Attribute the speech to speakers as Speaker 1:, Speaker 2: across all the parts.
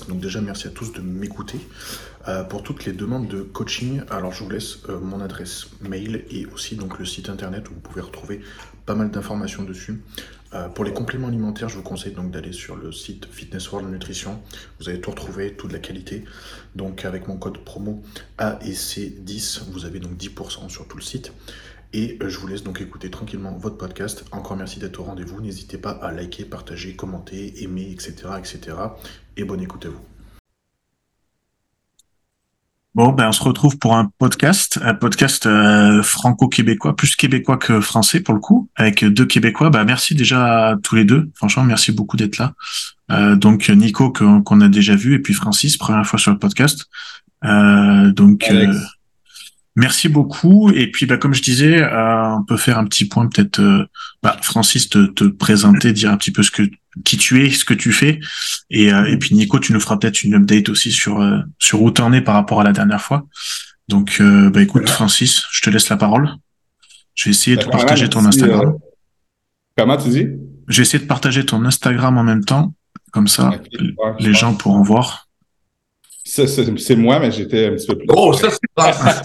Speaker 1: Donc déjà merci à tous de m'écouter. Euh, pour toutes les demandes de coaching, alors je vous laisse euh, mon adresse mail et aussi donc le site internet où vous pouvez retrouver pas mal d'informations dessus. Euh, pour les compléments alimentaires, je vous conseille donc d'aller sur le site Fitness World Nutrition. Vous allez tout retrouver, toute la qualité. Donc avec mon code promo AEC10, vous avez donc 10% sur tout le site. Et je vous laisse donc écouter tranquillement votre podcast. Encore merci d'être au rendez-vous. N'hésitez pas à liker, partager, commenter, aimer, etc. etc. Et bonne écoute à vous.
Speaker 2: Bon, ben on se retrouve pour un podcast, un podcast euh, franco-québécois, plus québécois que français pour le coup, avec deux Québécois. Ben, merci déjà à tous les deux. Franchement, merci beaucoup d'être là. Euh, donc Nico qu'on a déjà vu et puis Francis, première fois sur le podcast. Euh, donc Merci beaucoup. Et puis, bah, comme je disais, euh, on peut faire un petit point peut-être. Euh, bah, Francis, te, te, présenter, dire un petit peu ce que qui tu es, ce que tu fais, et, euh, et puis Nico, tu nous feras peut-être une update aussi sur sur où t'en es par rapport à la dernière fois. Donc, bah, écoute, Francis, je te laisse la parole. Je vais essayer de partager ton Instagram.
Speaker 3: Comment tu dis?
Speaker 2: Je vais essayer de partager ton Instagram en même temps, comme ça, les gens pourront voir.
Speaker 3: C'est moi, mais j'étais un petit peu plus.
Speaker 4: Oh, ça, c'est la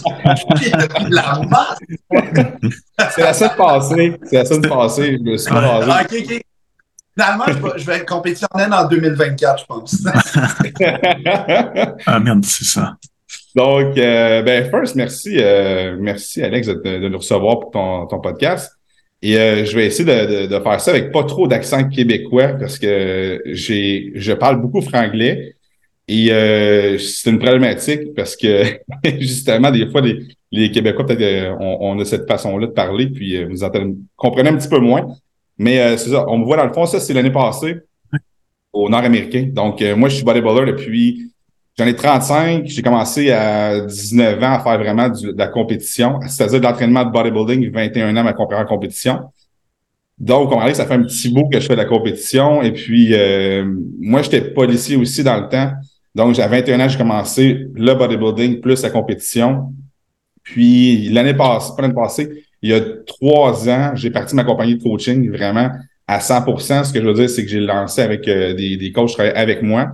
Speaker 3: C'est la semaine passée. C'est la semaine passée. Je me suis
Speaker 4: ah, ok, ok. Finalement, je vais, je vais en 2024, je pense.
Speaker 2: ah merde, c'est ça.
Speaker 3: Donc, euh, ben, first, merci, euh, merci Alex de, nous recevoir pour ton, ton podcast. Et euh, je vais essayer de, de, de, faire ça avec pas trop d'accent québécois parce que j'ai je parle beaucoup franglais. Et euh, c'est une problématique parce que justement, des fois, les, les Québécois, peut-être euh, on, a cette façon-là de parler, puis euh, vous entendez, comprenez un petit peu moins. Mais euh, c'est ça, on me voit dans le fond, ça, c'est l'année passée au Nord-Américain. Donc, moi, je suis bodybuilder depuis, j'en ai 35. J'ai commencé à 19 ans à faire vraiment de la compétition, c'est-à-dire de l'entraînement de bodybuilding, 21 ans à ma en compétition. Donc, on ça fait un petit bout que je fais de la compétition. Et puis, moi, j'étais policier aussi dans le temps. Donc, à 21 ans, j'ai commencé le bodybuilding plus la compétition. Puis, l'année passée, pas l'année passée, il y a trois ans, j'ai parti ma compagnie de coaching vraiment à 100% Ce que je veux dire, c'est que j'ai lancé avec euh, des, des coachs qui travaillaient avec moi.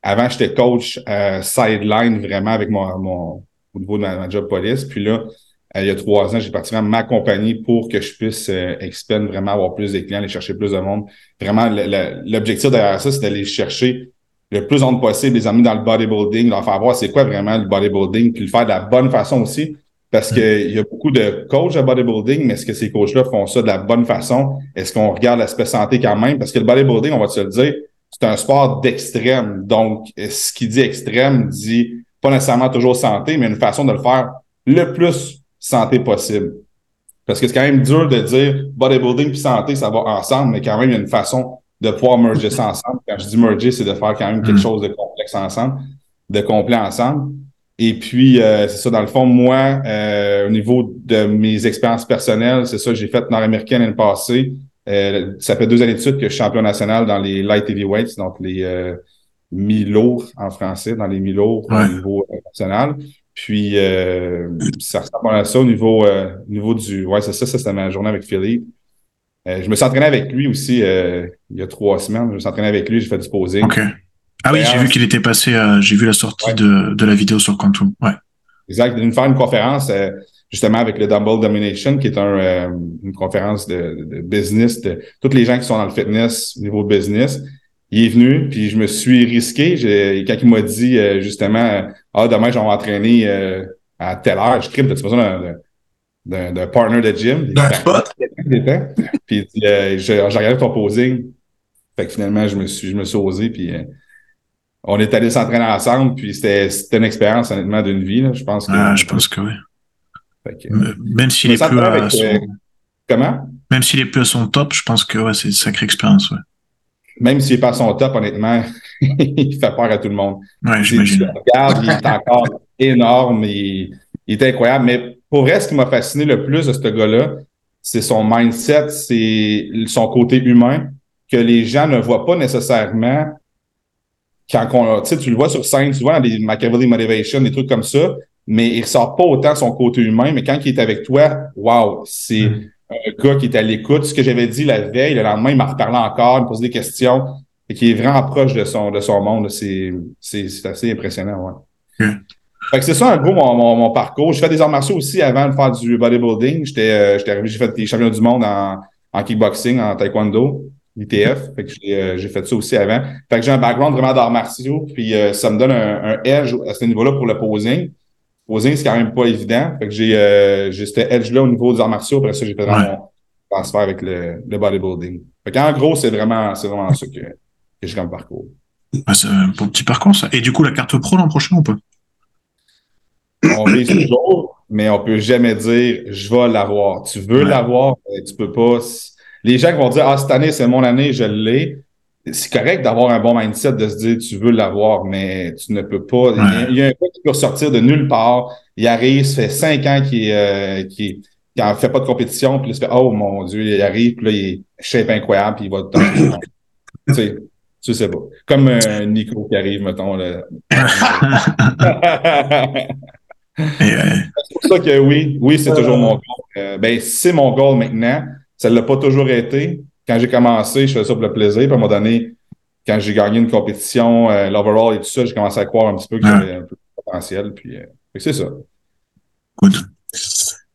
Speaker 3: Avant, j'étais coach euh, sideline vraiment avec mon, mon au niveau de ma, job police. Puis là, euh, il y a trois ans, j'ai parti vraiment ma compagnie pour que je puisse euh, vraiment avoir plus de clients, aller chercher plus de monde. Vraiment, l'objectif derrière ça, c'est d'aller chercher le plus en possible, les amener dans le bodybuilding, leur faire voir c'est quoi vraiment le bodybuilding, puis le faire de la bonne façon aussi. Parce mm. qu'il y a beaucoup de coachs de bodybuilding, mais est-ce que ces coachs-là font ça de la bonne façon? Est-ce qu'on regarde l'aspect santé quand même? Parce que le bodybuilding, on va se le dire, c'est un sport d'extrême. Donc, ce qui dit extrême dit pas nécessairement toujours santé, mais une façon de le faire le plus santé possible. Parce que c'est quand même dur de dire bodybuilding puis santé, ça va ensemble, mais quand même, il y a une façon de pouvoir merger ça ensemble. Quand je dis merger, c'est de faire quand même quelque mm. chose de complexe ensemble, de complet ensemble. Et puis, euh, c'est ça, dans le fond, moi, euh, au niveau de mes expériences personnelles, c'est ça, j'ai fait nord-américaine l'année passée. Euh, ça fait deux années de suite que je suis champion national dans les light heavyweights, donc les mi-lourds en français, dans les mi-lourds au niveau national. Puis, ça ressemble à ça au niveau, niveau du... Ouais, c'est ça, ça c'était ma journée avec Philippe. Euh, je me suis entraîné avec lui aussi euh, il y a trois semaines. Je me suis entraîné avec lui, j'ai fait du posing.
Speaker 2: OK. Ah oui, j'ai vu qu'il était passé, euh, j'ai vu la sortie de, de la vidéo sur Quantum. Ouais.
Speaker 3: Exact. Il faire une conférence justement avec le Dumble Domination, qui est un, une conférence de, de, business de tous les gens qui sont dans le fitness, niveau business. Il est venu, puis je me suis risqué. Quand il m'a dit justement Ah, demain, je vais m'entraîner à telle heure, je crime, t'as besoin d'un partner de gym?
Speaker 4: D'un spot?
Speaker 3: Puis euh, j'ai regardé ton posing. Fait que finalement, je me suis, je me suis osé, puis euh, on est allé s'entraîner ensemble, puis c'était une expérience, honnêtement, d'une vie, là. Je pense que.
Speaker 2: Ah, je pense que oui. Même s'il est plus à son... Euh,
Speaker 3: comment?
Speaker 2: Même s'il est plus à son top, je pense que ouais, c'est une sacrée expérience, ouais.
Speaker 3: Même s'il est pas à son top, honnêtement, il fait peur à tout le monde.
Speaker 2: Ouais, j'imagine.
Speaker 3: Regarde, il est encore énorme, il, il est incroyable, mais pour vrai, ce qui m'a fasciné le plus de ce gars-là, c'est son mindset, c'est son côté humain que les gens ne voient pas nécessairement quand on, tu le vois sur scène, tu vois dans des Machiavelli Motivation, des trucs comme ça, mais il ressort pas autant son côté humain, mais quand il est avec toi, wow, c'est mm. un gars qui est à l'écoute. Ce que j'avais dit la veille, le lendemain, il m'a reparlé encore, il me posait des questions. et qui est vraiment proche de son, de son monde. C'est, c'est, c'est assez impressionnant, ouais.
Speaker 2: Ok.
Speaker 3: Fait que c'est ça un gros mon, mon, mon parcours. Je fais des arts martiaux aussi avant de faire du bodybuilding. J'étais, euh, j'étais arrivé, j'ai fait des championnats du monde en, en kickboxing, en taekwondo, ITF. Fait que j'ai, euh, j'ai fait ça aussi avant. Fait que j'ai un background vraiment d'arts martiaux, puis euh, ça me donne un, un edge à ce niveau-là pour le posing. Posing, c'est quand même pas évident. Fait que j'ai, euh, j'ai cet edge-là au niveau des arts martiaux. Après ça, j'ai fait vraiment
Speaker 2: Ouais.
Speaker 3: mon transfert avec le, le bodybuilding. Fait qu'en gros, c'est vraiment, c'est vraiment ça que, que j'ai comme parcours.
Speaker 2: Ouais, c'est un petit parcours, ça. Et du coup, la carte pro l'an prochain ou pas?
Speaker 3: On vise toujours, mais on peut jamais dire je vais l'avoir. Tu veux
Speaker 2: Ouais.
Speaker 3: l'avoir, mais tu peux pas. Les gens qui vont dire Ah, cette année, c'est mon année, je l'ai. C'est correct d'avoir un bon mindset de se dire tu veux l'avoir, mais tu ne peux pas. Il y a- Il y a un gars qui peut ressortir de nulle part. Il arrive, ça fait cinq ans qu'il euh, qu'il qu'il en fait pas de compétition, puis il se fait Oh mon Dieu, il arrive, puis là, il est shape incroyable, puis il va tu sais, tu sais pas. Comme euh, Nico qui arrive, mettons. Là.
Speaker 2: Euh,
Speaker 3: C'est pour ça que oui, oui, c'est toujours mon goal. Euh, ben, c'est mon goal maintenant. Ça ne l'a pas toujours été. Quand j'ai commencé, je faisais ça pour le plaisir. Puis à un moment donné, quand j'ai gagné une compétition, euh, l'overall et tout ça, j'ai commencé à croire un petit peu que j'avais un peu de potentiel. Puis euh, c'est ça.
Speaker 2: good.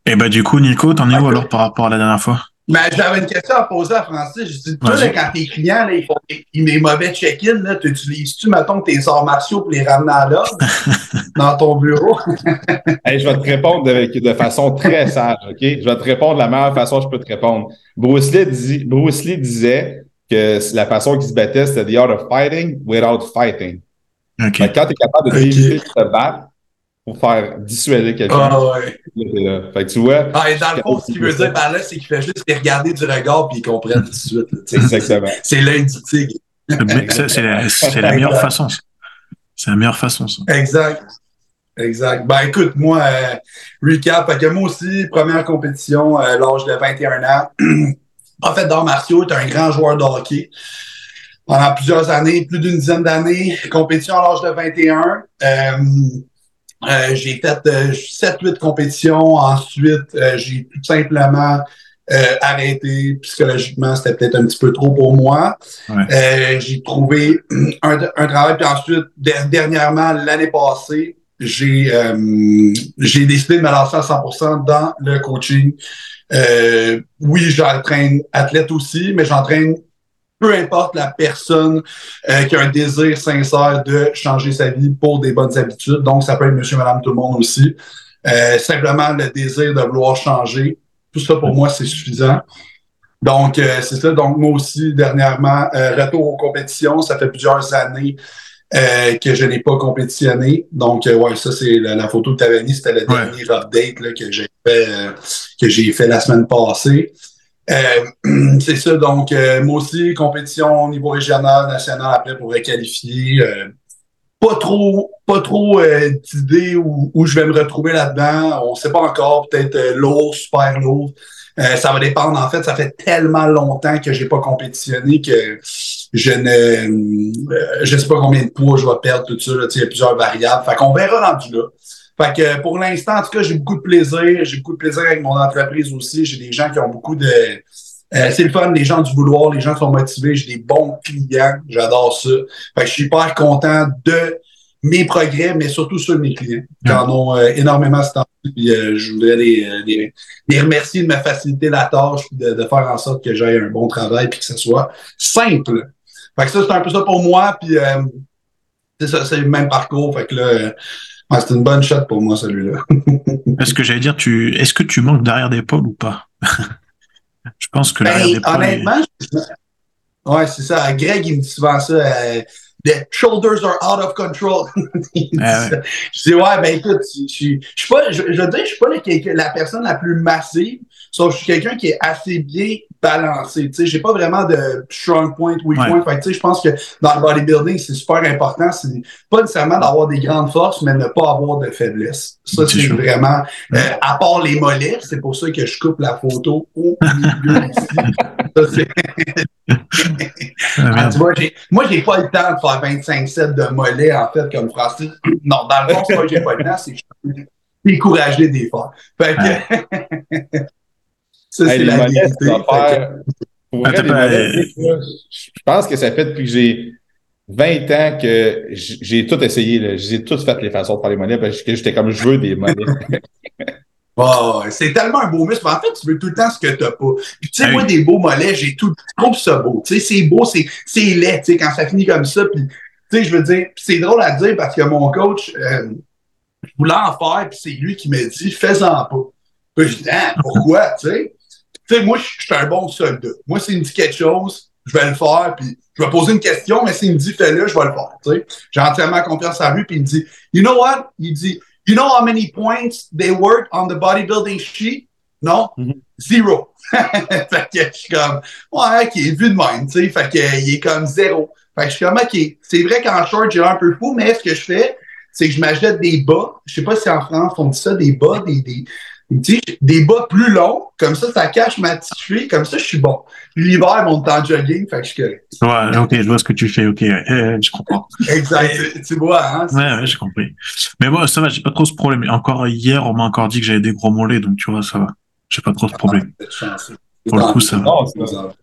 Speaker 2: Et bah, du coup, Nico, t'en es où alors par rapport à la dernière fois?
Speaker 4: Mais j'avais une question à poser à Francis. Je dis, toi, là, quand tes clients, là, ils font des, des mauvais check-in, là, t'utilises-tu, mettons, tes arts martiaux pour les ramener à l'ordre dans ton bureau?
Speaker 3: Hey, je vais te répondre de, de façon très sage, OK? Je vais te répondre de la meilleure façon que je peux te répondre. Bruce Lee, dit- Bruce Lee disait que la façon qu'il se battait, c'était the art of fighting without fighting.
Speaker 2: Ok.
Speaker 3: Fait que quand tu es capable de
Speaker 4: Ok.
Speaker 3: éviter de te battre pour faire dissuader quelqu'un,
Speaker 4: Ah ouais.
Speaker 3: là, t'es là. Fait que tu vois,
Speaker 4: Ah, et dans le fond, ce qu'il veut dire par là, c'est qu'il fait juste les regarder du regard puis ils comprennent tout de suite. là,
Speaker 3: exactement.
Speaker 4: C'est l'œil du tigre.
Speaker 2: C'est la, meilleure façon. ça. C'est la meilleure façon, ça.
Speaker 4: Exact. Exact. Ben écoute, moi, euh, recap, fait que moi aussi, première compétition à l'âge de 21 ans. en fait, d'arts martiaux, tu un grand joueur de hockey. Pendant plusieurs années, plus d'une dizaine d'années, compétition à l'âge de 21. Euh, euh, j'ai fait 7-8 compétitions. Ensuite, euh, j'ai tout simplement euh, arrêté. Psychologiquement, c'était peut-être un petit peu trop pour moi.
Speaker 2: Ouais.
Speaker 4: Euh, j'ai trouvé un, un travail. Puis ensuite, der- dernièrement, l'année passée, j'ai euh, j'ai décidé de me lancer à 100% dans le coaching. Euh, oui, j'entraîne athlète aussi, mais j'entraîne peu importe la personne euh, qui a un désir sincère de changer sa vie pour des bonnes habitudes. Donc, ça peut être monsieur, madame, tout le monde aussi. Euh, simplement le désir de vouloir changer. Tout ça, pour moi, c'est suffisant. Donc, euh, c'est ça. Donc, moi aussi, dernièrement, retour aux compétitions. Ça fait plusieurs années que je n'ai pas compétitionné. Donc, ouais, ça, c'est la, la photo que tu avais. C'était le
Speaker 2: Ouais.
Speaker 4: dernier update là, que j'ai fait, que j'ai fait la semaine passée. Euh, c'est ça, donc euh, moi aussi, compétition au niveau régional, national, après pour requalifier. Euh, pas trop, pas trop euh, d'idées où, où je vais me retrouver là-dedans. On sait pas encore, peut-être euh, lourd, super lourd. Ça va dépendre. En fait, ça fait tellement longtemps que j'ai pas compétitionné que je ne je sais pas combien de poids je vais perdre, tout ça. Là, il y a plusieurs variables. Fait qu'on verra rendu là. Fait que pour l'instant, en tout cas, j'ai beaucoup de plaisir. J'ai beaucoup de plaisir avec mon entreprise aussi. J'ai des gens qui ont beaucoup de. Euh, c'est le fun, les gens du vouloir, les gens sont motivés. J'ai des bons clients. J'adore ça. Fait que je suis hyper content de mes progrès, mais surtout ceux de mes clients qui en ont euh, énormément ce temps. Puis euh, je voudrais les, euh, les, les remercier de me faciliter la tâche de, de faire en sorte que j'aie un bon travail puis que ce soit simple. Fait que ça, c'est un peu ça pour moi. Puis euh, c'est ça, c'est le même parcours. Fait que là, euh, ouais, c'est une bonne shot pour moi, celui-là.
Speaker 2: Est-ce que j'allais dire, tu, est-ce que tu manques d'arrière d'épaule ou pas? Je pense que l'arrière
Speaker 4: Ben,
Speaker 2: d'épaule. est-
Speaker 4: honnêtement, je- ouais, c'est ça. Greg, il me dit souvent ça. euh, The shoulders are out of control.
Speaker 2: Ah ouais.
Speaker 4: Je dis, ouais, ben écoute, je, je, je suis pas, je, je veux dire, je suis pas quelqu'un- la personne la plus massive, sauf que je suis quelqu'un qui est assez bien balancé. Tu sais, j'ai pas vraiment de strong point, weak
Speaker 2: Ouais.
Speaker 4: point. Fait que, tu sais, je pense que dans le bodybuilding, c'est super important. C'est pas nécessairement d'avoir des grandes forces, mais ne pas avoir de faiblesse. Ça,
Speaker 2: C'est
Speaker 4: vraiment, euh, à part les mollets, c'est pour ça que je coupe la photo au milieu ici. Ça,
Speaker 2: Ah,
Speaker 4: tu vois, moi, j'ai pas le temps de faire 25 sets de mollets, en fait, comme Francis. Non, dans le fond, c'est pas que j'ai pas le temps, c'est que je suis découragé des faire. Fait que, ça, c'est
Speaker 3: Hey,
Speaker 4: la vérité.
Speaker 3: Pour vrai, les mollets, je pense que ça fait depuis que j'ai 20 ans que j'ai tout essayé. là. J'ai tout fait les façons de faire les mollets parce que j'étais comme je veux des mollets.
Speaker 4: Ah, ouais, c'est tellement un beau muscle. En fait, tu veux tout le temps ce que t'as pas. Puis, tu sais,
Speaker 2: Ah
Speaker 4: moi, des beaux mollets, j'ai tout, je trouve ça beau. Tu sais, c'est beau, c'est, c'est laid, tu sais, quand ça finit comme ça. Puis, tu sais, je veux dire, c'est drôle à dire parce que mon coach, euh, je voulais en faire, puis c'est lui qui m'a dit, fais-en pas. Puis, je dis, ah, pourquoi, tu sais? Tu sais, moi, je suis un bon soldat. Moi, s'il me dit quelque chose, je vais le faire, puis je vais poser une question, mais s'il me dit fais-le, je vais le faire. Tu sais, j'ai entièrement confiance en lui, puis il me dit, you know what? Il dit, you know how many points they work on the bodybuilding sheet? Non?
Speaker 3: Mhm.
Speaker 4: Zero. fait que je suis comme, ouais, ok, vu de même, tu sais, fait que euh, il est comme zéro. Fait que je suis comme, ok, c'est vrai qu'en short, j'ai un peu fou, mais ce que je fais, c'est que je m'achète des bas. Je sais pas si en France on dit ça, des bas, des, des, tu sais, des bas plus longs, comme ça, ça cache ma petite cheville, comme ça, je suis bon. L'hiver, mon temps de jogging, fait que je suis correct.
Speaker 2: Ouais, ok, je vois ce que tu fais, ok, euh, je comprends.
Speaker 4: Exact. Tu- vois, hein?
Speaker 2: Ouais, ouais, j'ai compris. Mais bon, ça va, j'ai pas trop ce problème. Encore hier, on m'a encore dit que j'avais des gros mollets, donc tu vois, ça va. J'ai pas trop ce problème.
Speaker 4: Êtes chanceux.
Speaker 2: Pour le coup, ça va.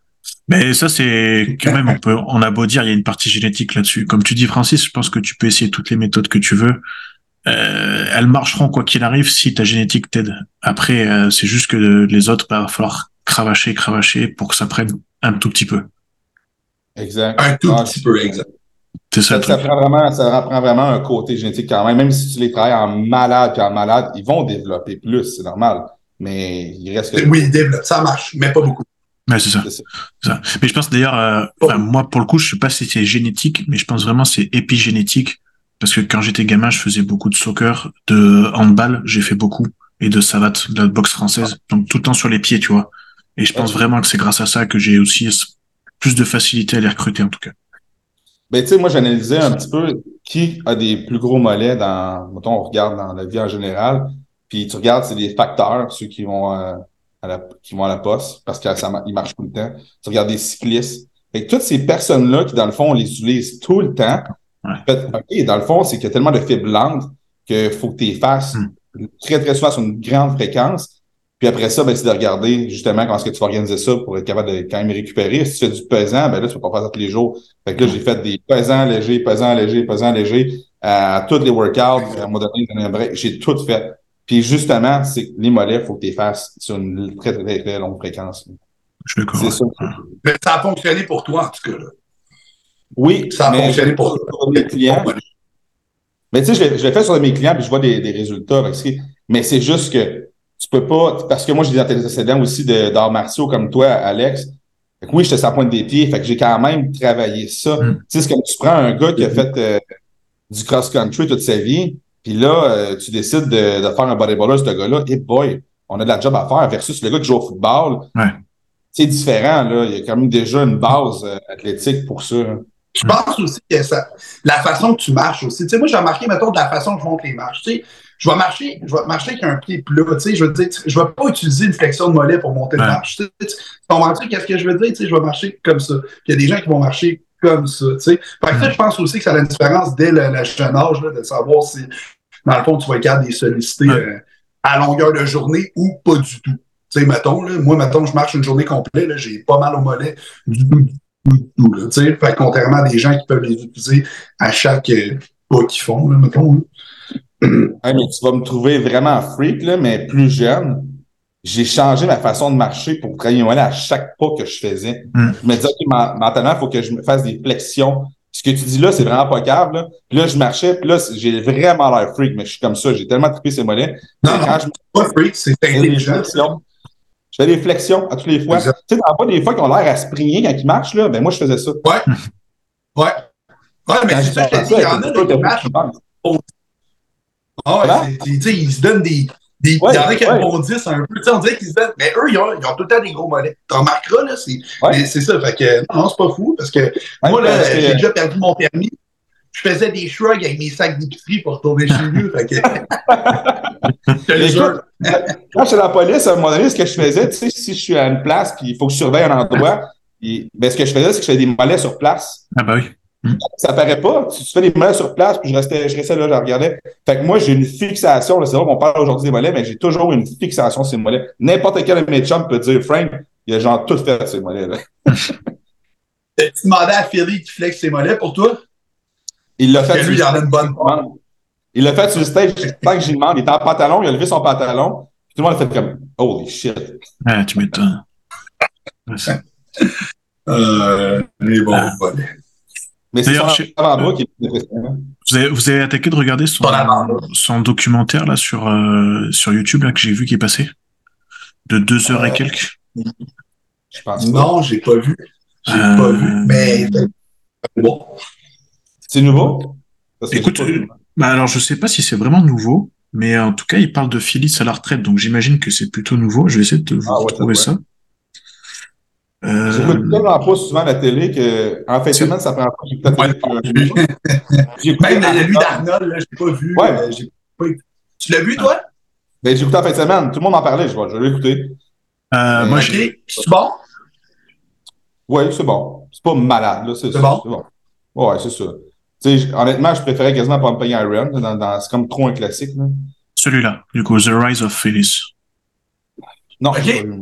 Speaker 2: Mais ça, c'est quand même, on peut, on a beau dire, il y a une partie génétique là-dessus. Comme tu dis, Francis, je pense que tu peux essayer toutes les méthodes que tu veux. Euh, elles marcheront quoi qu'il arrive si ta génétique t'aide. Après, euh, c'est juste que les autres, bah, va falloir cravacher, cravacher pour que ça prenne un tout petit peu.
Speaker 3: Exact.
Speaker 4: Un tout
Speaker 3: Ah,
Speaker 4: petit peu, exact.
Speaker 2: C'est ça
Speaker 3: Ça,
Speaker 2: le
Speaker 3: ça prend vraiment, ça prend vraiment un côté génétique quand même. Même si tu les travailles en malade puis en malade, ils vont développer plus, c'est normal. Mais il reste que.
Speaker 4: Oui, il développe, ça marche, mais pas beaucoup.
Speaker 2: Ouais, c'est ça.
Speaker 3: C'est ça.
Speaker 2: ça. Mais je pense d'ailleurs, euh, moi pour le coup, je sais pas si c'est génétique, mais je pense vraiment que c'est épigénétique parce que quand j'étais gamin, je faisais beaucoup de soccer, de handball, j'ai fait beaucoup et de savate, de la boxe française, donc tout le temps sur les pieds, tu vois. Et je pense vraiment que c'est grâce à ça que j'ai aussi plus de facilité à les recruter en tout cas.
Speaker 3: Ben, tu sais, moi, j'analysais un petit peu qui a des plus gros mollets dans, mettons, on regarde dans la vie en général. Puis tu regardes, c'est des facteurs, ceux qui vont, euh, à la, qui vont à la poste, parce que ça, ma- ils marchent tout le temps. Tu regardes des cyclistes. Que toutes ces personnes-là qui, dans le fond, on les utilise tout le temps.
Speaker 2: Ouais.
Speaker 3: Fait, OK, dans le fond, c'est qu'il y a tellement de fibres lentes qu'il faut que tu les fasses
Speaker 2: Hmm.
Speaker 3: très, très souvent sur une grande fréquence. Puis après ça, ben, c'est de regarder justement comment est-ce que tu vas organiser ça pour être capable de quand même récupérer. Si tu fais du pesant, ben là, tu vas pas faire ça tous les jours. Fait que là, j'ai fait des pesants légers, pesants légers, pesants légers, à tous les workouts. À un moment donné, j'ai tout fait. Puis justement, c'est que les mollets, faut que tu les fasses sur une très, très, très, très longue fréquence.
Speaker 2: Je suis d'accord.
Speaker 3: C'est ça.
Speaker 4: Mais ça a fonctionné pour toi, en tout cas. Là.
Speaker 3: Oui,
Speaker 4: Ça a
Speaker 3: mais
Speaker 4: fonctionné pour
Speaker 3: pour mes clients. Mais tu sais, je l'ai- je l'ai fait sur mes clients puis je vois des, des résultats. Mais c'est juste que tu peux pas, parce que moi, j'ai des antécédents aussi de- d'arts martiaux comme toi, Alex. Fait que oui, j'étais sans pointe des pieds. Fait que j'ai quand même travaillé ça.
Speaker 2: Mm.
Speaker 3: Tu sais, c'est comme tu prends un gars qui a fait euh, du cross-country toute sa vie, puis là, euh, tu décides de, de faire un bodybuilder, ce gars-là. Et boy, on a de la job à faire versus le gars qui joue au football.
Speaker 2: Ouais.
Speaker 3: C'est différent, là. Il y a quand même déjà une base euh, athlétique pour ça. hein.
Speaker 4: Je pense aussi que ça, la façon que tu marches aussi. Tu sais, moi, j'ai remarqué, mettons, de la façon que je monte les marches. Tu sais, je vais marcher, je vais marcher avec un pied plat. Tu sais, je veux dire, je vais pas utiliser une flexion de mollet pour monter
Speaker 2: Ouais.
Speaker 4: le marche. Tu, sais, tu comprends-tu qu'est-ce que je veux dire? Tu sais, je vais marcher comme ça. Il y a des gens qui vont marcher comme ça. Tu sais. Fait que ça, je pense aussi que ça a une différence dès le, le jeune âge, là, de savoir si, dans le fond, tu vas être capable de les solliciter
Speaker 2: Ouais.
Speaker 4: euh, à longueur de journée ou pas du tout. Tu sais, mettons, là, moi, mettons, je marche une journée complète, j'ai pas mal au mollet du tout, du tout, là. Fait contrairement à des gens qui peuvent les utiliser à chaque euh, pas qu'ils font, là, mettons. là.
Speaker 3: Hey, mais tu vas me trouver vraiment freak, là, mais plus jeune. J'ai changé ma façon de marcher pour travailler à chaque pas que je faisais.
Speaker 2: Mm.
Speaker 3: Je me disais, OK, mentalement, il faut que je me fasse des flexions. Ce que tu dis là, c'est vraiment pas câble. Là. Puis là, je marchais, puis là, j'ai vraiment l'air freak, mais je suis comme ça. J'ai tellement trippé ces mollets.
Speaker 4: Non, non.
Speaker 3: je
Speaker 4: Pas freak, c'est intelligent.
Speaker 3: Je fais des flexions à tous les fois. Tu sais, t'en pas des fois qui ont l'air à springer quand ils marchent, là. Ben, moi, je faisais ça.
Speaker 4: Ouais. Ouais. Ouais, mais c'est ça, il y en a qui marchent. Ah ouais,
Speaker 3: Comment?
Speaker 4: c'est- tu sais, ils se donnent des. des
Speaker 3: Ouais,
Speaker 4: il y en a qui
Speaker 3: ouais.
Speaker 4: rebondissent un peu. Tu sais, on dirait qu'ils se donnent. Mais eux, ils ont, ils ont tout le temps des gros mollets. Tu remarqueras, là, c'est
Speaker 3: Ouais.
Speaker 4: ça. Fait que, non, non, c'est pas fou, parce que moi, là, j'ai déjà perdu mon permis. Je faisais des shrugs avec mes sacs d'épicerie pour retourner chez. Fait que. Je le jure.
Speaker 3: Quand j'étais à la police, à un moment donné, ce que je faisais, tu sais, si je suis à une place puis il faut que je surveille un endroit, et, ben, ce que je faisais, c'est que je faisais des mollets sur place.
Speaker 2: Ah bah oui.
Speaker 3: Ça paraît pas. Tu, tu fais des mollets sur place, puis je restais, je restais là, je regardais. Fait que moi, j'ai une fixation. là, C'est vrai qu'on parle aujourd'hui des mollets, mais j'ai toujours une fixation sur ces mollets. N'importe quel de mes chums peut dire, Frank, Il a genre tout fait, ces mollets-là.
Speaker 4: Tu demandais à Philly qui flex ses mollets pour toi?
Speaker 3: Il l'a fait.
Speaker 4: lui, il en a une bonne part.
Speaker 3: Il l'a fait sur le stage, tant que j'y demande. Il était en pantalon, il a levé son pantalon. Tout le monde a fait comme Holy shit.
Speaker 2: Ouais, tu m'étonnes.
Speaker 4: euh, mais bon,
Speaker 2: Ah.
Speaker 4: voilà.
Speaker 3: Mais c'est avant-bras qui est impressionnant.
Speaker 2: Vous avez, vous avez attaqué de regarder son, documentaire là sur sur sur YouTube là que j'ai vu qui est passé? De deux heures et
Speaker 4: Euh,
Speaker 2: quelques?
Speaker 3: Je pense pas.
Speaker 4: Non, j'ai pas vu. J'ai
Speaker 2: Euh,
Speaker 4: pas vu. Mais bon.
Speaker 3: C'est nouveau? Parce que
Speaker 2: Écoute,
Speaker 3: j'ai vu.
Speaker 2: euh, Bah alors je sais pas si c'est vraiment nouveau, mais en tout cas il parle de Phyllis à la retraite, donc j'imagine que c'est plutôt nouveau. Je vais essayer de vous
Speaker 3: Ah ouais,
Speaker 2: retrouver
Speaker 3: ça
Speaker 2: ça. Euh,
Speaker 3: J'écoute tellement pas souvent la télé que, en fin de semaine, ça prend pas la télé.
Speaker 4: Ouais.
Speaker 3: J'ai écouté
Speaker 4: Même
Speaker 3: en-
Speaker 4: lui d'Arnold, là, j'ai pas vu.
Speaker 3: Ouais.
Speaker 4: euh, j'ai pas écouté. Tu l'as vu, toi?
Speaker 3: Ben, j'ai écouté en fin de semaine. Tout le monde en parlait. Je vais, je vais l'écouter.
Speaker 2: euh, moi, j'ai-.
Speaker 4: C'est bon?
Speaker 3: Oui, c'est bon. C'est pas malade, là. C'est
Speaker 4: C'est bon?
Speaker 3: Ouais, c'est ça. Honnêtement, je préférais quasiment pas me payer Iron. Dans, dans, c'est comme trop un classique, là.
Speaker 2: celui-là, du coup, The Rise of Phyllis.
Speaker 3: Non,
Speaker 4: Ok.
Speaker 3: j'ai pas vu.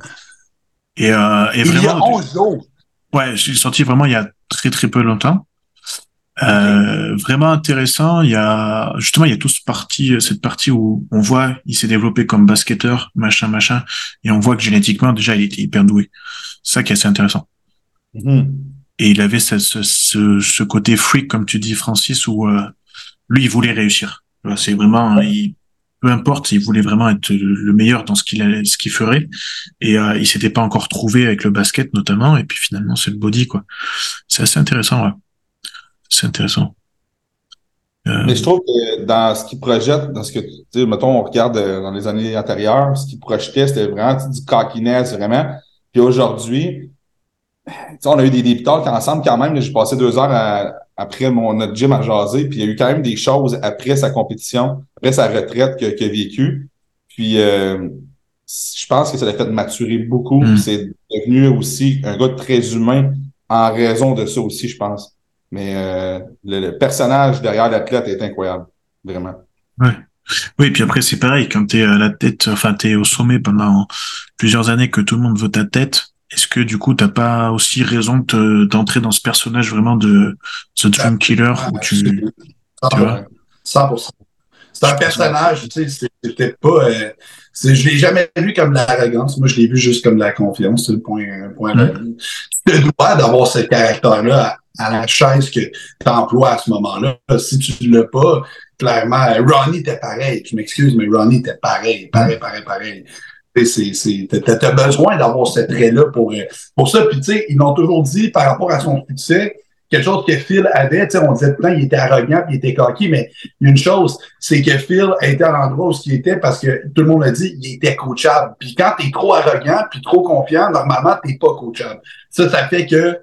Speaker 2: Et, euh, et
Speaker 4: Il y a
Speaker 2: vraiment,
Speaker 4: 11 jours.
Speaker 2: ouais, j'ai sorti vraiment il y a très très peu longtemps. Euh, vraiment intéressant. Il y a justement il y a tout ce parti, cette partie où on voit il s'est développé comme basketteur, machin machin, et on voit que génétiquement déjà il était hyper doué. C'est ça qui est assez intéressant.
Speaker 3: Mhm.
Speaker 2: Et il avait ce, ce, ce, ce côté freak, comme tu dis, Francis, où euh, lui, il voulait réussir. C'est vraiment, il, peu importe, il voulait vraiment être le meilleur dans ce qu'il ce qu'il ferait. Et euh, il s'était pas encore trouvé avec le basket notamment. Et puis finalement, c'est le body, quoi. C'est assez intéressant, ouais. C'est intéressant. Euh,
Speaker 3: Mais je trouve que dans ce qu'il projette, dans ce que, tu sais, mettons, on regarde euh, dans les années antérieures, ce qu'il projetait, c'était vraiment du cockiness, vraiment. Puis aujourd'hui, on a eu des talks ensemble quand même. J'ai passé deux heures à- après mon, notre gym à jaser, puis il y a eu quand même des choses après sa compétition, après sa retraite que- qu'il a vécu. Puis euh, je pense que ça l'a fait maturer beaucoup.
Speaker 2: Mm.
Speaker 3: C'est devenu aussi un gars très humain en raison de ça aussi, je pense. Mais euh, le, le personnage derrière l'athlète est incroyable, vraiment.
Speaker 2: Oui, puis après c'est pareil quand t'es à la tête, enfin t'es au sommet pendant plusieurs années que tout le monde veut ta tête. Est-ce que du coup t'as pas aussi raison de d'entrer dans ce personnage vraiment de The Dream Killer où tu, tu vois?
Speaker 4: 100%. C'est un personnage, tu sais, c'était pas. Euh, je l'ai jamais vu comme de l'arrogance. Moi, je l'ai vu juste comme de la confiance. C'est le point, point. Tu te dois d'avoir ce caractère-là à, à la chaise que tu emploies à ce moment-là. Si tu ne l'as pas, clairement, Ronnie était pareil. Je m'excuse, mais Ronnie était pareil, pareil, pareil, pareil. T'as besoin d'avoir ce trait-là pour, euh, pour ça. Puis, tu sais, ils l'ont toujours dit par rapport à son succès, quelque chose que Phil avait, tu sais, on disait plein, il était arrogant, puis il était coquille, mais une chose, c'est que Phil était à l'endroit où il était parce que tout le monde a dit, il était coachable. Puis quand t'es trop arrogant, puis trop confiant, normalement, t'es pas coachable. Ça, ça fait que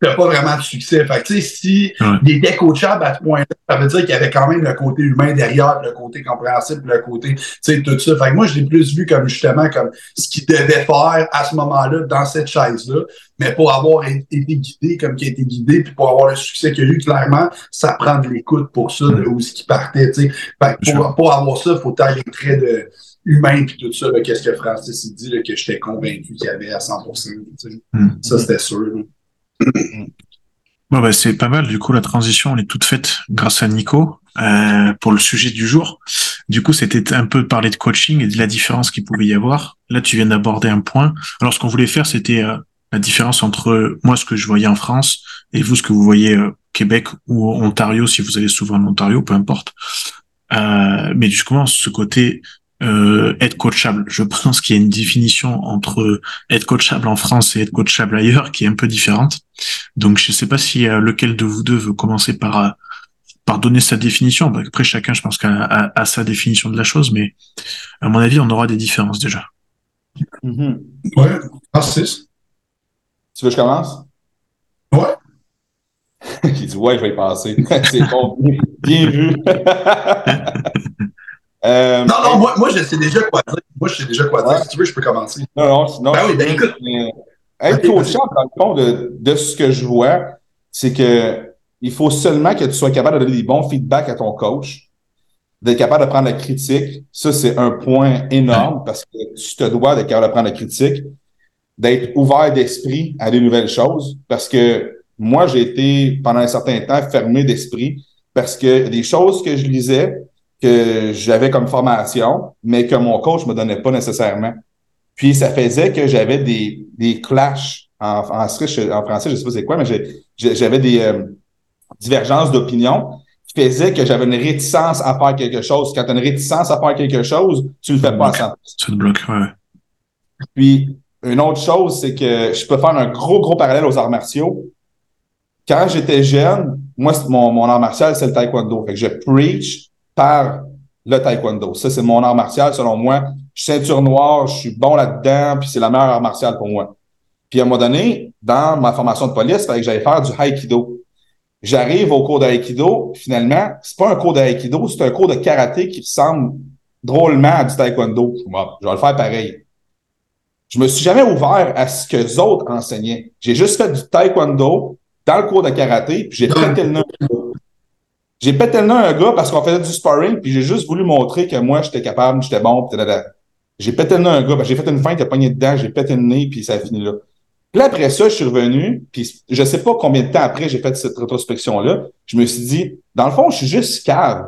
Speaker 4: t'as pas vraiment de succès. Fait que, tu sais, si
Speaker 2: Ouais.
Speaker 4: il était coachable à ce point-là, ça veut dire qu'il y avait quand même le côté humain derrière, le côté compréhensible, le côté, tu sais, tout ça. Fait que moi, je l'ai plus vu comme justement comme ce qu'il devait faire à ce moment-là dans cette chaise-là. Mais pour avoir été guidé comme qui a été guidé, puis pour avoir le succès qu'il a eu, clairement, ça prend de l'écoute pour ça, de où ce qui partait, tu sais. Fait que pour, pour avoir ça, il faut avoir les traits de humain puis tout ça, qu'est-ce que Francis dit, là, que j'étais convaincu qu'il y avait à 100%. tu sais.
Speaker 2: Hmm.
Speaker 4: Ça, c'était sûr. là.
Speaker 2: Bon, bah, c'est pas mal. Du coup, la transition, elle est toute faite grâce à Nico euh, pour le sujet du jour. Du coup, c'était un peu parler de coaching et de la différence qu'il pouvait y avoir. Là, tu viens d'aborder un point. Alors, ce qu'on voulait faire, c'était euh, la différence entre euh, moi, ce que je voyais en France, et vous, ce que vous voyez euh, Québec ou Ontario, si vous allez souvent en Ontario, peu importe. Euh, mais justement, ce côté euh, être coachable. Je pense qu'il y a une définition entre être coachable en France et être coachable ailleurs qui est un peu différente. Donc, je sais pas si euh, lequel de vous deux veut commencer par euh, par donner sa définition. Bah, après, chacun, je pense, qu'a a, a sa définition de la chose, mais à mon avis, on aura des différences déjà.
Speaker 3: Mhm.
Speaker 4: Ouais, Francis.
Speaker 3: Tu veux que je commence?
Speaker 4: Ouais.
Speaker 3: Il dit ouais, je vais y passer. c'est bon. Bien vu. Euh,
Speaker 4: Non, non, moi, moi, je sais déjà quoi dire. Moi, je sais déjà quoi dire.
Speaker 3: Ouais.
Speaker 4: Si tu veux, je peux commencer.
Speaker 3: Non, non, sinon.
Speaker 4: Ben oui, ben écoute.
Speaker 3: mais être coachant, dans le fond, de, de ce que je vois, c'est que il faut seulement que tu sois capable de donner des bons feedbacks à ton coach, d'être capable de prendre la critique. Ça, c'est un point énorme parce que tu te dois d'être capable de prendre la critique. d'être ouvert d'esprit à des nouvelles choses parce que moi, j'ai été pendant un certain temps fermé d'esprit parce que des choses que je lisais, que j'avais comme formation, mais que mon coach me donnait pas nécessairement. Puis ça faisait que j'avais des, des clashs en, en, en français, je sais pas c'est quoi, mais j'avais des euh, divergences d'opinion qui faisaient que j'avais une réticence à faire quelque chose. Quand tu as une réticence à faire quelque chose, tu le fais pas à 100%.
Speaker 2: Tu le bloques, ouais.
Speaker 3: Puis une autre chose, c'est que je peux faire un gros, gros parallèle aux arts martiaux. Quand j'étais jeune, moi, mon, mon art martial, c'est le taekwondo. Fait que je preach par le taekwondo. Ça, c'est mon art martial, selon moi. Je suis ceinture noire, je suis bon là-dedans, puis c'est la meilleure art martial pour moi. Puis à un moment donné, dans ma formation de police, il fallait que j'aille faire du haïkido. J'arrive au cours d'aïkido, finalement, c'est pas un cours d'aïkido, c'est un cours de karaté qui ressemble drôlement à du taekwondo. je vais le faire pareil. Je me suis jamais ouvert à ce que les autres enseignaient. J'ai juste fait du taekwondo dans le cours de karaté, puis j'ai pété le nez. J'ai pété le un gars parce qu'on faisait du sparring, puis j'ai juste voulu montrer que moi, j'étais capable, j'étais bon, pis J'ai pété le un gars, j'ai fait une feinte, il a pogné dedans, j'ai pété le nez, puis ça a fini là. Puis après ça, je suis revenu, puis je sais pas combien de temps après j'ai fait cette rétrospection-là. Je me suis dit, dans le fond, je suis juste cave.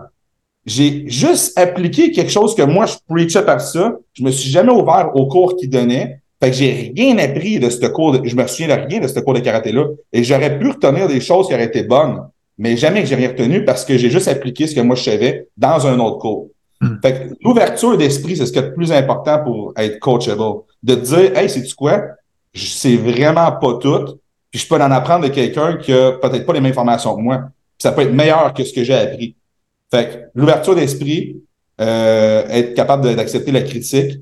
Speaker 3: J'ai juste appliqué quelque chose que moi, je preachais par ça. Je me suis jamais ouvert au cours qu'il donnait. Fait que j'ai rien appris de ce cours. De, je me souviens de rien de ce cours de karaté-là. Et j'aurais pu retenir des choses qui auraient été bonnes. Mais jamais que j'ai rien retenu parce que j'ai juste appliqué ce que moi je savais dans un autre cours. Hmm. Fait que l'ouverture d'esprit, c'est ce qui est le plus important pour être coachable. De dire, hey, c'est tu quoi? je sais vraiment pas tout, puis je peux en apprendre de quelqu'un qui a peut-être pas les mêmes formations que moi. ça peut être meilleur que ce que j'ai appris. Fait que l'ouverture d'esprit, euh, être capable d'accepter la critique,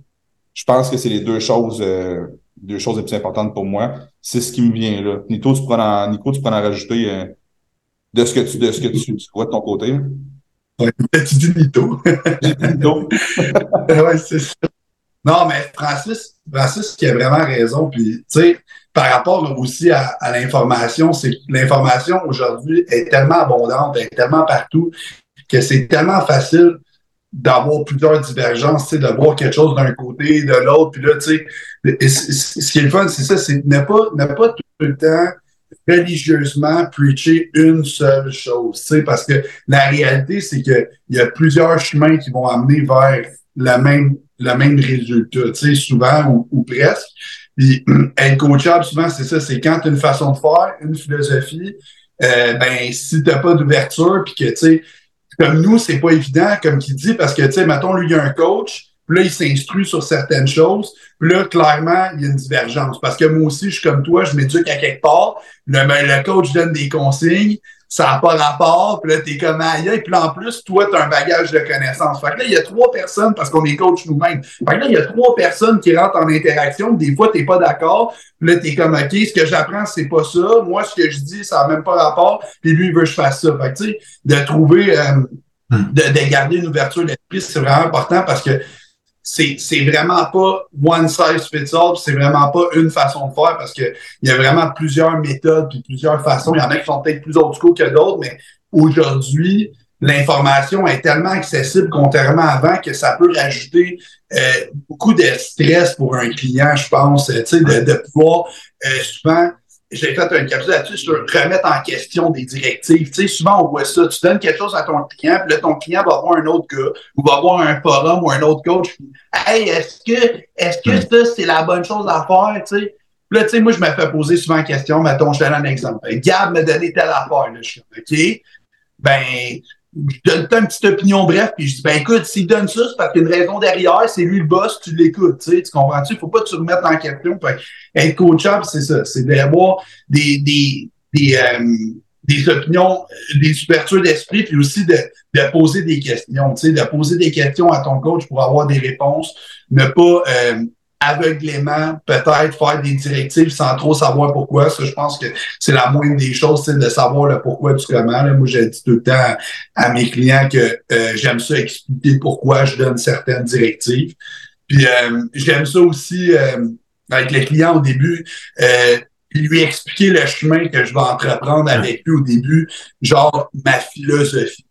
Speaker 3: je pense que c'est les deux choses, euh, deux choses les plus importantes pour moi. C'est ce qui me vient là. Nico, tu peux en, Nico, tu peux en rajouter euh, de ce que tu, de ce que tu, tu vois de ton côté.
Speaker 4: Ouais, tu dis. Nito. ouais, c'est ça. Non, mais Francis, Francis qui a vraiment raison. Puis, tu sais, par rapport aussi à, l'information, c'est que l'information aujourd'hui est tellement abondante, elle est tellement partout, que c'est tellement facile d'avoir plusieurs divergences, tu sais, de voir quelque chose d'un côté, de l'autre, puis là, tu sais, ce qui est le fun, c'est ça, c'est ne pas, ne pas tout le temps religieusement preacher une seule chose, tu parce que la réalité, c'est qu'il y a plusieurs chemins qui vont amener vers la même le même résultat, tu sais, souvent ou, presque. Puis être coachable, souvent, c'est ça, c'est quand tu as une façon de faire, une philosophie, euh, ben, si tu n'as pas d'ouverture, puis que, tu sais, comme nous, c'est pas évident, comme qu'il dit, parce que, tu sais, mettons, lui, il y a un coach, puis là, il s'instruit sur certaines choses, puis là, clairement, il y a une divergence. Parce que moi aussi, je suis comme toi, je m'éduque à quelque part, le, ben, le coach donne des consignes, ça n'a pas rapport, puis là, t'es comme aïe, puis là, en plus, toi, tu as un bagage de connaissances. Fait que là, il y a trois personnes, parce qu'on est coach nous-mêmes. Fait que là, il y a trois personnes qui rentrent en interaction, des fois, t'es pas d'accord, puis là, t'es comme, OK, ce que j'apprends, c'est pas ça. Moi, ce que je dis, ça n'a même pas rapport, puis lui, il veut que je fasse ça. Fait que, tu sais, de trouver, euh, hmm. de, de garder une ouverture d'esprit, c'est vraiment important parce que c'est, vraiment pas one size fits all, c'est vraiment pas une façon de faire parce que il y a vraiment plusieurs méthodes puis plusieurs façons. Il y en a qui sont peut-être plus old school que d'autres, mais aujourd'hui, l'information est tellement accessible contrairement à avant que ça peut rajouter euh, beaucoup de stress pour un client, je pense, sais, de, de pouvoir euh, souvent j'ai fait un capsule là-dessus sur remettre en question des directives. Tu sais, souvent, on voit ça. Tu donnes quelque chose à ton client, puis là, ton client va voir un autre gars, ou va voir un forum ou un autre coach. Hey, est-ce que, est-ce que ça, c'est la bonne chose à faire, tu sais? là, tu sais, moi, je me fais poser souvent la question, mettons, je donne un exemple. Gab me donnait telle affaire, là, je suis OK? Ben, je donne une petite opinion bref, puis je dis, ben écoute, s'il donne ça, c'est parce qu'il y a une raison derrière, c'est lui le boss, tu l'écoutes, tu sais, tu comprends-tu? Faut pas te remettre en question. Être coachable, c'est ça, c'est d'avoir des, des, des, euh, des opinions, des ouvertures d'esprit, puis aussi de, de poser des questions, tu sais, de poser des questions à ton coach pour avoir des réponses, ne pas euh, aveuglément peut-être faire des directives sans trop savoir pourquoi. Ça, je pense que c'est la moindre des choses, c'est de savoir le pourquoi du comment. Moi, j'ai dit tout le temps à, mes clients que euh, j'aime ça expliquer pourquoi je donne certaines directives. Puis euh, j'aime ça aussi euh, avec les clients au début. lui expliquer le chemin que je vais entreprendre avec lui au début, genre ma philosophie.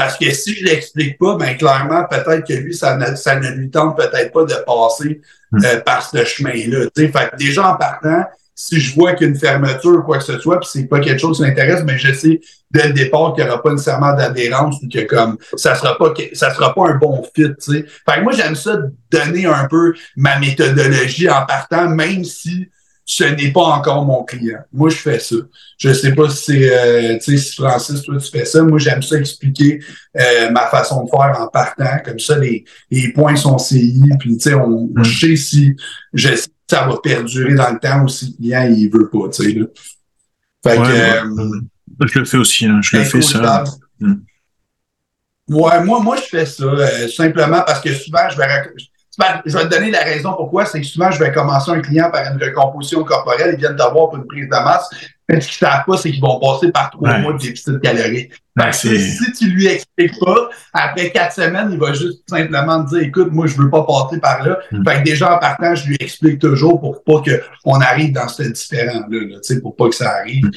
Speaker 4: Parce que si je l'explique pas, ben clairement, peut-être que lui, ça ne, ça ne lui tente peut-être pas de passer
Speaker 2: Hmm.
Speaker 4: euh, par ce chemin-là. tu sais. Fait que déjà en partant, si je vois qu'il y a une fermeture ou quoi que ce soit, puis c'est pas quelque chose qui m'intéresse, mais je sais dès le départ qu'il n'y aura pas nécessairement d'adhérence ou que comme ça sera pas ça sera pas un bon fit. tu sais. Fait que moi, j'aime ça donner un peu ma méthodologie en partant, même si ce n'est pas encore mon client. Moi, je fais ça. Je sais pas si c'est, euh, tu sais, si Francis, toi, tu fais ça. Moi, j'aime ça expliquer euh, ma façon de faire en partant. Comme ça, les, les points sont CI. Puis, tu sais, on,
Speaker 2: Mm.
Speaker 4: je sais si je sais ça va perdurer dans le temps ou si le client, il veut pas, tu sais, là. Fait
Speaker 2: Ouais,
Speaker 4: que, euh,
Speaker 2: Je le fais aussi, hein. je le fais ça. Mm.
Speaker 4: Ouais, moi, moi, je fais ça euh, simplement parce que souvent, je vais, rac- souvent, je vais te donner la raison pourquoi. C'est que souvent, je vais commencer un client par une recomposition corporelle. Ils viennent te voir pour une prise de masse. Mais ce qu'ils savent pas, c'est qu'ils vont passer par trois
Speaker 2: Ouais.
Speaker 4: mois de déficit calorique.
Speaker 2: Ouais,
Speaker 4: que
Speaker 2: c'est-
Speaker 4: si tu lui expliques pas, après quatre semaines, il va juste simplement te dire, écoute, moi, je veux pas passer par là.
Speaker 2: Mm.
Speaker 4: Fait que déjà, en partant, je lui explique toujours pour pas qu'on arrive dans ce différent-là, là, tu sais, pour pas que ça arrive.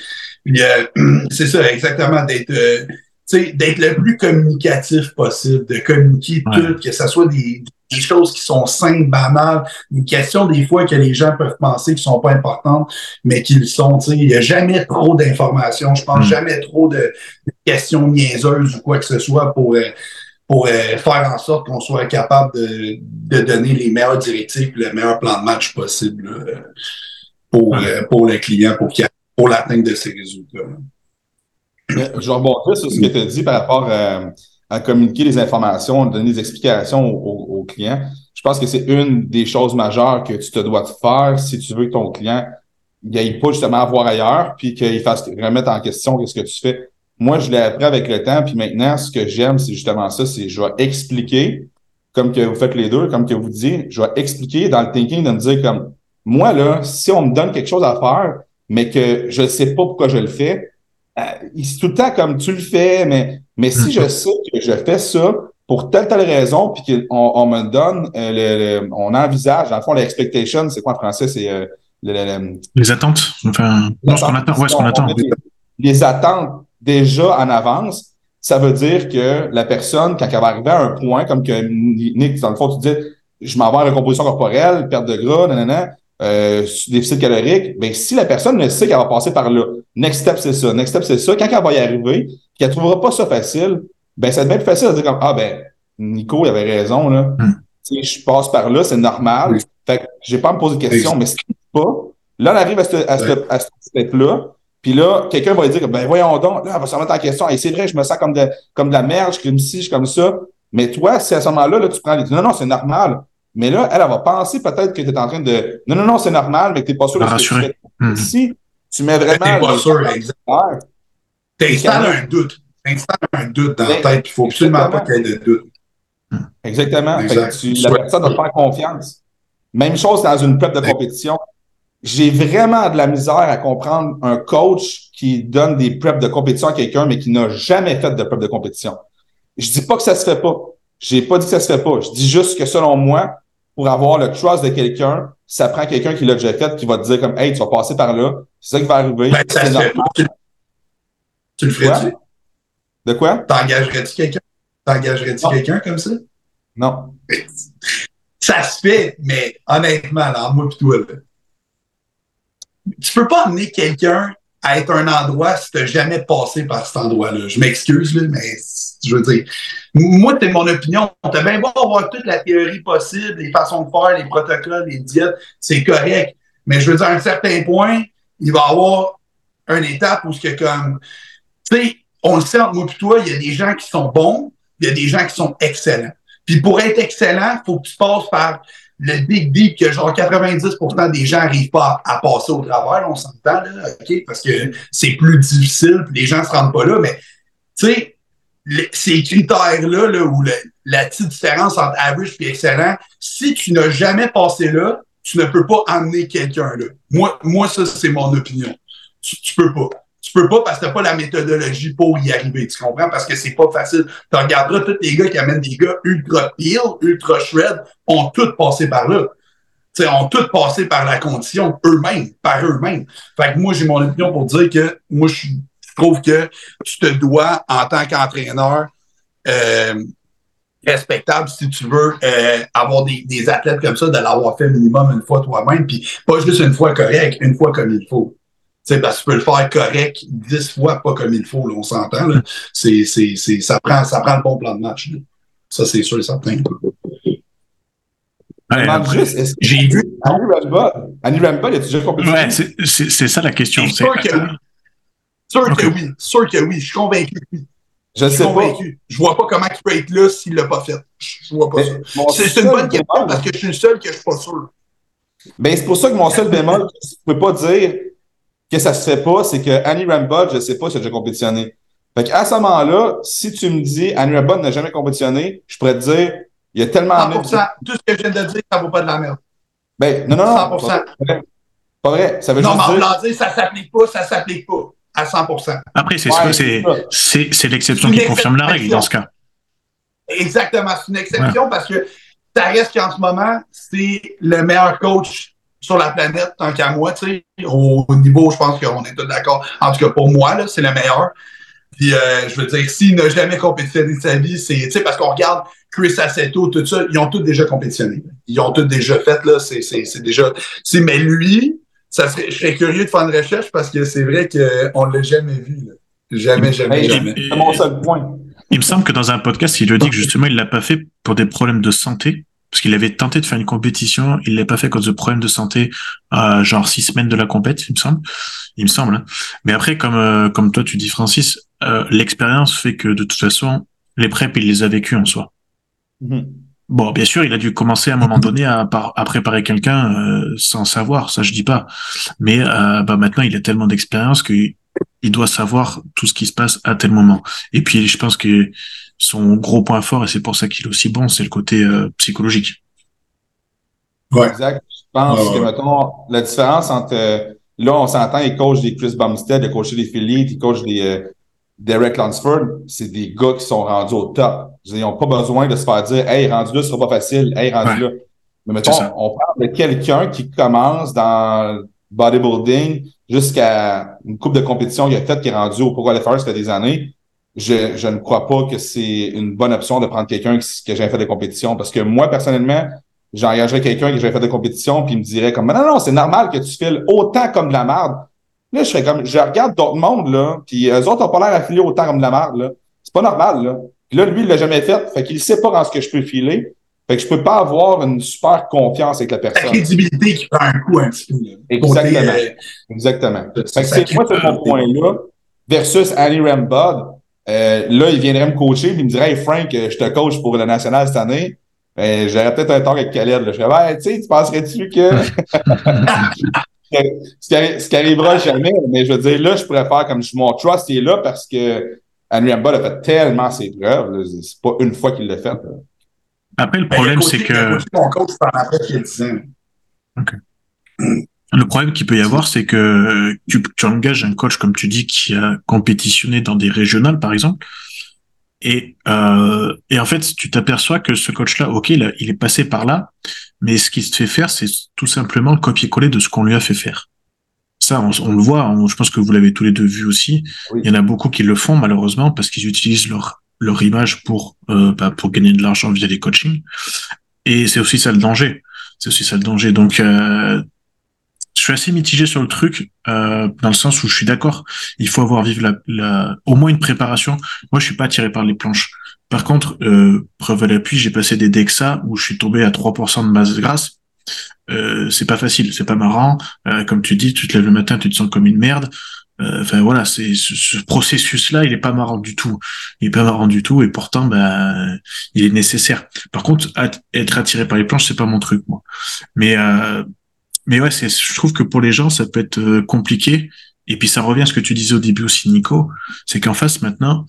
Speaker 4: Euh, c'est ça, exactement, d'être, euh, tu sais, d'être le plus communicatif possible, de communiquer
Speaker 2: Ouais.
Speaker 4: tout, que ce soit des, des choses qui sont simples, banales, des questions des fois que les gens peuvent penser qui sont pas importantes, mais qui le sont. Il n'y a jamais trop d'informations, je pense,
Speaker 2: Mm.
Speaker 4: jamais trop de, de questions niaiseuses ou quoi que ce soit pour, euh, pour euh, faire en sorte qu'on soit capable de, de donner les meilleures directives, le meilleur plan de match possible là, euh, pour,
Speaker 2: Ouais.
Speaker 4: euh, pour le client, pour, pour l'atteinte de ses résultats.
Speaker 3: Je vais rebondir sur ce que tu as dit par rapport à, à communiquer les informations, donner des explications aux, clients. Je pense que c'est une des choses majeures que tu te dois de faire si tu veux que ton client n'aille pas justement à voir ailleurs, puis qu'il fasse remettre en question qu'est-ce que tu fais. Moi, je l'ai appris avec le temps, puis maintenant, ce que j'aime, c'est justement ça, c'est je vais expliquer, comme que vous faites les deux, comme que vous dites, je vais expliquer dans le thinking de me dire comme, moi, là, si on me donne quelque chose à faire, mais que je ne sais pas pourquoi je le fais, euh, c'est tout le temps comme tu le fais, mais, mais si je sais que je fais ça pour telle, telle raison, puis qu'on on me donne, euh, le, le- on envisage, dans le fond, l'expectation, c'est quoi en français? C'est euh, le, le- le-
Speaker 2: Les attentes, enfin, non, ce qu'on attend, ouais, ce qu'on
Speaker 3: on
Speaker 2: attend.
Speaker 3: Les, attentes déjà en avance, ça veut dire que la personne, quand elle va arriver à un point, comme que Nick, dans le fond, tu dis, je m'en vais en recomposition corporelle, perte de gras, nanana, euh, déficit calorique, ben si la personne ne sait qu'elle va passer par là, next step c'est ça, next step c'est ça, quand elle va y arriver, qu'elle trouvera pas ça facile, ben ça devient plus facile de dire comme ah ben Nico il avait raison là,
Speaker 2: Mm.
Speaker 3: je passe par là, c'est normal,
Speaker 4: Oui.
Speaker 3: fait que j'ai pas à me poser de questions, mais si pas, là on arrive à ce à ce, à ce step là, puis là quelqu'un va dire ben voyons donc, là elle va se remettre en question, et c'est vrai je me sens comme de comme de la merde, je suis comme ci, je suis comme ça, mais toi si à ce moment-là là tu prends les non non c'est normal. Mais là, elle, elle va penser peut-être que tu es en train de. Non, non, non, c'est normal, mais que tu n'es pas sûr de
Speaker 2: La
Speaker 3: ce que tu fais.
Speaker 2: Mhm.
Speaker 3: Si tu mets
Speaker 4: T'es
Speaker 3: vraiment.
Speaker 4: pas
Speaker 3: les
Speaker 4: sûr,
Speaker 3: attentes
Speaker 4: exact.
Speaker 3: claires,
Speaker 4: T'installes un doute. T'installes un doute dans la tête, il faut absolument pas
Speaker 3: exactement.
Speaker 4: qu'il y ait de doute.
Speaker 3: Exactement. Fait que
Speaker 4: Exact.
Speaker 3: tu- la personne doit te faire confiance. Même chose dans une prep de compétition. J'ai vraiment de la misère à comprendre un coach qui donne des preps de compétition à quelqu'un, mais qui n'a jamais fait de prep de compétition. Je dis pas que ça se fait pas. J'ai pas dit que ça se fait pas. Je dis juste que selon moi, pour avoir le trust de quelqu'un, ça prend quelqu'un qui l'a déjà fait, qui va te dire comme, hey, tu vas passer par là. C'est ça qui va arriver.
Speaker 4: Ben, ça fait. Tu, tu le ferais-tu?
Speaker 3: De quoi?
Speaker 4: T'engagerais-tu quelqu'un? T'engagerais-tu quelqu'un comme ça?
Speaker 3: Non.
Speaker 4: Ça se fait, mais honnêtement, là, moi pis toi, là, tu peux pas amener quelqu'un à être un endroit si t'as jamais passé par cet endroit-là. Je m'excuse, là, mais je veux dire, moi, c'est mon opinion. T'as bien beau avoir toute la théorie possible, les façons de faire, les protocoles, les diètes, c'est correct. Mais je veux dire, à un certain point, il va y avoir une étape où ce que comme, tu sais, on le sait entre moi et toi, il y a des gens qui sont bons, il y a des gens qui sont excellents. Puis pour être excellent, il faut que tu passes par le big deep que genre 90% des gens n'arrivent pas à, passer au travers, on s'entend là, OK, parce que c'est plus difficile, puis les gens se rendent pas là, mais tu sais, le- ces critères-là, là, le- la petite différence entre average et excellent, si tu n'as jamais passé là, tu ne peux pas amener quelqu'un là. Moi, moi, ça, c'est mon opinion. Tu, tu peux pas. Tu peux pas parce que t'as pas la méthodologie pour y arriver. Tu comprends? Parce que c'est pas facile. Tu regarderas tous les gars qui amènent des gars ultra peel, ultra shred, ont tous passé par là. Tu sais, ont tous passé par la condition eux-mêmes, par eux-mêmes. Fait que moi, j'ai mon opinion pour dire que moi, je je trouve que tu te dois, en tant qu'entraîneur, euh, respectable si tu veux euh, avoir des, des, athlètes comme ça, de l'avoir fait minimum une fois toi-même, puis pas juste une fois correct, une fois comme il faut. Tu sais, parce que tu peux le faire correct dix fois pas comme il faut, là, on s'entend. Là. C'est, c'est, c'est, ça, prend, ça prend le bon plan de match. Là. Ça, c'est sûr et certain.
Speaker 3: Ouais, j'ai vu Annie Ramba. Annie Ramba, il a déjà compétitionné?
Speaker 2: Ouais, c'est, c'est, c'est ça la question.
Speaker 4: C'est sûr que. Sûr okay. que oui. Sûr que oui. Je suis convaincu que oui.
Speaker 3: Je, je sais
Speaker 4: convaincu.
Speaker 3: pas.
Speaker 4: Je vois pas comment il peut être là s'il l'a pas fait. Je vois pas ça. C'est, une bonne question
Speaker 3: bémol-
Speaker 4: parce que je suis le seul que je suis pas sûr.
Speaker 3: Ben, c'est pour ça que mon seul bémol, je peux pas dire que ça se fait pas, c'est que Annie Rambod, je sais pas si elle a déjà compétitionné. Fait qu'à ce moment-là, si tu me dis Annie Rambod n'a jamais compétitionné, je pourrais te dire, il y a tellement
Speaker 4: 100%. Tout ce que je viens de dire, ça vaut pas de la merde.
Speaker 3: Ben, non, non, non.
Speaker 4: 100%.
Speaker 3: Pas vrai. Pas vrai. Ça veut
Speaker 4: Non,
Speaker 3: juste
Speaker 4: mais en
Speaker 3: dire.
Speaker 4: dire, ça s'applique pas, ça s'applique pas. À 100%.
Speaker 2: Après, c'est,
Speaker 3: Ouais,
Speaker 2: l'exception qui confirme la règle dans ce cas.
Speaker 4: Exactement. C'est une exception parce que ça reste qu'en ce moment, c'est le meilleur coach sur la planète, tant qu'à moi, tu sais. Au, au niveau, je pense qu'on est tous d'accord. En tout cas, pour moi, là, c'est le meilleur. Puis, euh, je veux dire, s'il n'a jamais compétitionné de sa vie, c'est, tu sais, parce qu'on regarde Chris Assetto, tout ça, ils ont tous déjà compétitionné. Ils ont tous déjà fait, là, c'est, c'est, c'est déjà, mais lui, ça serait, je serais curieux de faire une recherche parce que c'est vrai qu'on l'a jamais vu, là. Jamais, jamais,
Speaker 3: Hey,
Speaker 4: jamais.
Speaker 2: Et-
Speaker 3: C'est mon seul point.
Speaker 2: Il me semble que dans un podcast, il le dit que justement, il l'a pas fait pour des problèmes de santé, parce qu'il avait tenté de faire une compétition, il l'a pas fait à cause de problèmes de santé, euh, genre six semaines de la compète, il me semble. Il me semble. hein. Mais après, comme euh, comme toi tu dis, Francis, euh, l'expérience fait que de toute façon, les preps, il les a vécus en soi.
Speaker 3: Mhm.
Speaker 2: Bon, bien sûr, il a dû commencer à un moment donné à, par- à préparer quelqu'un euh, sans savoir, ça je dis pas. Mais euh, bah maintenant, il a tellement d'expérience qu'il il doit savoir tout ce qui se passe à tel moment. Et puis, je pense que son gros point fort, et c'est pour ça qu'il est aussi bon, c'est le côté euh, psychologique.
Speaker 4: Ouais.
Speaker 3: Exact. Je pense
Speaker 4: Ouais, ouais.
Speaker 3: que, mettons, la différence entre, euh, là, on s'entend, il coach des Chris Bumstead, il a coaché des Phillies, il coach des euh, Derek Lunsford, c'est des gars qui sont rendus au top. Ils n'ont pas besoin de se faire dire, hey, rendu là, ce sera pas facile, hey, rendu
Speaker 2: Ouais.
Speaker 3: là. Mais mettons,
Speaker 2: ça.
Speaker 3: on parle de quelqu'un qui commence dans le bodybuilding jusqu'à une coupe de compétition qu'il a faite, qui est rendu au Pro Qualifier, ça fait des années. Je, je ne crois pas que c'est une bonne option de prendre quelqu'un qui, qui a jamais fait de compétition. Parce que moi, personnellement, j'engagerais quelqu'un qui a jamais fait de compétition, puis il me dirait comme, non, non, c'est normal que tu files autant comme de la merde. Là, je serais comme, je regarde d'autres mondes, là, puis eux autres ont pas l'air à filer autant comme de la merde, là. C'est pas normal, là. Puis là, lui, il l'a jamais fait, fait qu'il sait pas dans ce que je peux filer. Fait que je peux pas avoir une super confiance avec la
Speaker 4: La
Speaker 3: personne.
Speaker 4: crédibilité qui prend un coup un petit peu. là.
Speaker 3: Exactement.
Speaker 4: Euh,
Speaker 3: Exactement.
Speaker 4: C'est
Speaker 3: Fait c'est moi, c'est mon point-là. Versus Annie Rambod, euh, là, il viendrait me coacher, puis il me dirait, hey, Frank, euh, je te coach pour le national cette année. Ben, j'aurais peut-être un tort avec Khaled, là. Je serais, ben, tu sais, tu penserais-tu que, ce qui, arri- ce qui arrivera jamais, mais je veux dire, là, je pourrais faire comme je- mon trust est là parce que Annie Rambod a fait tellement ses preuves, là. C'est pas une fois qu'il l'a fait, là.
Speaker 2: Après, le problème, c'est que
Speaker 4: Mon coach 10 ans.
Speaker 2: le problème qu'il peut y avoir, c'est que euh, tu, tu engages un coach, comme tu dis, qui a compétitionné dans des régionales, par exemple, et, euh, et en fait, tu t'aperçois que ce coach-là, ok, il, est passé par là, mais ce qu'il se fait faire, c'est tout simplement le copier-coller de ce qu'on lui a fait faire. Ça, on, on le voit, on- je pense que vous l'avez tous les deux vu aussi.
Speaker 3: Oui.
Speaker 2: Il y en a beaucoup qui le font, malheureusement, parce qu'ils utilisent leur, leur image pour, euh, bah, pour gagner de l'argent via des coachings. Et c'est aussi ça le danger. C'est aussi ça le danger. Donc, euh, je suis assez mitigé sur le truc, euh, dans le sens où je suis d'accord. Il faut avoir vivre la, la, au moins une préparation. Moi, je suis pas attiré par les planches. Par contre, euh, preuve à l'appui, j'ai passé des DEXA où je suis tombé à 3% de masse grasse. Euh, c'est pas facile, c'est pas marrant. Euh, comme tu dis, tu te lèves le matin, tu te sens comme une merde. Euh, Enfin voilà, c'est ce, ce processus-là, il est pas marrant du tout. Il est pas marrant du tout, et pourtant, ben, il est nécessaire. Par contre, être attiré par les planches, c'est pas mon truc, moi. Mais euh, mais ouais, c'est, je trouve que pour les gens, ça peut être euh, compliqué. Et puis ça revient à ce que tu disais au début aussi, Nico, c'est qu'en face maintenant,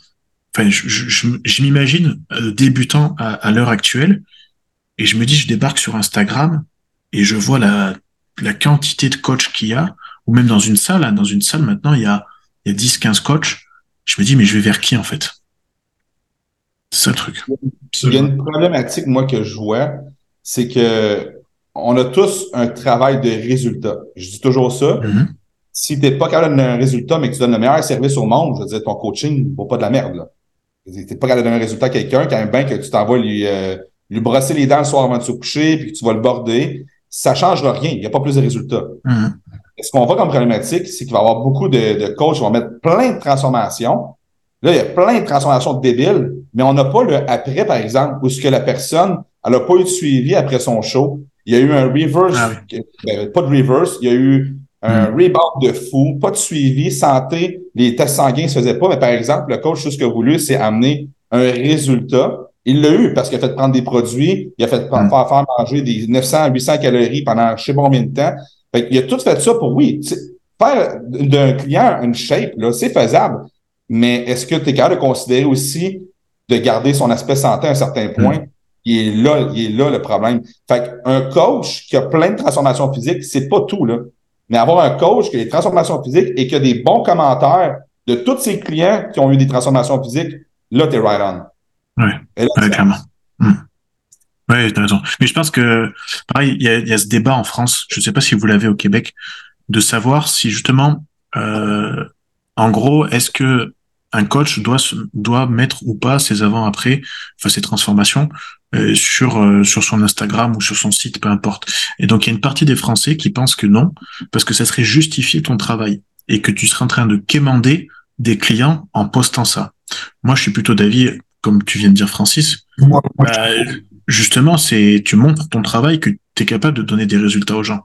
Speaker 2: enfin, je, je, je, m'imagine euh, débutant à, à l'heure actuelle, et je me dis, je débarque sur Instagram et je vois la, la quantité de coachs qu'il y a, ou même dans une salle, hein, dans une salle maintenant, il y a, il y a 10, 15 coachs. Je me dis, mais je vais vers qui en fait? C'est ça le truc.
Speaker 3: Il y a une problématique, moi, que je vois, c'est que on a tous un travail de résultat. Je dis toujours ça.
Speaker 2: Mhm.
Speaker 3: Si t'es pas capable de donner un résultat, mais que tu donnes le meilleur service au monde, je veux dire, ton coaching vaut pas de la merde, là. T'es pas capable de donner un résultat à quelqu'un quand même bien que tu t'en vas lui, euh, lui brosser les dents le soir avant de se coucher, puis que tu vas le border. Ça ne changera rien. Il n'y a pas plus de résultats.
Speaker 2: Mhm.
Speaker 3: Ce qu'on voit comme problématique, c'est qu'il va y avoir beaucoup de, de coachs qui vont mettre plein de transformations. Là, il y a plein de transformations débiles, mais on n'a pas le après, par exemple, où ce que la personne, elle n'a pas eu de suivi après son show. Il y a eu un reverse,
Speaker 2: Ah
Speaker 3: ben, pas de reverse, il y a eu un
Speaker 2: Mm.
Speaker 3: rebound de fou, pas de suivi, santé, les tests sanguins ne se faisaient pas, mais par exemple, le coach, tout ce qu'il a voulu, c'est amener un résultat. Il l'a eu parce qu'il a fait prendre des produits, il a fait
Speaker 2: Mm.
Speaker 3: faire, faire manger des 900 800 calories pendant je sais pas combien de temps. Fait il a tout fait ça pour oui. Faire d'un client une shape, là, c'est faisable. Mais est-ce que tu es capable de considérer aussi de garder son aspect santé à un certain point? Il est là, il est là le problème. Fait un coach qui a plein de transformations physiques, c'est pas tout, là. Mais avoir un coach qui a des transformations physiques et qui a des bons commentaires de tous ses clients qui ont eu des transformations physiques, là, t'es right on. Et là,
Speaker 2: Ouais, clairement. Hmm. Ouais, t'as raison. Mais je pense que, pareil, il y a, il y a ce débat en France, je ne sais pas si vous l'avez au Québec, de savoir si justement, euh, en gros, est-ce que un coach doit doit mettre ou pas ses avant-après, enfin ses transformations sur euh, sur son Instagram ou sur son site, peu importe. Et donc il y a une partie des Français qui pensent que non, parce que ça serait justifier ton travail et que tu serais en train de quémander des clients en postant ça. Moi, je suis plutôt d'avis, comme tu viens de dire, Francis,
Speaker 4: Moi, moi,
Speaker 2: bah, justement, c'est tu montres ton travail que tu es capable de donner des résultats aux gens.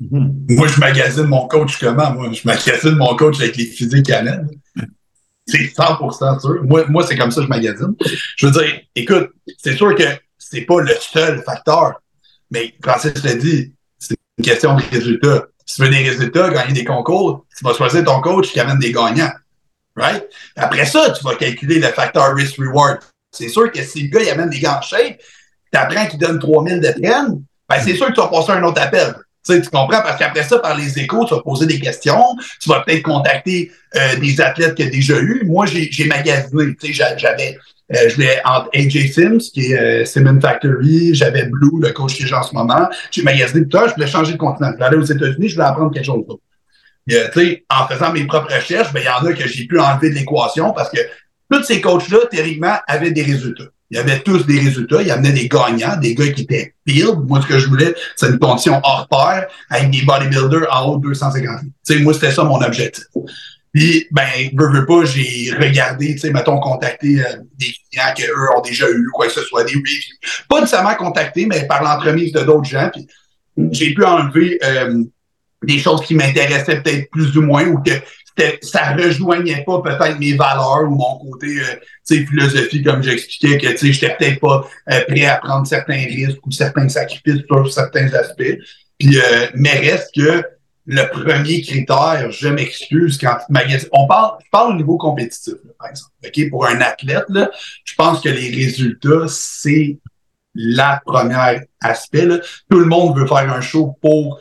Speaker 4: Moi, je magasine mon coach comment? Moi, je magasine mon coach avec les physiques à l'aide. C'est 100% sûr. Moi, moi c'est comme ça que je magasine. Je veux dire, écoute, c'est sûr que c'est pas le seul facteur, mais Francis l'a dit, c'est une question de résultats. Si tu veux des résultats, gagner des concours, tu vas choisir ton coach qui amène des gagnants. Right? Après ça, tu vas calculer le facteur risk-reward. C'est sûr que si le gars il amène des gants shape, tu apprends qu'il donne 3000 de prenne, ben c'est sûr que tu vas passer un autre appel. Tu, tu comprends? Parce qu'après ça, par les échos, tu vas poser des questions, tu vas peut-être contacter euh, des athlètes qu'il a déjà eu. Moi, j'ai magasiné. Tu sais, j'a- j'avais, euh, je voulais entre AJ Sims, qui est euh, Simon Factory, j'avais Blue, le coach que j'ai en ce moment. J'ai magasiné tout ça, je voulais changer de continent. Je voulais aller aux États-Unis, je voulais apprendre quelque chose d'autre. Tu sais, en faisant mes propres recherches, ben, il y en a que j'ai pu enlever de l'équation parce que tous ces coachs-là, théoriquement, avaient des résultats. Ils avaient tous des résultats. Ils amenaient des gagnants, des gars qui étaient build. Moi, ce que je voulais, c'est une condition hors pair avec des bodybuilders en haut de 250 livres. Sais, moi, c'était ça mon objectif. Puis, ben, veux, veux pas, j'ai regardé, tu sais, mettons, contacter euh, des clients qu'eux ont déjà eu, quoi que ce soit, des. Pas nécessairement contacter, mais par l'entremise de d'autres gens. Puis, j'ai pu enlever euh, des choses qui m'intéressaient peut-être plus ou moins ou que ça rejoignait pas peut-être mes valeurs ou mon côté, euh, philosophie, comme j'expliquais, que, tu sais, j'étais peut-être pas euh, prêt à prendre certains risques ou certains sacrifices sur certains aspects. Puis, euh, mais reste que le premier critère, je m'excuse quand. On parle, je parle au niveau compétitif, là, par exemple. OK? Pour un athlète, là, je pense que les résultats, c'est la première aspect. Là. Tout le monde veut faire un show pour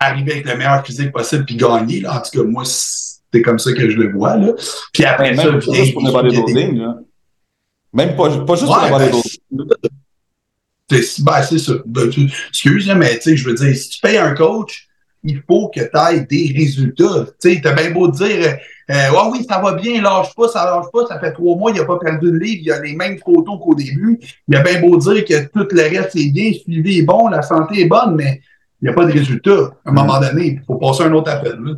Speaker 4: arriver avec le meilleur physique possible puis gagner. Là. En tout cas, moi, c'est comme ça que je le vois. Là. Puis après
Speaker 3: Même
Speaker 4: ça,
Speaker 3: pas
Speaker 4: vient-
Speaker 3: juste pour le bodybuilding, là. Même pas, pas juste
Speaker 4: Ouais,
Speaker 3: pour le bodybuilding.
Speaker 4: Ben, c'est ça. Ben, tu- excuse, mais tu sais, je veux dire, si tu payes un coach, il faut que tu aies des résultats. Tu sais, t'as bien beau dire, euh, ouais, oui, ça va bien, lâche pas, ça lâche pas, ça fait trois mois, il a pas perdu de livre, il a les mêmes photos qu'au début. Il a bien beau dire que tout le reste est bien, le suivi est bon, la santé est bonne, mais il n'y a pas de résultat. À un moment donné, il faut passer un autre appel. là,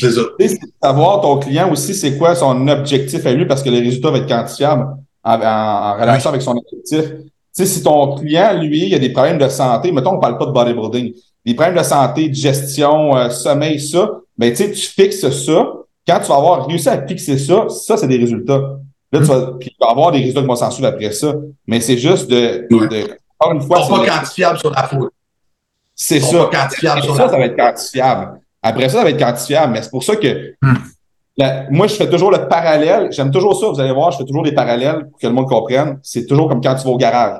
Speaker 4: c'est c'est ça.
Speaker 3: Savoir ton client aussi, c'est quoi son objectif à lui, parce que le résultat va être quantifiable en, en- en relation avec son objectif. Tu sais, si ton client, lui, il a des problèmes de santé, mettons, on parle pas de bodybuilding, des problèmes de santé, de gestion, euh, sommeil, ça, ben, tu sais, tu fixes ça. Quand tu vas avoir réussi à fixer ça, ça, c'est des résultats. Là, tu vas, puis tu vas avoir des résultats qui vont s'en suivre après ça. Mais c'est juste de,
Speaker 4: Ouais.
Speaker 3: de, encore une
Speaker 4: Ils
Speaker 3: fois,
Speaker 4: sont pas
Speaker 3: le-
Speaker 4: quantifiables sur la photo.
Speaker 3: c'est ça.
Speaker 4: pas quantifiables sur
Speaker 3: ça,
Speaker 4: la
Speaker 3: ça va être quantifiable. Après ça, ça va être quantifiable. Mais c'est pour ça que
Speaker 2: Hmm.
Speaker 3: la- moi, je fais toujours le parallèle. J'aime toujours ça. Vous allez voir, je fais toujours des parallèles pour que le monde comprenne. C'est toujours comme quand tu vas au garage.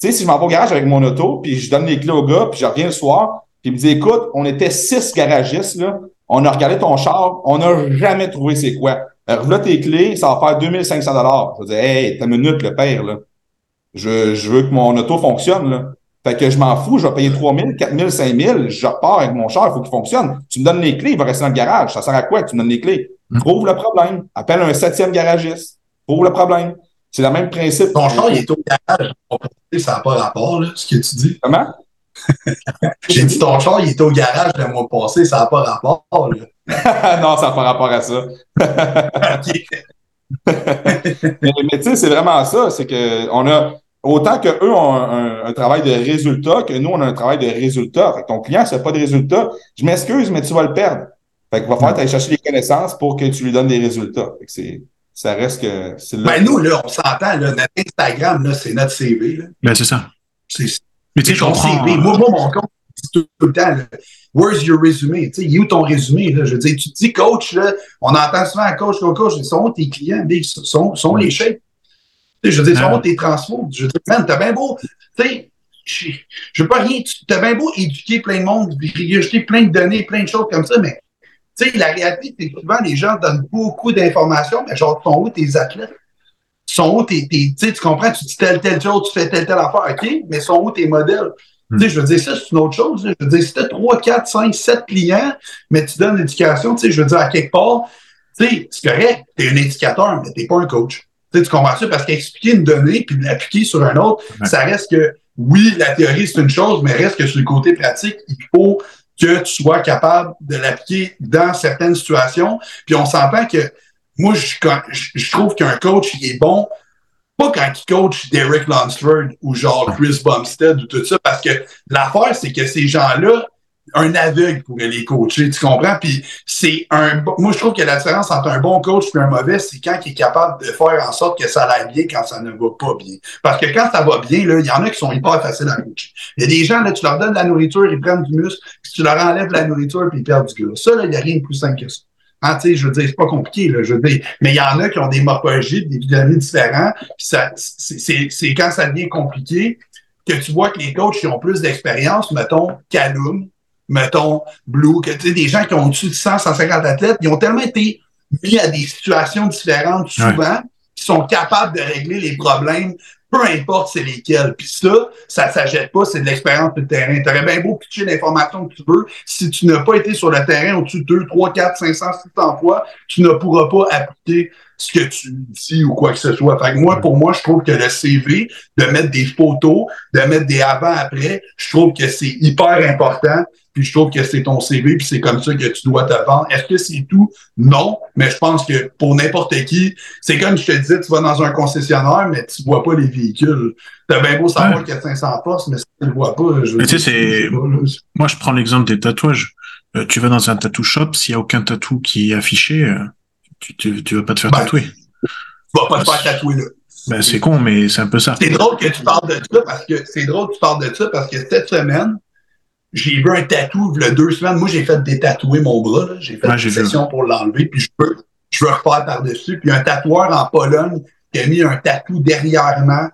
Speaker 3: Tu sais, si je m'en vais au garage avec mon auto, puis je donne les clés au gars, puis je reviens le soir, puis il me dit, écoute, on était six garagistes, là. On a regardé ton char, on n'a jamais trouvé c'est quoi. Alors, là, tes clés, ça va faire 2500 dollars. Je dis, hey, t'as une minute, le père, là. Je, je veux que mon auto fonctionne, là. Fait que je m'en fous, je vais payer 3000, 4000, 5000, je repars avec mon char, il faut qu'il fonctionne. Tu me donnes les clés, il va rester dans le garage. Ça sert à quoi que tu me donnes les clés? Mm. Trouve le problème. Appelle un septième garagiste. Trouve le problème. C'est le même principe.
Speaker 4: Ton char, il est au garage. Ça n'a pas rapport, là, ce que tu dis.
Speaker 3: Comment?
Speaker 4: J'ai dit ton char, il est au garage le mois passé. Ça n'a pas rapport,
Speaker 3: là. non, ça n'a pas rapport à ça. mais, tu sais, c'est vraiment ça. C'est que on a autant qu'eux ont un, travail de résultat que nous, on a un travail de résultat. Fait ton client, n'a pas de résultat, je m'excuse, mais tu vas le perdre. Fait qu'il va falloir aller chercher des connaissances pour que tu lui donnes des résultats. Fait que c'est, ça reste que
Speaker 4: c'est là. Ben nous, là, on s'entend, là, notre Instagram, là, c'est notre CV. Là.
Speaker 2: Ben, c'est ça.
Speaker 4: C'est, mais tu sais, je comprends. CV. Moi, moi, mon compte, tout, le temps, là, where's your resume? Tu sais, il est où ton résumé? Là? Je veux dire, tu te dis coach, là, on entend souvent coach, coach, coach, ils sont où tes clients? Ils sont, sont les chefs. Je veux dire, sont où tes transfos? Je veux dire, man, t'as bien beau, tu sais, je veux pas rien, t'as bien beau éduquer plein de monde, jeter plein de données, plein de choses comme ça, mais tu sais, la réalité, c'est que souvent, les gens donnent beaucoup d'informations, mais genre, sont où tes athlètes? Sont où tes, tes tu comprends, tu dis telle, telle chose, tu fais telle, telle affaire, OK, mais sont où tes modèles? Tu sais, je veux dire, ça, c'est une autre chose. Je veux dire, si tu as 3, 4, 5, 7 clients, mais tu donnes l'éducation, tu sais, je veux dire, à quelque part, tu sais, c'est correct, tu es un indicateur, mais tu pas un coach. Tu, sais, tu comprends ça? Parce qu'expliquer une donnée puis l'appliquer sur un autre, ça reste que, oui, la théorie, c'est une chose, mais reste que sur le côté pratique, il faut que tu sois capable de l'appliquer dans certaines situations. Puis on s'entend que moi, je, je trouve qu'un coach, il est bon pas quand il coach Derek Lunsford ou genre Chris Bumstead ou tout ça, parce que l'affaire, c'est que ces gens-là, un aveugle pourrait les coacher, tu comprends? Puis c'est un moi je trouve que la différence entre un bon coach et un mauvais, c'est quand il est capable de faire en sorte que ça aille bien quand ça ne va pas bien. Parce que quand ça va bien, là, il y en a qui sont hyper faciles à coacher. Il y a des gens, là, tu leur donnes de la nourriture, ils prennent du muscle, puis tu leur enlèves la nourriture, puis ils perdent du gras. Ça, là, il n'y a rien de plus simple que ça. Sais, je veux dire, c'est pas compliqué, là, je veux dire. Mais il y en a qui ont des morphologies, des vitamines différents. Puis ça, c'est quand ça devient compliqué que tu vois que les coachs qui ont plus d'expérience, mettons Calum, mettons Blue, que tu sais, des gens qui ont au-dessus de 100, 150 athlètes, ils ont tellement été mis à des situations différentes souvent, qui sont capables de régler les problèmes peu importe c'est lesquels. Puis ça, ça s'achète pas, c'est de l'expérience de terrain. Tu aurais bien beau pitcher l'information que tu veux. Si tu n'as pas été sur le terrain au-dessus de 2, 3, 4, 500, 600 fois, tu ne pourras pas appliquer ce que tu dis ou quoi que ce soit. Fait que moi, pour moi, je trouve que le CV, de mettre des photos, de mettre des avant-après, je trouve que c'est hyper important puis je trouve que c'est ton CV, puis c'est comme ça que tu dois te vendre. Est-ce que c'est tout? Non, mais je pense que pour n'importe qui, c'est comme je te disais, tu vas dans un concessionnaire, mais tu vois pas les véhicules. T'as bien beau savoir qu'il y a 500 postes, mais si tu le vois pas, je
Speaker 2: tu sais, c'est... Moi, je prends l'exemple des tatouages. Euh, tu vas dans un tattoo shop, s'il y a aucun tatou qui est affiché, euh, tu, tu, tu, vas pas te faire ben, tatouer? Tu
Speaker 4: vas pas te faire tatouer, là.
Speaker 2: Ben, c'est con, mais c'est un peu ça.
Speaker 4: C'est drôle que tu parles de ça parce que c'est drôle que tu parles de ça parce que cette semaine, j'ai vu un tatou a deux semaines. Moi, j'ai fait détatouer mon bras. J'ai fait une session pour l'enlever, puis je peux, je veux refaire par-dessus. Puis un tatoueur en Pologne qui a mis un tatou derrière moi.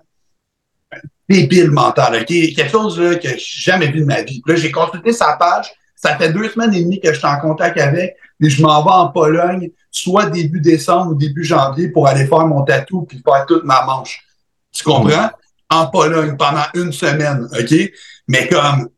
Speaker 4: Débile mental, OK? Quelque chose là, que j'ai jamais vu de ma vie. là, j'ai consulté sa page. Ça fait deux semaines et demie que je suis en contact avec. Et je m'en vais en Pologne, soit début décembre ou début janvier, pour aller faire mon tatou puis faire toute ma manche. Tu comprends? En Pologne pendant une semaine, OK? Mais comme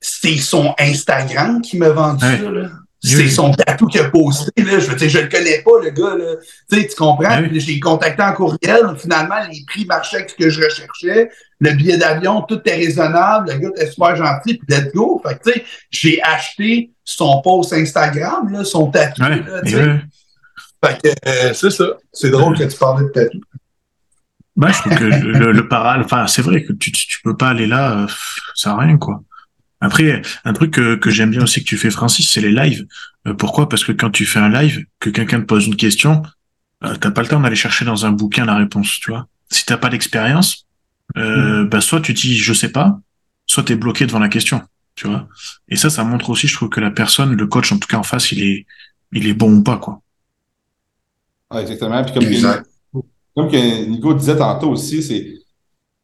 Speaker 4: c'est son Instagram qui m'a vendu ça. Là. C'est son tatou qu'il a posté. Là. Je veux dire, je le connais pas, le gars. Là. Tu, sais, tu comprends? J'ai contacté en courriel. Finalement, les prix marchaient avec ce que je recherchais. Le billet d'avion, tout est raisonnable. Le gars était super gentil. Puis let's go. Fait que, tu sais, j'ai acheté son post Instagram, là, son tatou. Là, fait que euh, c'est ça. C'est drôle que tu parlais de tatou.
Speaker 2: Ben, je trouve que le, le paral, enfin, c'est vrai que tu, tu peux pas aller là, euh, ça n'a rien, quoi. Après, un truc que, que j'aime bien aussi que tu fais, Francis, c'est les lives. Euh, pourquoi? Parce que quand tu fais un live, que quelqu'un te pose une question, euh, t'as pas le temps d'aller chercher dans un bouquin la réponse, tu vois. Si t'as pas d'expérience, euh, mm. bah soit tu dis je sais pas, soit t'es bloqué devant la question, tu vois. Et ça, ça montre aussi, je trouve que la personne, le coach en tout cas en face, il est, il est bon ou pas, quoi.
Speaker 3: exactement. Puis comme, comme que Nico disait tantôt aussi, c'est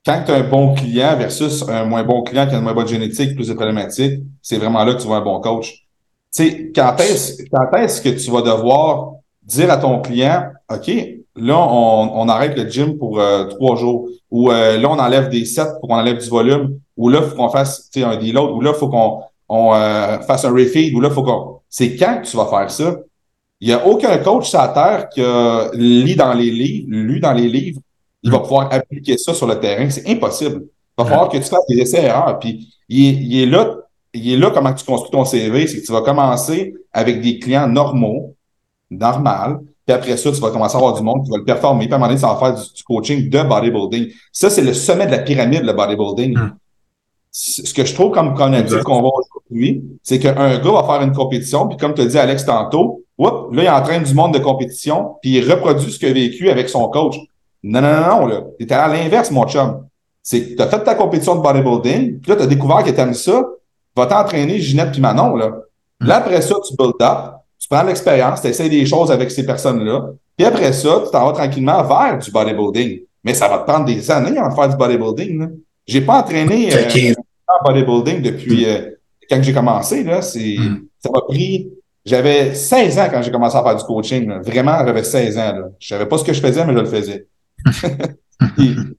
Speaker 3: quand tu as un bon client versus un moins bon client qui a une moins bonne génétique, plus de problématiques, c'est vraiment là que tu vois un bon coach. Tu sais, quand est-ce, est-ce que tu vas devoir dire à ton client, OK, là, on, on arrête le gym pour euh, trois jours, ou euh, là, on enlève des sets pour qu'on enlève du volume, ou là, il faut qu'on fasse un deload, ou là, il faut qu'on on, euh, fasse un refeed, ou là, il faut qu'on... C'est quand tu vas faire ça? Il n'y a aucun coach sur la terre qui a lu dans les livres, lu dans les livres, il va pouvoir appliquer ça sur le terrain. C'est impossible. Il va falloir que tu fasses des essais-erreurs. Puis il est, là, il est là comment tu construis ton CV, c'est que tu vas commencer avec des clients normaux, normal, puis après ça, tu vas commencer à avoir du monde, tu vas le performer, puis à un moment donné, ça va faire du, coaching de bodybuilding. Ça, c'est le sommet de la pyramide, le bodybuilding. Hmm. Ce que je trouve comme connaître qu'on va aujourd'hui, c'est qu'un gars va faire une compétition, puis comme tu as dit Alex tantôt, là, il entraîne du monde de compétition, puis il reproduit ce qu'il a vécu avec son coach. Non, non, non, non, là. T'es à l'inverse, mon chum. C'est que t'as fait ta compétition de bodybuilding, puis là, t'as découvert que t'aimes ça, va t'entraîner Ginette puis Manon, là. Là, après ça, tu build up, tu prends l'expérience, tu essaies des choses avec ces personnes-là, puis après ça, tu t'en vas tranquillement vers du bodybuilding. Mais ça va te prendre des années à faire du bodybuilding. Là. J'ai pas entraîné euh, bodybuilding depuis euh, quand j'ai commencé. Là, c'est, hmm. Ça m'a pris. J'avais 16 ans quand j'ai commencé à faire du coaching. Vraiment, j'avais 16 ans. Là. Je savais pas ce que je faisais, mais je le faisais.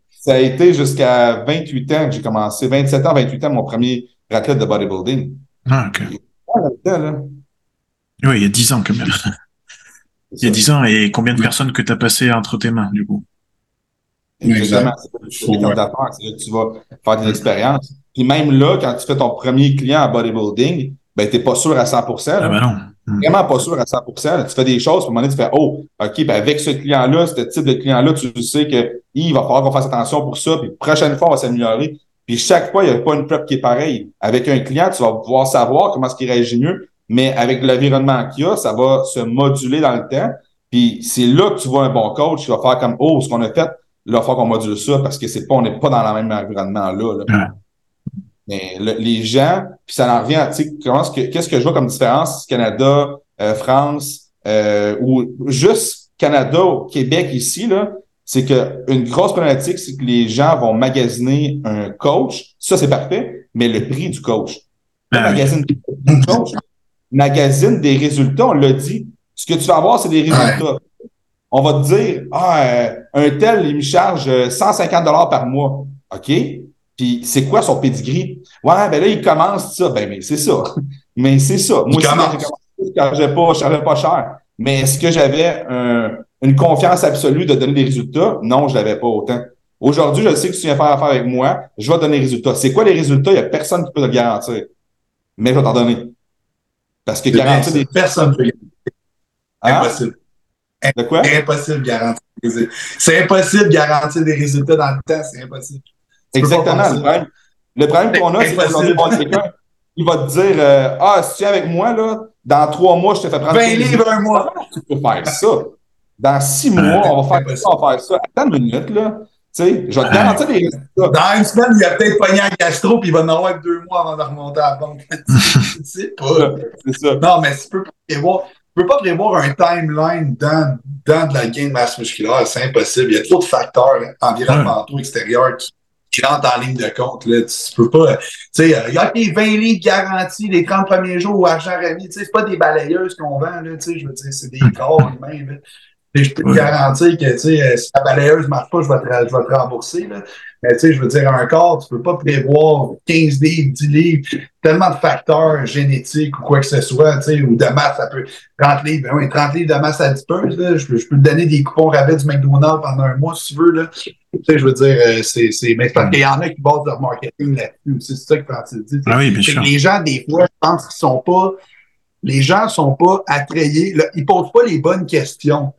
Speaker 3: Ça a été jusqu'à 28 ans que j'ai commencé. 27 ans, 28 ans, mon premier athlète de bodybuilding.
Speaker 2: Ah, OK. Oui, il y a 10 ans quand même. il y a 10 ans, et combien de personnes que tu as passé entre tes mains, du coup?
Speaker 3: Exactement. C'est là que tu vas faire des expériences. Puis même là, quand tu fais ton premier client à bodybuilding, ben, t'es pas sûr à 100%.
Speaker 2: Ah ben non.
Speaker 3: Hmm. Vraiment pas sûr à 100%. Tu fais des choses, puis à un moment donné, tu fais, oh, OK, ben, avec ce client-là, ce type de client-là, tu sais que, il va falloir qu'on fasse attention pour ça, puis prochaine fois, on va s'améliorer. Puis chaque fois, il n'y a pas une prep qui est pareille. Avec un client, tu vas pouvoir savoir comment est-ce qu'il réagit mieux, mais avec l'environnement qu'il y a, ça va se moduler dans le temps. Puis c'est là que tu vois un bon coach qui va faire comme Oh, ce qu'on a fait, là, il faut qu'on module ça parce que c'est pas, on n'est pas dans le même environnement là. Mais les gens, puis ça en revient, tu sais, qu'est-ce que je vois comme différence Canada, euh, France, euh, ou juste Canada, Québec ici, là, c'est que une grosse problématique, c'est que les gens vont magasiner un coach. Ça, c'est parfait, mais le prix du coach. Le ah magazine du coach, magazine des résultats, on l'a dit. Ce que tu vas avoir, c'est des résultats. On va te dire, ah, euh, un tel, il me charge 150 euh, dollars par mois. OK? Puis c'est quoi son pedigree? Ouais, ben là, il commence ça. Ben, mais c'est ça. mais c'est ça. Moi aussi, quand j'ai commencé, je pas, je pas cher. Mais est-ce que j'avais une confiance absolue de donner des résultats? Non, je l'avais pas autant. Aujourd'hui, je sais que tu viens faire affaire avec moi, je vais donner des résultats. C'est quoi les résultats? Il n'y a personne qui peut le garantir. Mais je vais t'en donner.
Speaker 4: Parce que garantir des... Personne peut
Speaker 3: hein? Impossible.
Speaker 4: De quoi? Impossible de garantir des résultats. C'est impossible de garantir des résultats dans le temps, c'est impossible.
Speaker 3: Exactement. Le problème, le problème qu'on a, c'est que quelqu'un il va te dire euh, Ah, si tu es avec moi, là, dans trois mois, je te fais prendre
Speaker 4: 20 livres un mois.
Speaker 3: Tu peux faire ça. Dans six mois, on va faire ça, on va faire ça. Attends une minute, là. Tu sais, je vais te garantir des résultats.
Speaker 4: Dans une semaine, il a peut-être pogné un gastro, puis il va en avoir deux mois avant de remonter à la banque. tu sais pas. C'est ça. Non, mais tu peux pas prévoir, tu peux pas prévoir un timeline dans, dans de la gain de masse musculaire. C'est impossible. Il y a trop de facteurs environnementaux extérieurs qui, qui rentrent en ligne de compte. Là. Tu peux pas. Tu sais, il y a des 20 livres garantis les 30 premiers jours au argent remis. Tu sais, c'est pas des balayeuses qu'on vend, là. Tu sais, je veux dire, c'est des corps humains, je peux te garantir que euh, si la balayeuse ne marche pas, je vais, te, je vais te rembourser. Là. Mais tu sais, je veux dire, un corps, tu peux pas prévoir 15 livres, 10 livres, tellement de facteurs génétiques ou quoi que ce soit, tu sais, ou de masse, ça peut. 30 livres, ben oui, 30 livres de masse adipeuse, là, je, peux, je peux te donner des coupons rabais du McDonald's pendant un mois si tu veux. Là. Tu sais, je veux dire, euh, c'est. c'est mais parce qu'il y en a qui basent leur marketing là-dessus. C'est ça que Francis dit.
Speaker 2: Ah oui, bien sûr.
Speaker 4: Les gens, des fois, je pense qu'ils sont pas. Les gens sont pas attrayés. Là, ils posent pas les bonnes questions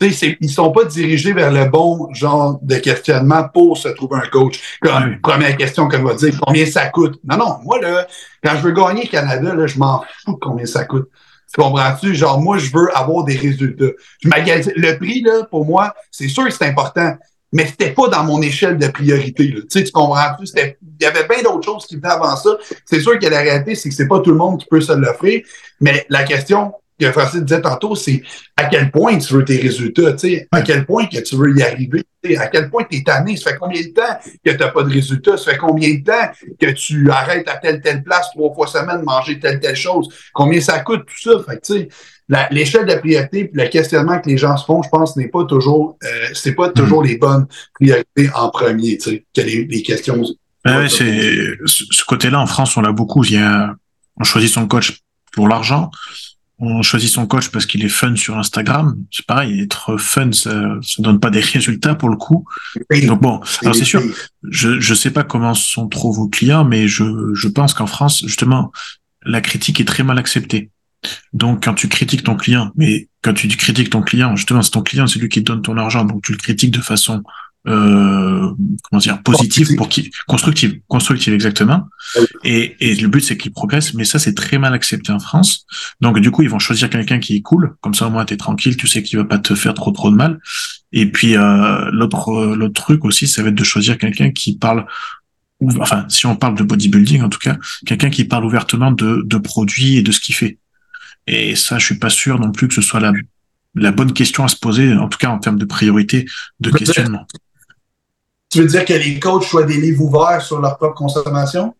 Speaker 4: ils sont pas dirigés vers le bon genre de questionnement pour se trouver un coach. Comme première question qu'on va dire, combien ça coûte? Non, non, moi, là, quand je veux gagner Canada, là, je m'en fous de combien ça coûte. Tu comprends-tu? Genre, moi, je veux avoir des résultats. Je le prix, là, pour moi, c'est sûr que c'est important, mais c'était pas dans mon échelle de priorité. Là. Tu sais, tu comprends-tu? Il y avait bien d'autres choses qui venaient avant ça. C'est sûr que la réalité, c'est que c'est pas tout le monde qui peut se l'offrir, mais la question, que Francis disait tantôt, c'est à quel point tu veux tes résultats, tu sais, à quel point que tu veux y arriver, à quel point tu es tanné, ça fait combien de temps que tu n'as pas de résultats, ça fait combien de temps que tu arrêtes à telle, telle place trois fois semaine de manger telle, telle chose, combien ça coûte, tout ça. Fait tu sais, l'échelle de priorité et le questionnement que les gens se font, je pense, n'est pas toujours, euh, c'est pas toujours les bonnes priorités en premier, tu sais, que les, les questions.
Speaker 2: Ben c'est, ce côté-là, en France, on l'a beaucoup. Il y a, on choisit son coach pour l'argent on choisit son coach parce qu'il est fun sur Instagram. C'est pareil, être fun, ça, ça donne pas des résultats pour le coup. Donc bon, alors c'est sûr, je je sais pas comment sont trop vos clients, mais je je pense qu'en France, justement, la critique est très mal acceptée. Donc quand tu critiques ton client, mais quand tu critiques ton client, justement, c'est ton client, c'est lui qui te donne ton argent, donc tu le critiques de façon euh, comment dire positive pour qui constructive constructive exactement. Et, et le but c'est qu'il progresse mais ça c'est très mal accepté en France. Donc du coup ils vont choisir quelqu'un qui est cool. Comme ça au moins t'es tranquille tu sais qu'il va pas te faire trop trop de mal. Et puis euh, l'autre euh, l'autre truc aussi ça va être de choisir quelqu'un qui parle enfin si on parle de bodybuilding en tout cas quelqu'un qui parle ouvertement de de produits et de ce qu'il fait. Et ça je suis pas sûr non plus que ce soit la la bonne question à se poser en tout cas en termes de priorité de questionnement
Speaker 4: Tu veux dire que les coachs soient des livres ouverts sur leur propre consommation?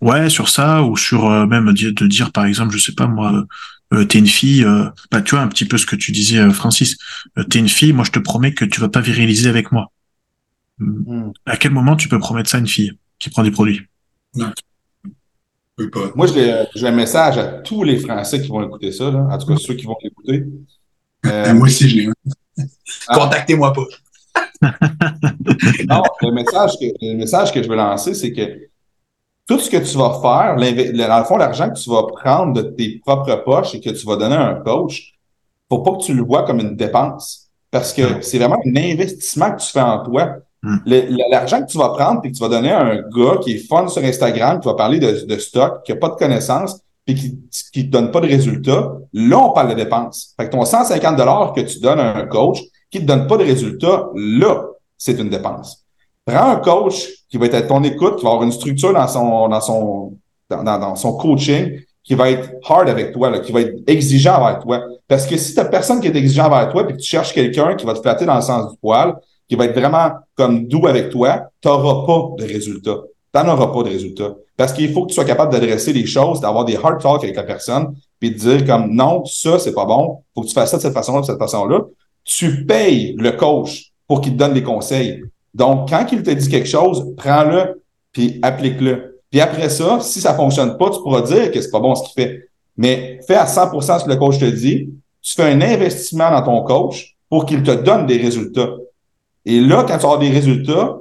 Speaker 2: Ouais, sur ça ou sur euh, même de dire par exemple, je sais pas moi, euh, t'es une fille, euh, bah tu vois un petit peu ce que tu disais euh, Francis, euh, t'es une fille, moi je te promets que tu vas pas viriliser avec moi.
Speaker 3: Hmm.
Speaker 2: À quel moment tu peux promettre ça à une fille qui prend des produits?
Speaker 4: Pas.
Speaker 3: Moi, j'ai j'ai un message à tous les Français qui vont écouter ça, là. en tout cas ceux qui vont l'écouter. Euh,
Speaker 4: Moi aussi, je l'ai. Contactez-moi pas.
Speaker 3: non, le message, que, le message que je veux lancer, c'est que tout ce que tu vas faire, dans le fond, l'argent que tu vas prendre de tes propres poches et que tu vas donner à un coach, faut pas que tu le vois comme une dépense. Parce que c'est vraiment un investissement que tu fais en toi.
Speaker 2: Mm.
Speaker 3: Le- L'argent que tu vas prendre et que tu vas donner à un gars qui est fun sur Instagram, qui va parler de, de stock, qui a pas de connaissances, puis qui te donne pas de résultats, là, on parle de dépenses. Fait que ton 150 dollars que tu donnes à un coach qui te donne pas de résultats, là, c'est une dépense. Prends un coach qui va être à ton écoute, qui va avoir une structure dans son, dans son, dans, son coaching, qui va être hard avec toi, là, qui va être exigeant avec toi. Parce que si tu personne qui est exigeant avec toi, puis que tu cherches quelqu'un qui va te flatter dans le sens du poil, qui va être vraiment comme doux avec toi, tu n'auras pas de résultats. Tu n'en auras pas de résultats. Parce qu'il faut que tu sois capable d'adresser les choses, d'avoir des hard talks avec la personne, puis de dire comme non, ça, c'est pas bon, faut que tu fasses ça de cette façon-là, de cette façon-là. Tu payes le coach pour qu'il te donne des conseils. Donc, quand il te dit quelque chose, prends-le, puis applique-le. Puis après ça, si ça fonctionne pas, tu pourras dire que c'est pas bon ce qu'il fait. Mais fais à 100% ce que le coach te dit. Tu fais un investissement dans ton coach pour qu'il te donne des résultats. Et là, quand tu vas avoir des résultats,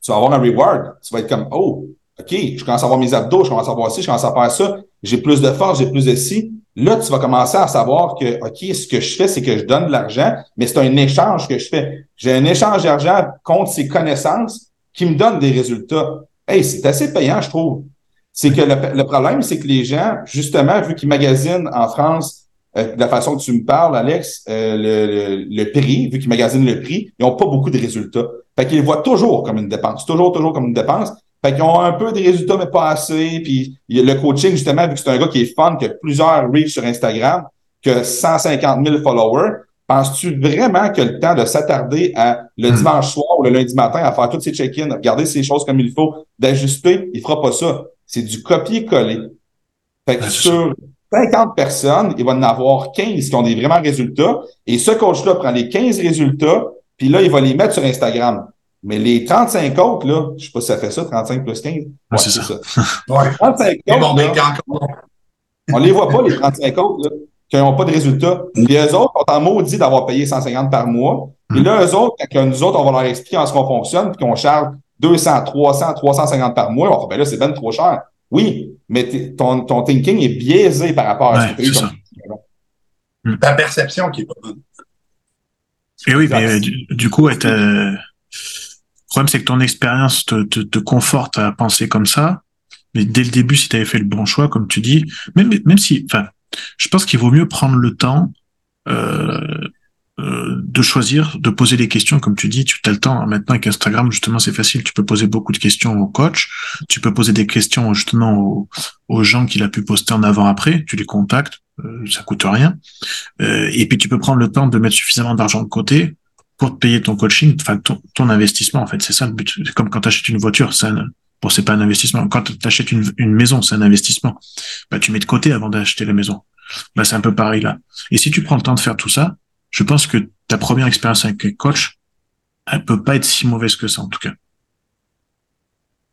Speaker 3: tu vas avoir un reward. Tu vas être comme, oh, OK, je commence à avoir mes abdos, je commence à avoir ci, je commence à faire ça, j'ai plus de force, j'ai plus de ci. Là, tu vas commencer à savoir que, OK, ce que je fais, c'est que je donne de l'argent, mais c'est un échange que je fais. J'ai un échange d'argent contre ces connaissances qui me donnent des résultats. Hey, c'est assez payant, je trouve. C'est que le, problème, c'est que les gens, justement, vu qu'ils magasinent en France, euh, de la façon que tu me parles, Alex, euh, le, le, le prix, vu qu'ils magasinent le prix, ils n'ont pas beaucoup de résultats. Fait qu'ils le voient toujours comme une dépense, toujours, toujours comme une dépense. Fait qu'ils ont un peu des résultats, mais pas assez. Puis le coaching, justement, vu que c'est un gars qui est fun, qui a plusieurs reach sur Instagram, qui a 150 000 followers, penses-tu vraiment que le temps de s'attarder à le
Speaker 2: Hmm.
Speaker 3: dimanche soir ou le lundi matin à faire tous ces check-ins, regarder ces choses comme il faut, d'ajuster, il fera pas ça. C'est du copier-coller. Fait que
Speaker 2: c'est
Speaker 3: sur 50 personnes, il va en avoir 15 qui ont des vraiment résultats. Et ce coach-là prend les 15 résultats, puis là, il va les mettre sur Instagram. Mais les 35 autres, là, je sais pas si ça fait ça, 35 plus 15. Ouais,
Speaker 2: c'est ça.
Speaker 4: Ouais.
Speaker 3: 35
Speaker 4: Ils vont
Speaker 3: autres,
Speaker 4: bien
Speaker 3: là,
Speaker 4: encore.
Speaker 3: on les voit pas, les 35 autres, là, qui n'ont pas de résultats. Puis eux autres sont en maudit d'avoir payé 150 par mois. Puis
Speaker 2: Mm.
Speaker 3: là, eux autres, quand nous autres, on va leur expliquer en ce qu'on fonctionne, puis qu'on charge 200, 300, 350 par mois, on va ben là, c'est ben trop cher. Oui, mais ton, ton thinking est biaisé par rapport à
Speaker 2: Ouais,
Speaker 3: ce que tu comme-
Speaker 4: Ta perception qui est pas bonne.
Speaker 2: Et oui,
Speaker 3: Exact.
Speaker 2: mais euh, du, du coup, le problème, c'est que ton expérience te, te, te conforte à penser comme ça. Mais dès le début, si tu avais fait le bon choix, comme tu dis, même, même si, enfin, je pense qu'il vaut mieux prendre le temps euh, euh, de choisir, de poser des questions, comme tu dis, tu as le temps. Maintenant, avec Instagram, justement, c'est facile. Tu peux poser beaucoup de questions au coach. Tu peux poser des questions, justement, aux, aux gens qu'il a pu poster en avant-après. Tu les contactes. Euh, ça coûte rien. Euh, et puis, tu peux prendre le temps de mettre suffisamment d'argent de côté pour te payer ton coaching, enfin, ton, ton investissement, en fait. C'est ça le but. C'est comme quand tu achètes une voiture. C'est un, bon, c'est pas un investissement. Quand tu achètes une, une maison, c'est un investissement. Bah, tu mets de côté avant d'acheter la maison. Bah, c'est un peu pareil là. Et si tu prends le temps de faire tout ça, je pense que ta première expérience avec un coach, elle peut pas être si mauvaise que ça, en tout cas.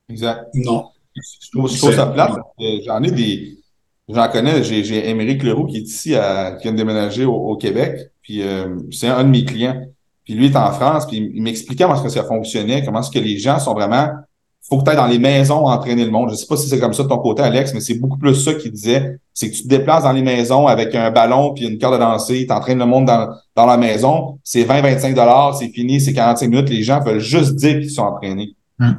Speaker 3: Exact.
Speaker 4: Non.
Speaker 3: Je trouve, je trouve ça plate. J'en ai des. j'en connais, j'ai, j'ai Émeric Leroux qui est ici, à, qui vient de déménager au, Québec, puis euh, c'est un de mes clients. Puis lui est en France, puis il m'expliquait comment est-ce que ça fonctionnait, comment est-ce que les gens sont vraiment faut que tu ailles dans les maisons entraîner le monde. Je sais pas si c'est comme ça de ton côté, Alex, mais c'est beaucoup plus ça qu'il disait. C'est que tu te déplaces dans les maisons avec un ballon puis une carte de danser, tu entraînes le monde dans, dans la maison. C'est 20-25 dollars, c'est fini, c'est 45 minutes. Les gens veulent juste dire qu'ils sont entraînés. Hmm.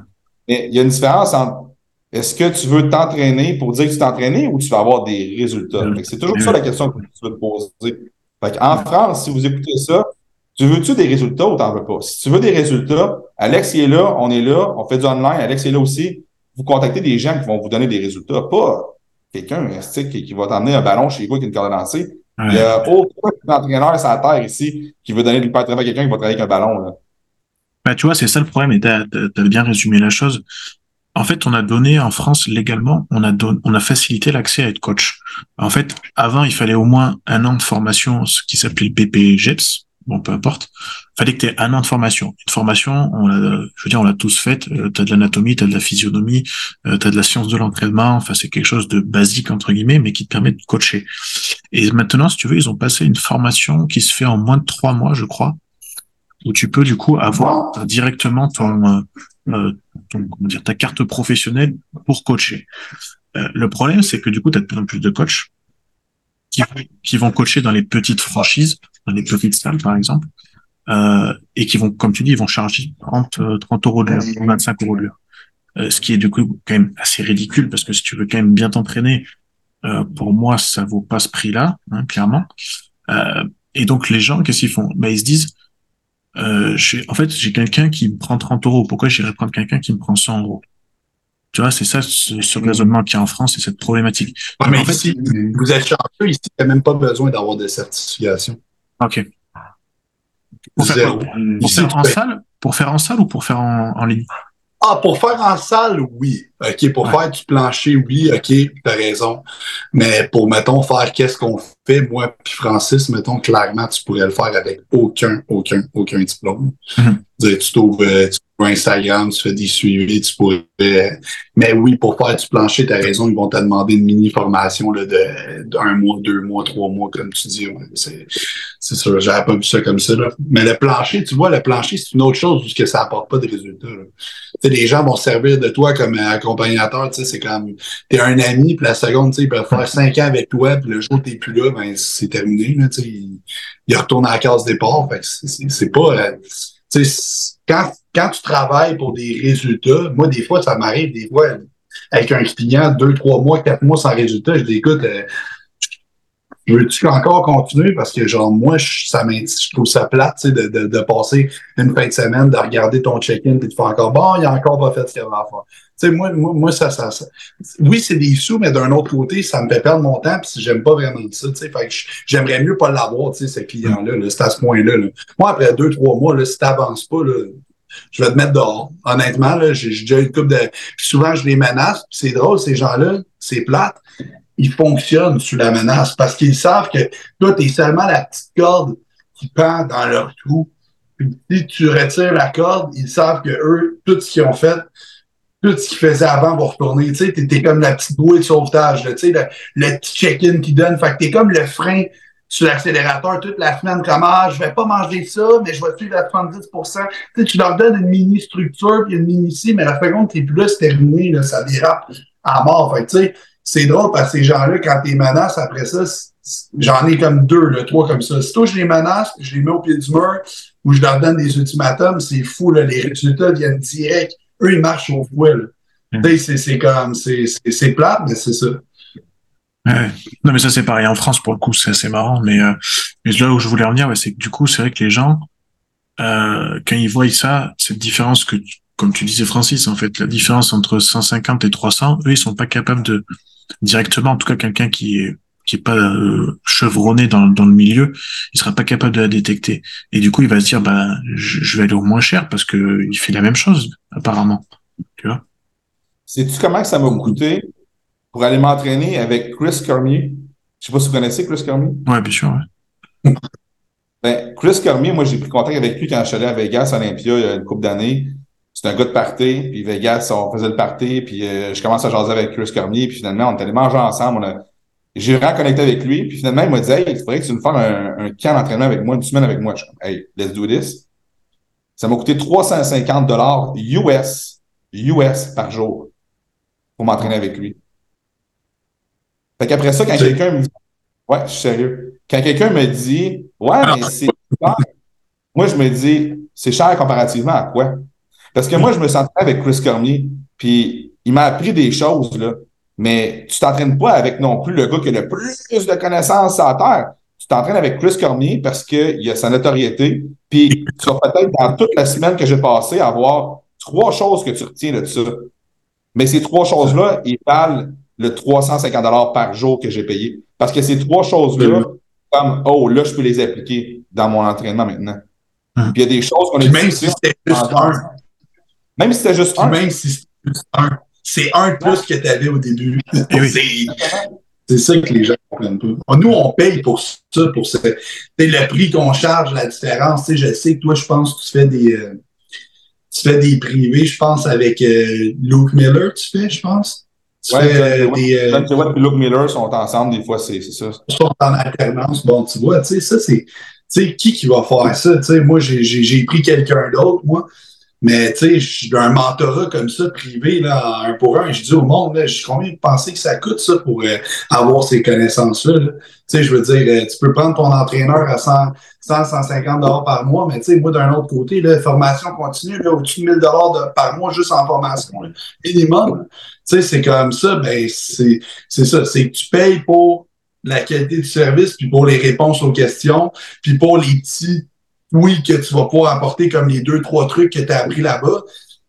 Speaker 3: Mais il y a une différence entre est-ce que tu veux t'entraîner pour dire que tu t'es entraîné ou tu vas avoir des résultats? Hmm. C'est toujours ça la question que tu veux te poser. en France, si vous écoutez ça, tu veux-tu des résultats ou t'en veux pas? Si tu veux des résultats, Alex est là, on est là, on fait du online, Alex est là aussi. Vous contactez des gens qui vont vous donner des résultats, pas quelqu'un qui, qui va t'emmener un ballon chez vous avec une corde lancée. Il y a aucun entraîneur sur la terre ici qui veut donner du pas à quelqu'un qui va travailler avec un ballon. Là.
Speaker 2: Ben, tu vois, c'est ça le problème, et tu as, bien résumé la chose. En fait, on a donné en France légalement, on a on a facilité l'accès à être coach. En fait, avant, il fallait au moins un an de formation, ce qui s'appelait le PPGEPS, bon, peu importe. Fallait que tu aies un an de formation. Une formation, on l'a, je veux dire, on l'a tous faite. Euh, tu as de l'anatomie, tu as de la physionomie, euh, tu as de la science de l'entraînement. Enfin, c'est quelque chose de basique, entre guillemets, mais qui te permet de coacher. Et maintenant, si tu veux, ils ont passé une formation qui se fait en moins de trois mois, je crois, où tu peux, du coup, avoir directement ton, euh, ton comment dire, ta carte professionnelle pour coacher. Euh, le problème, c'est que du coup, tu as de plus en plus de coachs qui, vont coacher dans les petites franchises les petites salles, par exemple, euh, et qui vont, comme tu dis, ils vont charger 30, 30 euh, euros de l'heure, 25 euros de l'heure. Euh, ce qui est du coup quand même assez ridicule parce que si tu veux quand même bien t'entraîner, euh, pour moi, ça vaut pas ce prix-là, hein, clairement. Euh, et donc les gens, qu'est-ce qu'ils font? Ben, Ils se disent, euh, en fait, j'ai quelqu'un qui me prend 30 euros. Pourquoi j'irais prendre quelqu'un qui me prend 100 euros? Tu vois, c'est ça ce, raisonnement qu'il y a en France, c'est cette problématique.
Speaker 4: mais en fait, vous êtes chanceux, ici, il n'y a même pas besoin d'avoir de certification.
Speaker 2: Ok. Pour faire, en salle, pour faire en salle ou pour faire en, ligne?
Speaker 4: Ah, pour faire en salle, oui. OK, pour faire du plancher, oui, OK, t'as raison. Mais pour, mettons, faire qu'est-ce qu'on fait, moi puis Francis, mettons, clairement, tu pourrais le faire avec aucun, aucun, aucun diplôme. Mm-hmm. Tu t'ouvres, euh, Instagram, tu fais des suivis, tu pourrais. Mais oui, pour faire du plancher, tu as raison, ils vont te demander une mini-formation là, d'un mois, deux mois, trois mois, comme tu dis. c'est, c'est sûr, j'avais pas vu ça comme ça. Là. Mais le plancher, tu vois, le plancher, c'est une autre chose parce que ça apporte pas de résultats. Sais, les gens vont servir de toi comme accompagnateur, tu sais, c'est comme t'es un ami, puis la seconde, tu sais, ils peuvent faire cinq ans avec toi, puis le jour où t'es plus là, ben c'est terminé. Là, tu sais, il, il retourne à la case départ. C'est, pas. Euh, tu sais, quand quand tu travailles pour des résultats, moi, des fois, ça m'arrive, des fois, avec un client, deux, trois mois, quatre mois sans résultat, je dis, écoute, euh, veux-tu encore continuer? Parce que, genre, moi, je, ça je trouve ça plate, de, de, de, passer une fin de semaine, de regarder ton check-in, et de faire encore, bon, il a encore pas fait ce qu'il avait à faire. Tu sais, moi, moi, moi, ça, ça, oui, c'est des sous, mais d'un autre côté, ça me fait perdre mon temps, puis j'aime pas vraiment ça, tu sais. Fait que j'aimerais mieux pas l'avoir, tu sais, ce client-là, -là, c'est à ce point-là, là. Moi, après deux, trois mois, là, si t'avances pas, là, je vais te mettre dehors. Honnêtement, là, j'ai déjà eu une couple de. souvent, je les menace. C'est drôle, ces gens-là, c'est plate. Ils fonctionnent sous la menace parce qu'ils savent que toi, tu es seulement la petite corde qui pend dans leur trou. Puis si tu retires la corde, ils savent que eux, tout ce qu'ils ont fait, tout ce qu'ils faisaient avant va retourner. Tu sais, t'es comme la petite bouée de sauvetage, tu sais, le, petit check-in qu'ils donnent. Fait que t'es comme le frein sur l'accélérateur toute la semaine comme ah, je vais pas manger ça, mais je vais suivre à 70 tu, sais, tu leur donnes une mini structure puis une mini ci, mais la seconde t'es plus terminé, ça dérape à mort. Tu sais, c'est drôle parce que ces gens-là, quand t'es menaces après ça, j'en ai comme deux, là, trois comme ça. Si toi je les menace, je les mets au pied du mur ou je leur donne des ultimatums, c'est fou, là, les résultats viennent direct. Eux, ils marchent au fouet. Sais, c'est comme c'est plate, mais c'est ça.
Speaker 2: Non, mais ça, c'est pareil. En France, pour le coup, c'est assez marrant. Mais, euh, mais là où je voulais revenir, c'est que du coup, c'est vrai que les gens, euh, quand ils voient ça, cette différence que, comme tu disais, Francis, en fait, la différence entre 150 et 300, eux, ils sont pas capables de, directement, en tout cas, quelqu'un qui est qui est pas euh, chevronné dans, dans le milieu, il sera pas capable de la détecter. Et du coup, il va se dire, bah, je, vais aller au moins cher parce que il fait la même chose, apparemment. Tu vois?
Speaker 3: Sais-tu comment ça m'a coûté pour aller m'entraîner avec Chris Cormier? Je sais pas si vous connaissez Chris Cormier.
Speaker 2: Ouais, bien sûr, ouais.
Speaker 3: ben, Chris Cormier, moi, j'ai pris contact avec lui quand je suis allé à Vegas, Olympia, il y a une couple d'années. C'est un gars de party, puis Vegas, on faisait le party, puis euh, je commence à jaser avec Chris Cormier, puis finalement, on est allé manger ensemble. On a J'ai vraiment connecté avec lui. Puis finalement, il m'a dit, hey, il faudrait que tu me fasses un, un camp d'entraînement avec moi, une semaine avec moi. Je suis comme, hey, let's do this. Ça m'a coûté 350 dollars US, US par jour pour m'entraîner avec lui. Fait qu'après ça, quand quelqu'un me dit, ouais, je suis sérieux. Quand quelqu'un me dit, ouais, mais c'est cher, moi, je me dis, c'est cher comparativement à quoi? Parce que moi, je me sentais avec Chris Cormier, puis il m'a appris des choses, là. Mais tu t'entraînes pas avec non plus le gars qui a le plus de connaissances à terre. Tu t'entraînes avec Chris Cormier parce qu'il a sa notoriété. Puis tu vas peut-être dans toute la semaine que j'ai passée avoir trois choses que tu retiens de ça. Mais ces trois choses-là, ils valent le 350 par jour que j'ai payé. Parce que ces trois choses-là, comme, oh, là, je peux les appliquer dans mon entraînement maintenant.
Speaker 2: Hum.
Speaker 3: Puis il y a des choses qu'on a
Speaker 4: Puis même si c'était juste un,
Speaker 3: Même si c'était juste
Speaker 4: puis
Speaker 3: un.
Speaker 4: même si c'était juste un, c'est un de plus que tu avais au début.
Speaker 2: Eh oui.
Speaker 4: C'est- ça que les gens ne comprennent pas. Nous, on paye pour ça, pour sais, le prix qu'on charge, la différence. Tu sais, je sais que toi, je pense que tu fais des, euh, tu fais des privés, je pense, avec euh, Luke Miller, tu fais, je pense. Tu
Speaker 3: Ouais,
Speaker 4: fais euh, des, euh,
Speaker 3: John Stewart et Luke Miller sont ensemble, des fois, c'est ça.
Speaker 4: sont en alternance. Bon, tu vois, tu sais, ça, c'est. Tu sais, qui qui va faire ça? Tu sais, moi, j'ai pris quelqu'un d'autre, moi. Mais, tu sais, je d'un mentorat comme ça, privé, là, un pour un. Je dis au monde, là, combien vous pensez que ça coûte, ça, pour euh, avoir ces connaissances-là? là? Tu sais, je veux dire, euh, tu peux prendre ton entraîneur à 100, 100 150 dollars par mois, mais, tu sais, moi, d'un autre côté, là, formation continue, là, au-dessus de 1000 dollars par mois juste en formation, là, minimum. Tu sais, c'est comme ça, ben, c'est c'est ça, c'est que tu payes pour la qualité du service, puis pour les réponses aux questions, puis pour les petits oui que tu vas pouvoir apporter comme les deux, trois trucs que tu as appris là-bas,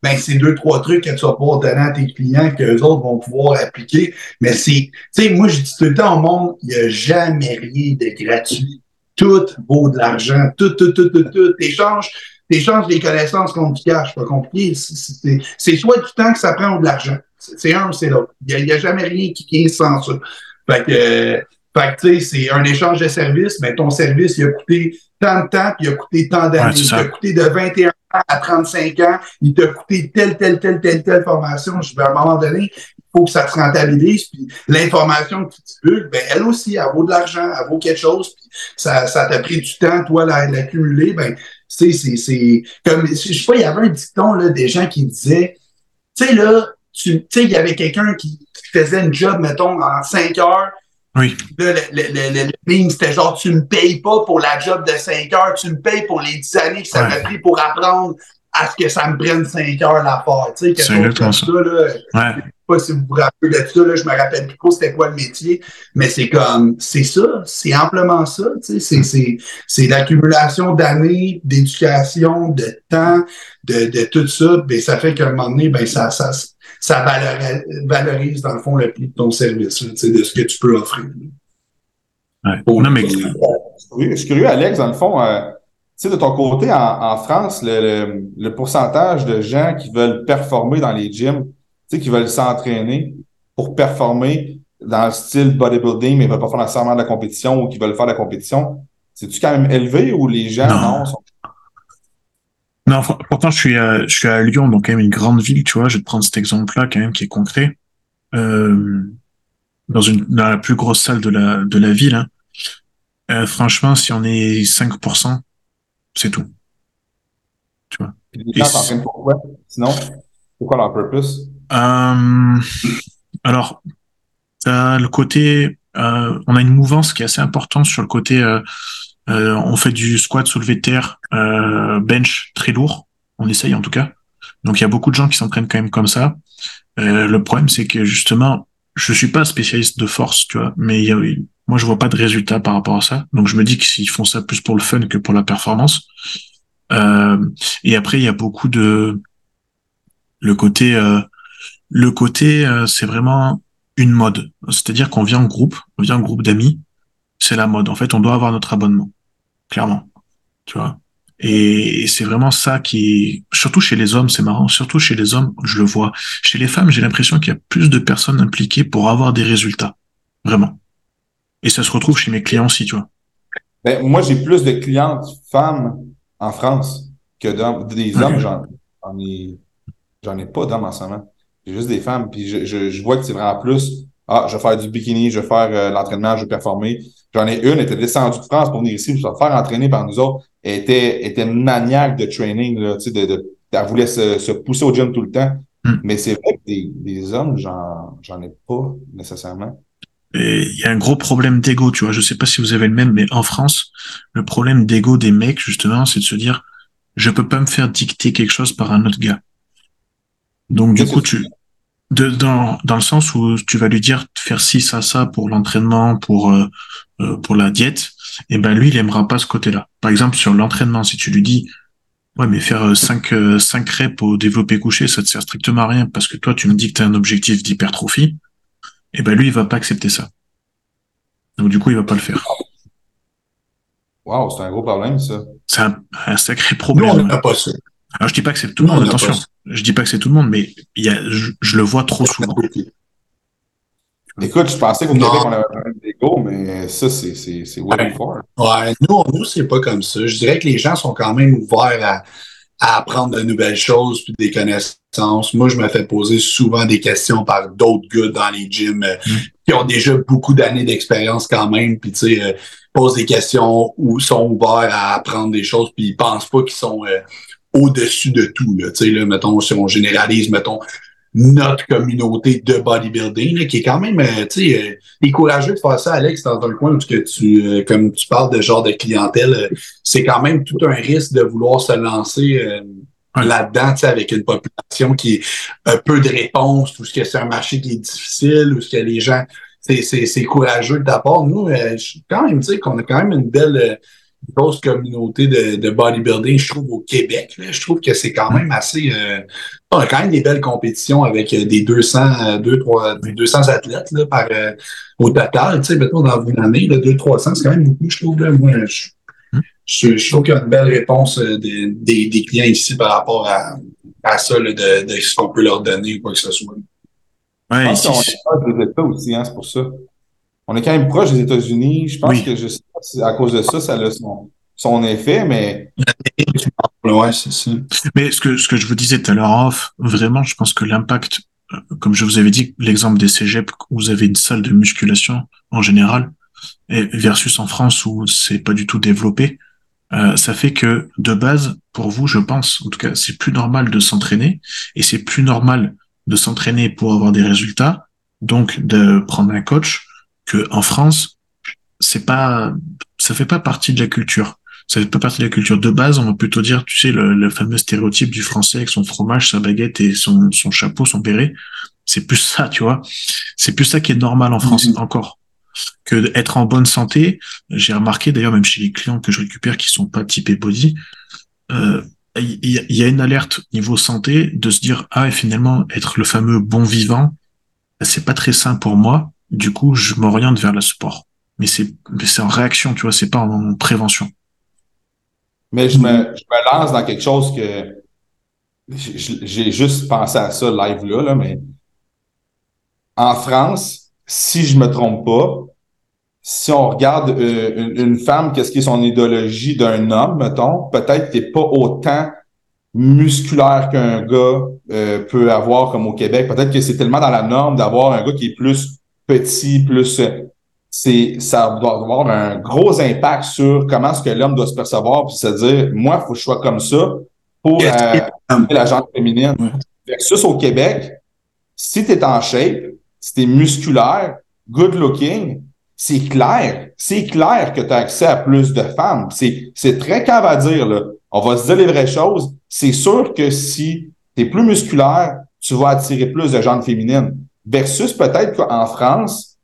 Speaker 4: ben c'est deux, trois trucs que tu vas pouvoir donner à tes clients que les autres vont pouvoir appliquer. Mais c'est, tu sais, moi je dis tout le temps au monde, il n'y a jamais rien de gratuit. Tout vaut de l'argent. Tout, tout, tout, tout, tout. T'échanges, t'échanges les connaissances contre du cash. Pas compliqué. C'est- soit du temps que ça prend ou de l'argent. C'est un ou c'est l'autre. Il n'y a, jamais rien qui qui est sans ça. Fait que, euh, fait que, tu sais, c'est un échange de services, mais ton service, il a coûté tant de temps, puis il a coûté tant d'années.
Speaker 2: Ouais,
Speaker 4: il t'a coûté de 21 ans à 35 ans, il t'a coûté telle, telle, telle, telle, telle formation. Je vais à un moment donné, il faut que ça se rentabilise, puis l'information que tu divulgues, ben, elle aussi, elle vaut de l'argent, elle vaut quelque chose, puis ça, ça t'a pris du temps, toi, la- l'accumuler, ben, tu sais, c'est, c'est, comme, je sais pas, il y avait un dicton, là, des gens qui disaient, tu sais, là, tu tu sais, il y avait quelqu'un qui, qui faisait une job, mettons, en 5 heures,
Speaker 2: Oui.
Speaker 4: Là, le, le, le, le c'était genre, tu me payes pas pour la job de 5 heures, tu me payes pour les 10 années que ça m'a
Speaker 2: Ouais.
Speaker 4: pris pour apprendre à ce que ça me prenne 5 heures la part. Tu sais, quelque
Speaker 2: C'est
Speaker 4: chose comme
Speaker 2: ça.
Speaker 4: là.
Speaker 2: Ouais.
Speaker 4: Je sais pas si vous vous rappelez de ça, là, je me rappelle plus trop c'était quoi le métier, mais c'est comme, c'est ça, c'est amplement ça, tu sais, c'est, c'est, c'est l'accumulation d'années, d'éducation, de temps, de, de tout ça, ben, ça fait qu'à un moment donné, ben, ça, ça, ça valorise, valorise, dans le fond, le prix de ton service, là, de ce que tu peux offrir.
Speaker 2: Ouais.
Speaker 4: Pour-
Speaker 2: Non, mais
Speaker 3: Oui, je suis curieux, Alex, dans le fond, euh, tu sais, de ton côté, en, en France, le, le, le pourcentage de gens qui veulent performer dans les gyms, tu sais, qui veulent s'entraîner pour performer dans le style bodybuilding, mais ne veulent pas faire nécessairement de la compétition ou qui veulent faire de la compétition, c'est-tu quand même élevé ou les gens,
Speaker 2: Non.
Speaker 3: non, sont-
Speaker 2: Non, pourtant, je suis à, je suis à Lyon, donc quand même une grande ville, tu vois. Je vais te prendre cet exemple-là, quand même, qui est concret. Euh, dans une, dans la plus grosse salle de la, de la ville, hein. Euh, franchement, si on est 5%, c'est tout.
Speaker 3: les gens
Speaker 2: Et?
Speaker 3: Sinon, c'est quoi leur purpose?
Speaker 2: Euh, alors, le côté, euh, on a une mouvance qui est assez importante sur le côté, euh, on fait du squat soulevé de terre, euh, bench très lourd, on essaye en tout cas. Donc il y a beaucoup de gens qui s'entraînent quand même comme ça. Euh, le problème c'est que justement, je suis pas spécialiste de force, tu vois, mais y a, moi je vois pas de résultat par rapport à ça. Donc je me dis que s'ils font ça plus pour le fun que pour la performance. Euh, et après il y a beaucoup de le côté euh, le côté, euh, c'est vraiment une mode. C'est-à-dire qu'on vient en groupe, on vient en groupe d'amis, c'est la mode. En fait, on doit avoir notre abonnement, clairement. Tu vois. Et, et c'est vraiment ça qui, surtout chez les hommes, c'est marrant. Surtout chez les hommes, je le vois. Chez les femmes, j'ai l'impression qu'il y a plus de personnes impliquées pour avoir des résultats, vraiment. Et ça se retrouve chez mes clients aussi, tu vois.
Speaker 3: Ben, moi, j'ai plus de clientes femmes en France que d'hommes. Des hommes, j'en, j'en ai, j'en ai pas d'hommes en ce moment. J'ai juste des femmes. Puis je, je, je vois que c'est vraiment plus, ah, je vais faire du bikini, je vais faire euh, l'entraînement, je vais performer. J'en ai une, elle était descendue de France pour venir ici, pour se faire entraîner par nous autres. Elle était, était maniaque de training, là, tu sais, de, de, elle voulait se, se pousser au gym tout le temps.
Speaker 2: Hmm.
Speaker 3: Mais c'est vrai que des, des hommes, j'en, j'en ai pas nécessairement.
Speaker 2: Il y a un gros problème d'ego, tu vois. Je sais pas si vous avez le même, mais en France, le problème d'ego des mecs, justement, c'est de se dire, je peux pas me faire dicter quelque chose par un autre gars. Donc, du coup,
Speaker 3: tu,
Speaker 2: de, dans, dans le sens où tu vas lui dire de faire ci, ça, ça pour l'entraînement, pour, euh, euh, pour la diète, et ben, lui, il aimera pas ce côté-là. Par exemple, sur l'entraînement, si tu lui dis, ouais, mais faire 5, euh, cinq reps au développé couché, ça te sert strictement à rien parce que toi, tu me dis que tu as un objectif d'hypertrophie, et ben, lui, il va pas accepter ça. Donc, du coup, il va pas le faire.
Speaker 3: Wow, c'est un gros problème, ça.
Speaker 2: C'est un, un sacré
Speaker 4: Nous,
Speaker 2: problème.
Speaker 4: on n'a pas ça.
Speaker 2: Alors, je dis pas que c'est tout le
Speaker 4: Nous,
Speaker 2: monde,
Speaker 4: on
Speaker 2: attention. Je dis pas que c'est tout le monde, mais il y a, je, je le vois trop souvent.
Speaker 3: Écoute, je pensais qu'au. Québec, on avait un d'ego, mais ça, c'est, c'est, c'est way far.
Speaker 4: Ouais, nous, nous c'est pas comme ça. Je dirais que les gens sont quand même ouverts à, à apprendre de nouvelles choses puis des connaissances. Moi, je me fais poser souvent des questions par d'autres gars dans les gyms euh,
Speaker 2: Mm.
Speaker 4: qui ont déjà beaucoup d'années d'expérience quand même, puis tu sais, euh, posent des questions ou sont ouverts à apprendre des choses, puis ils pensent pas qu'ils sont euh, au-dessus de tout. Là, tu sais, là, mettons, si on généralise, mettons, notre communauté de bodybuilding, là, qui est quand même, euh, tu sais, euh, courageux de faire ça, Alex, dans un coin où que tu, euh, comme tu parles de genre de clientèle, euh, c'est quand même tout un risque de vouloir se lancer euh, là-dedans, tu sais, avec une population qui un peu de réponse, ou ce que c'est un marché qui est difficile, ou ce que les gens, c'est, c'est, c'est courageux de ta part. Nous, euh, quand même, tu sais, qu'on a quand même une belle euh, grosse communauté de, de bodybuilding, je trouve, au Québec. là. je trouve que c'est quand même assez. euh, on a quand même des belles compétitions avec euh, des 200, euh, deux, trois, des 200 athlètes là, par, euh, au total. Tu sais, mettons, dans une année, là, 200-300, c'est quand même beaucoup, je trouve. Là. Moi, je, je, je trouve qu'il y a une belle réponse euh, des, des, des clients ici par rapport à, à ça, là, de, de ce qu'on peut leur donner ou quoi que ce soit.
Speaker 3: Je
Speaker 2: Ouais,
Speaker 3: pense
Speaker 2: ici,
Speaker 3: qu'on des aussi, hein, c'est pour ça. On est quand même proche des États-Unis. Je pense
Speaker 2: Oui.
Speaker 3: que je sais pas si à cause de ça, ça a son, son effet, mais
Speaker 4: Ouais, c'est ça.
Speaker 2: Mais ce que, ce que je vous disais tout à l'heure off, vraiment, je pense que l'impact, euh, comme je vous avais dit, l'exemple des cégeps, où vous avez une salle de musculation en général, et versus en France où c'est pas du tout développé, euh, ça fait que de base, pour vous, je pense, en tout cas, c'est plus normal de s'entraîner, et c'est plus normal de s'entraîner pour avoir des résultats, donc de prendre un coach, que en France, c'est pas, ça fait pas partie de la culture ça fait pas partie de la culture de base. On va plutôt dire, tu sais, le, le fameux stéréotype du français avec son fromage, sa baguette et son, son chapeau, son béret. C'est plus ça, tu vois. C'est plus ça qui est normal en France
Speaker 4: Mhm.
Speaker 2: encore que être en bonne santé. J'ai remarqué d'ailleurs même chez les clients que je récupère qui sont pas typés body, euh, il y, y a une alerte niveau santé de se dire ah et finalement être le fameux bon vivant, bah, c'est pas très sain pour moi. Du coup, je m'oriente vers le sport. Mais c'est mais c'est en réaction, tu vois, c'est pas en prévention.
Speaker 3: Mais je me, je me lance dans quelque chose que j'ai juste pensé à ça live là, là, mais en France, si je me trompe pas, si on regarde euh, une, une femme, qu'est-ce qui est son idéologie d'un homme, mettons, peut-être n'est pas autant musculaire qu'un gars euh, peut avoir comme au Québec. Peut-être que c'est tellement dans la norme d'avoir un gars qui est plus petit, plus euh, c'est ça doit avoir un gros impact sur comment est-ce que l'homme doit se percevoir puis se dire moi il faut que je sois comme ça pour euh, la gente féminine. Versus au Québec si tu es en shape si tu es musculaire good looking c'est clair c'est clair que tu as accès à plus de femmes. C'est c'est très cave à dire là. On va se dire les vraies choses. C'est sûr que si tu es plus musculaire tu vas attirer plus de gens féminines versus peut-être qu'en France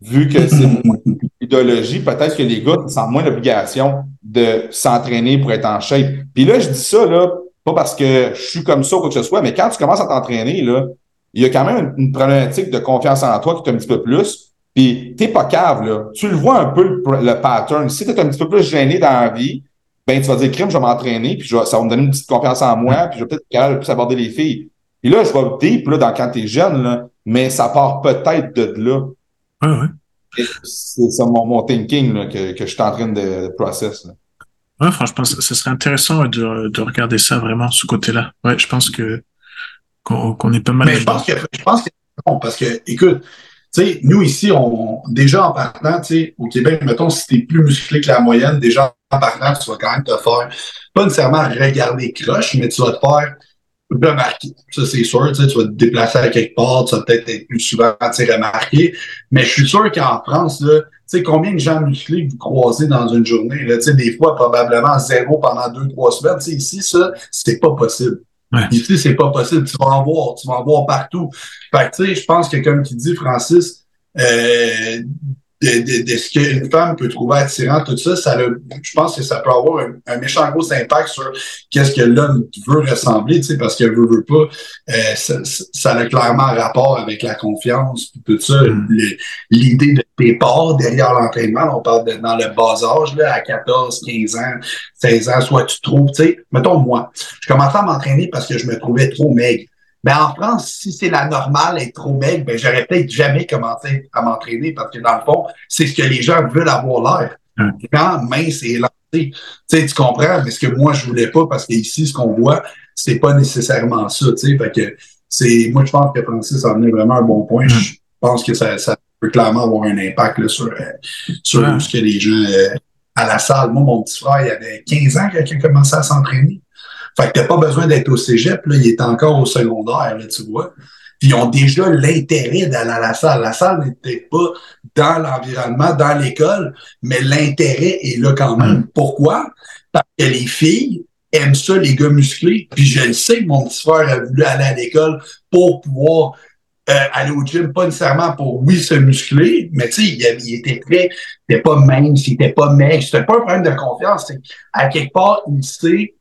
Speaker 3: vu que c'est moins idéologie, peut-être que les gars sentent moins l'obligation de s'entraîner pour être en shape. Puis là, je dis ça, là, pas parce que je suis comme ça ou quoi que ce soit, mais quand tu commences à t'entraîner, là, il y a quand même une, problématique de confiance en toi qui est un petit peu plus. Puis t'es pas cave, là. Tu le vois un peu le, le pattern. Si t'es un petit peu plus gêné dans la vie, ben tu vas dire crime, je vais m'entraîner, puis je vais- ça va me donner une petite confiance en moi, puis je vais peut-être plus aborder les filles. Puis là, je vais deep là, dans quand t'es jeune, là, mais ça part peut-être de là.
Speaker 2: Ouais, ouais.
Speaker 3: Et C'est ça mon, mon thinking là, que, que je suis en train de, de process. là.
Speaker 2: Ouais, franchement, ça, ça serait intéressant ouais, de, de regarder ça vraiment, ce côté-là. Ouais, je pense que qu'on est pas mal.
Speaker 4: Mais je pense que je pense que non, parce que, écoute, tu sais, nous ici, on, déjà en partant, tu sais, au Québec, mettons, si t'es plus musclé que la moyenne, déjà en partant, tu vas quand même te faire, pas nécessairement regarder croche, mais tu vas te faire remarquer. Ça, c'est sûr, tu sais, tu vas te déplacer à quelque part, tu vas peut-être être plus souvent, remarqué. Mais je suis sûr qu'en France, là, tu sais, combien de gens musclés vous croisez dans une journée, là, tu sais, des fois, probablement zéro pendant deux, trois semaines. Tu sais, ici, ça, c'est pas possible.
Speaker 2: Ouais.
Speaker 4: Ici, c'est pas possible. Tu vas en voir, tu vas en voir partout. Fait que, tu sais, je pense que, comme tu dis, Francis, euh, de, de, de ce qu'une femme peut trouver attirant, tout ça, ça le, je pense que ça peut avoir un, un méchant gros impact sur qu'est-ce que l'homme veut ressembler, tu sais, parce que veut, veut pas, euh, ça, ça a clairement un rapport avec la confiance, puis tout ça,
Speaker 2: Mm.
Speaker 4: l'idée de départ derrière l'entraînement, on parle de, dans le bas âge, là, à 14, 15 ans, 16 ans, soit tu trouves, tu sais, mettons moi, je commençais à m'entraîner parce que je me trouvais trop maigre. Mais en France, si c'est la normale être trop maigre, ben j'aurais peut-être jamais commencé à m'entraîner parce que dans le fond, c'est ce que les gens veulent avoir l'air.
Speaker 2: Mm.
Speaker 4: Quand mince et élancé. Tu sais, tu comprends, mais ce que moi je voulais pas, parce qu'ici, ce qu'on voit, c'est pas nécessairement ça. Tu sais, fait que c'est. Moi, je pense que Francis a amené vraiment un bon point.
Speaker 2: Mm.
Speaker 4: Je pense que ça, ça peut clairement avoir un impact là, sur, euh, sur
Speaker 2: Ouais.
Speaker 4: ce que les gens euh, à la salle. Moi, mon petit frère, il avait 15 ans qu'il a commencé à s'entraîner. Fait que t'as pas besoin d'être au cégep, là, il est encore au secondaire, là, tu vois. Puis ils ont déjà l'intérêt d'aller à la salle. La salle n'était pas dans l'environnement, dans l'école, mais l'intérêt est là quand même. Pourquoi? Parce que les filles aiment ça, les gars musclés. Puis je le sais que mon petit frère a voulu aller à l'école pour pouvoir euh, aller au gym, pas nécessairement pour, oui, se muscler, mais tu sais, il, était prêt, il était pas mince, il était pas maigre, c'était pas un problème de confiance. c'est À quelque part, il sait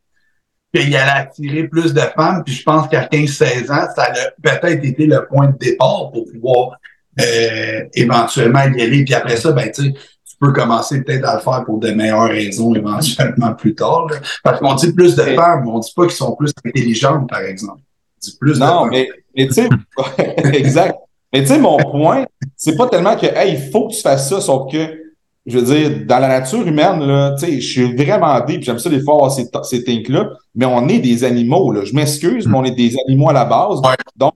Speaker 4: qu'il allait attirer plus de femmes, puis je pense qu'à 15-16 ans, ça a peut-être été le point de départ pour pouvoir euh, éventuellement y aller. Puis après ça, ben tu sais, tu peux commencer peut-être à le faire pour de meilleures raisons éventuellement plus tard. là. Parce qu'on dit plus de femmes, mais on dit pas qu'ils sont plus intelligentes, par exemple. On dit plus de
Speaker 3: Non,
Speaker 4: femmes.
Speaker 3: mais, mais tu sais, exact. Mais tu sais, mon point, c'est pas tellement que, hey, il faut que tu fasses ça, sauf que, je veux dire, dans la nature humaine, là, tu sais, je suis vraiment deep, j'aime ça des fois avoir ces, ces things-là, mais on est des animaux, là. Je m'excuse, mais on est des animaux à la base.
Speaker 4: Ouais.
Speaker 3: Donc,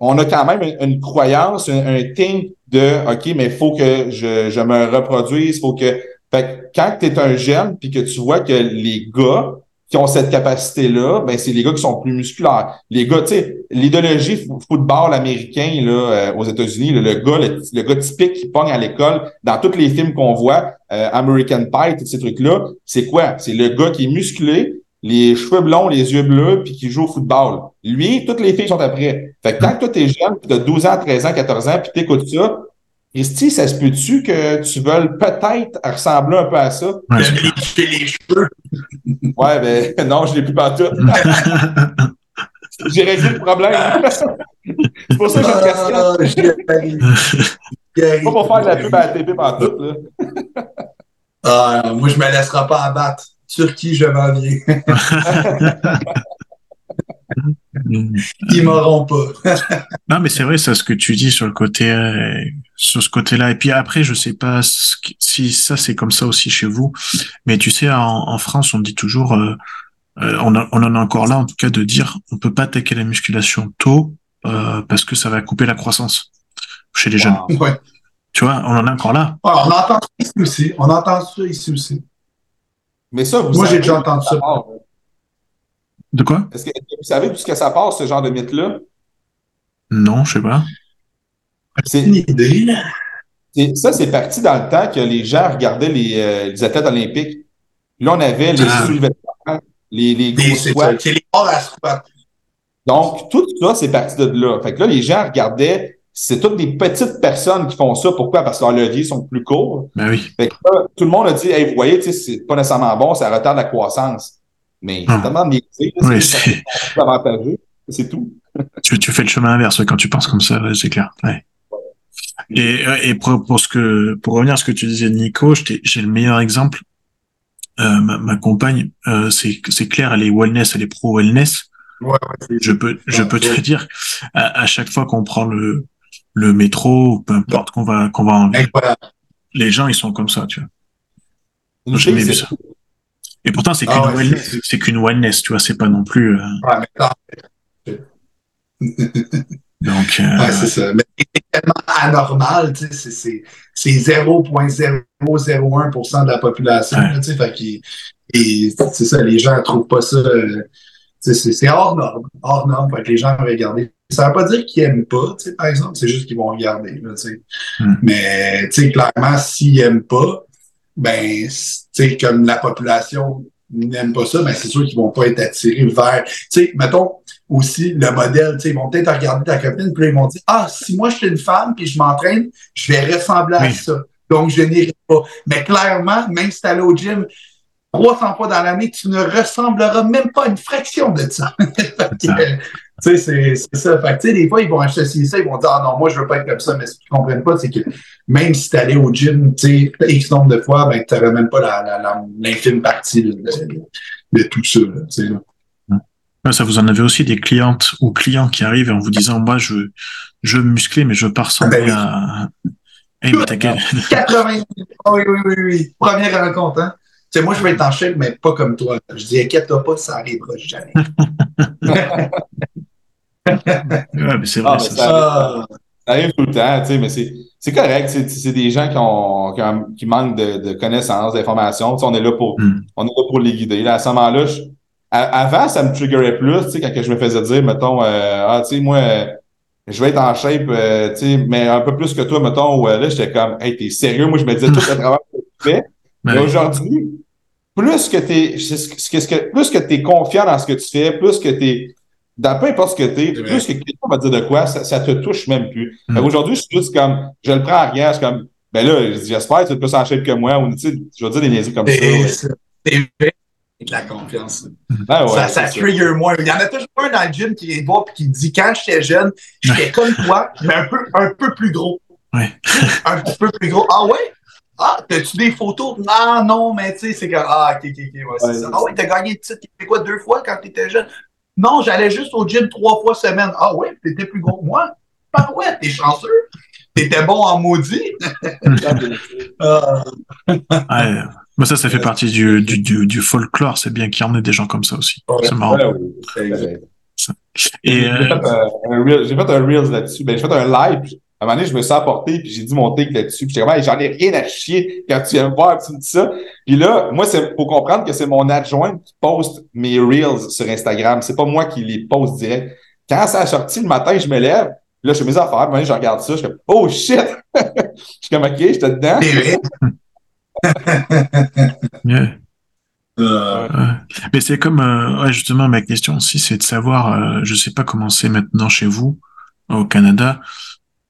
Speaker 3: on a quand même une, une croyance, un, un think de, OK, mais il faut que je, je me reproduise, faut que, fait que quand tu es un jeune puis que tu vois que les gars qui ont cette capacité-là, ben c'est les gars qui sont plus musculaires. Les gars, tu sais, l'idéologie fo- football américain là, euh, aux États-Unis, là, le gars, le, le gars typique qui pogne à l'école, dans tous les films qu'on voit, euh, American Pie, tous ces trucs-là, c'est quoi? C'est le gars qui est musclé, les cheveux blonds, les yeux bleus, puis qui joue au football. Lui, toutes les filles sont après. Fait que quand toi t'es jeune, puis t'as 12 ans, 13 ans, 14 ans, puis t'écoutes ça, Christy, ça se peut-tu que tu veuilles peut-être ressembler un peu à ça?
Speaker 2: Ouais, c'est clair.
Speaker 4: les, cheveux.
Speaker 3: Ouais, ben non, je l'ai plus partout. J'ai réglé le problème. c'est pour ça que j'ai une casquette.
Speaker 4: Ah, j'y arrive. J'y arrive.
Speaker 3: Pas pour faire de la pub à la TV partout, là.
Speaker 4: Ah, moi, je me laisserai pas abattre. Turquie, je m'en viens? Ils m'auront pas.
Speaker 2: Non, mais c'est vrai, ça, ce que tu dis sur le côté, euh, sur ce côté-là. Et puis après, je sais pas si ça c'est comme ça aussi chez vous, mais tu sais, en, en France, on dit toujours, euh, euh, on, a- on en a encore là, en tout cas, de dire, on peut pas attaquer la musculation tôt euh, parce que ça va couper la croissance chez les jeunes.
Speaker 4: Ouais.
Speaker 2: Tu vois, on en a encore là.
Speaker 4: Ah, on entend ça ici aussi. On entend ça ici aussi.
Speaker 3: Mais ça, vous
Speaker 4: Moi, j'ai déjà entendu ça.
Speaker 3: part,
Speaker 2: De quoi?
Speaker 3: Est-ce que vous savez que ça part, ce genre de mythe-là?
Speaker 2: Non, je sais pas.
Speaker 3: C'est,
Speaker 4: Une idée, là.
Speaker 3: ça, c'est parti dans le temps que les gens regardaient les, euh, les athlètes olympiques. Là, on avait les
Speaker 2: Ah.
Speaker 3: soulevés les, les gros
Speaker 4: C'est
Speaker 3: squats.
Speaker 4: C'est les à squat.
Speaker 3: Donc, tout ça, c'est parti de là. Fait que là, les gens regardaient, c'est toutes des petites personnes qui font ça. Pourquoi? Parce que leurs leviers sont plus courts.
Speaker 2: Ben oui.
Speaker 3: Fait que là, tout le monde a dit, hey, vous voyez, tu sais, c'est pas nécessairement bon, ça retarde la croissance. Mais
Speaker 2: Ah.
Speaker 3: c'est tellement
Speaker 2: Oui,
Speaker 3: c'est
Speaker 2: c'est,
Speaker 3: c'est avantageux. C'est tout.
Speaker 2: tu, tu fais le chemin inverse quand tu penses comme ça, c'est clair. Ouais. Et, et pour, pour ce que, pour revenir à ce que tu disais, Nico, j'ai le meilleur exemple. Euh, ma, ma compagne, euh, c'est, clair, elle est wellness, elle est pro wellness.
Speaker 4: Ouais, ouais,
Speaker 2: Je peux, je peux te dire, à, à chaque fois qu'on prend le, le métro, ou peu importe qu'on va, qu'on va en ville, les gens, ils sont comme ça, tu vois. J'ai jamais vu ça. Et pourtant, c'est qu'une
Speaker 4: Ah ouais,
Speaker 2: wellness,
Speaker 4: c'est-
Speaker 2: qu'une wellness, tu vois, c'est pas non plus, euh,
Speaker 4: Ouais, mais.
Speaker 2: Donc,
Speaker 4: euh... ouais, c'est ça. Mais c'est tellement anormal, tu sais, c'est, c'est 0,001% de la population, ouais. tu sais, fait qu'il, et c'est ça, les gens trouvent pas ça, euh, c'est hors norme, hors norme, fait que les gens vont regarder. Ça veut pas dire qu'ils aiment pas, tu sais, par exemple, c'est juste qu'ils vont regarder, là, tu sais.
Speaker 2: Mm.
Speaker 4: Mais, tu sais, clairement, s'ils aiment pas, ben, tu sais, comme la population n'aime pas ça, ben, c'est sûr qu'ils vont pas être attirés vers, tu sais, mettons, aussi le modèle, tu sais, ils vont peut-être regarder ta copine, puis ils vont dire, ah, si moi, je suis une femme, puis je m'entraîne, je vais ressembler à
Speaker 2: Oui.
Speaker 4: ça. Donc, je n'irai pas. Mais clairement, même si tu allé au gym 300 fois dans l'année, tu ne ressembleras même pas à une fraction de ça. Tu sais, c'est ça. Fait que, tu sais, des fois, ils vont associer ça, ils vont dire, ah non, moi, je veux pas être comme ça. Mais ce qu'ils comprennent pas, c'est que même si tu allé au gym, X nombre de fois, ben, tu n'aurais même pas l'infime partie de, de- de tout ça, là, tu sais, là.
Speaker 2: Ouais, Ça, vous en avez aussi des clientes ou clients qui arrivent en vous disant, moi, je, je veux me muscler, mais je veux pas ressembler
Speaker 4: Ben oui.
Speaker 2: à... Eh, mais t'as quel-
Speaker 4: 80 Ah Oui, oui, oui, oui. Première rencontre, hein. Tu sais, moi, je vais être en shape, mais pas comme toi. Je dis, inquiète-toi pas, ça arrivera jamais.
Speaker 2: Ouais, mais c'est vrai,
Speaker 3: Ah,
Speaker 2: ça.
Speaker 3: ça-
Speaker 4: Ah,
Speaker 3: Ça arrive tout le temps, tu sais, mais c'est, c'est correct. C'est, des gens qui, ont, qui, ont- qui manquent de, de connaissances, d'informations. Tu sais, on est là pour,
Speaker 2: Hmm.
Speaker 3: on est là pour les guider. Là, à ce moment-là, avant, ça me triggerait plus, tu sais, quand je me faisais dire, mettons, euh, ah, tu sais, moi, je vais être en shape, euh, tu sais, mais un peu plus que toi, mettons, où, euh, là, j'étais comme, hey, t'es sérieux? Moi, je me disais tout le travail que tu fais. Mais aujourd'hui, plus que t'es, plus que t'es confiant dans ce que tu fais, plus que t'es, dans peu importe ce que t'es, plus que quelqu'un va dire de quoi, ça, ça te touche même plus.
Speaker 2: Mm.
Speaker 3: Fait qu'aujourd'hui, je suis juste comme, je le prends à rien, je suis comme, ben là, j'espère que tu es plus en shape que moi, ou tu sais, je vais dire des niaiseries comme ça. ouais.
Speaker 4: Avec la confiance.
Speaker 3: Ben ouais,
Speaker 4: ça, ça trigger moins. Il y en a toujours un dans le gym qui vient te voir et qui dit quand j'étais jeune, j'étais comme toi, mais un peu, un peu plus gros.
Speaker 2: Ouais.
Speaker 4: un petit peu plus gros. Ah ouais? Ah, t'as-tu des photos? Non, non, mais tu sais, c'est comme Ah, ok, ok, ok, ouais, c'est
Speaker 3: Ouais,
Speaker 4: ça.
Speaker 3: c'est
Speaker 4: Ah ouais, t'as gagné le titre quoi deux fois quand t'étais jeune? Non, j'allais juste au gym trois fois semaine. Ah ouais, t'étais plus gros que moi? Ah ouais, t'es chanceux. T'étais bon en maudit. Ah,
Speaker 2: Ouais. Mais ça, ça fait partie du, du, du, du folklore. C'est bien qu'il y en ait des gens comme ça aussi.
Speaker 4: Ouais.
Speaker 2: C'est marrant.
Speaker 3: Ouais, ouais, ouais.
Speaker 2: Et
Speaker 3: J'ai
Speaker 2: euh,
Speaker 3: fait un, un reel- j'ai fait un Reels là-dessus. Ben, j'ai fait un live. À un moment donné, je me suis apporté, puis j'ai dit mon take là-dessus. Puis j'étais comme, j'en ai rien à chier quand tu viens me voir, puis tu me dis ça. Puis là, moi, c'est faut comprendre que c'est mon adjoint qui poste mes Reels sur Instagram. C'est pas moi qui les poste direct. Quand ça a sorti le matin, je me lève. Là, je fais mes affaires. Puis à un moment donné, je regarde ça. Je suis comme, oh shit! je suis comme, OK, j'étais dedans.
Speaker 2: yeah.
Speaker 4: Euh,
Speaker 2: Ouais. Mais c'est comme, euh, ouais, justement, ma question aussi, c'est de savoir, euh, je sais pas comment c'est maintenant chez vous, au Canada,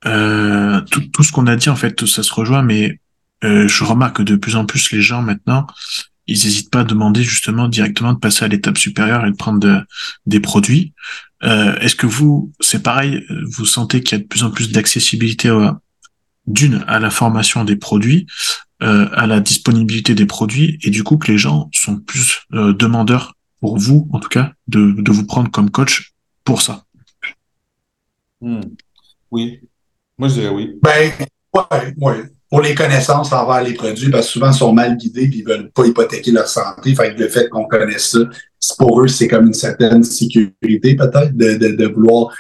Speaker 2: euh, tout, tout ce qu'on a dit, en fait, tout ça se rejoint, mais euh, je remarque que de plus en plus les gens maintenant, ils n'hésitent pas à demander justement directement de passer à l'étape supérieure et de prendre de- des produits. Euh, Est-ce que vous, c'est pareil, vous sentez qu'il y a de plus en plus d'accessibilité d'une à la formation des produits, euh, à la disponibilité des produits, et du coup que les gens sont plus euh, demandeurs pour vous, en tout cas, de, de vous prendre comme coach pour ça.
Speaker 3: Hmm. Oui. Moi, je dirais oui.
Speaker 4: Ben, ouais, ouais. Pour les connaissances envers les produits, parce que souvent ils sont mal guidés et ils veulent pas hypothéquer leur santé. Fait que le fait qu'on connaisse ça, pour eux, c'est comme une certaine sécurité, peut-être, de, de, de vouloir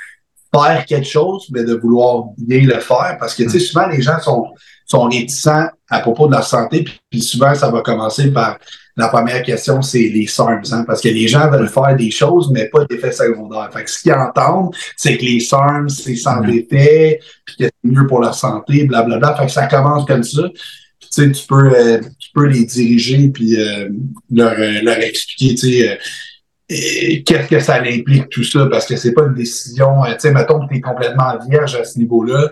Speaker 4: faire quelque chose, mais de vouloir bien le faire. Parce que, tu sais, souvent, les gens sont, sont réticents à propos de leur santé, puis, souvent, ça va commencer par la première question, c'est les SARMs, hein, parce que les gens veulent faire des choses, mais pas d'effets secondaires. Fait que ce qu'ils entendent, c'est que les SARMs, c'est sans
Speaker 2: Mhm.
Speaker 4: effet, puis que c'est mieux pour leur santé, blablabla. Fait que ça commence comme ça. Puis, tu sais, tu peux, euh, tu peux les diriger, puis euh, leur, euh, leur expliquer, tu sais, euh, qu'est-ce que ça implique tout ça, parce que c'est pas une décision, euh, tu sais, mettons que tu es complètement vierge à ce niveau-là,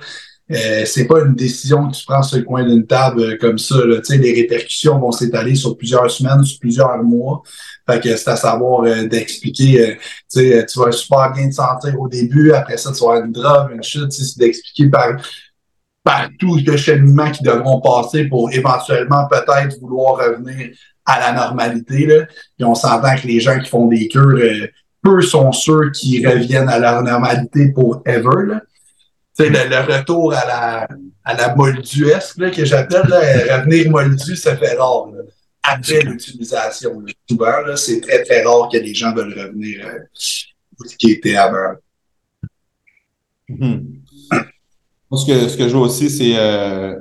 Speaker 4: euh, c'est pas une décision que tu prends sur le coin d'une table euh, comme ça. Là. Les répercussions vont s'étaler sur plusieurs semaines, sur plusieurs mois. Fait que c'est à savoir euh, d'expliquer, tu vas super bien te sentir au début, après ça, tu vas avoir une drop, une chute, c'est d'expliquer par, par tout le cheminement qui devront passer pour éventuellement peut-être vouloir revenir à la normalité. Là. Puis on s'entend que les gens qui font des cures, euh, peu sont ceux qui reviennent à leur normalité pour ever. Là. Le, le retour à la, à la molduesque, que j'appelle, euh, revenir moldu, ça fait rare. Après l'utilisation, souvent, c'est très, très rare que les gens veulent revenir euh, ce qui était avant.
Speaker 3: Moi, ce que, ce que je vois aussi, c'est euh,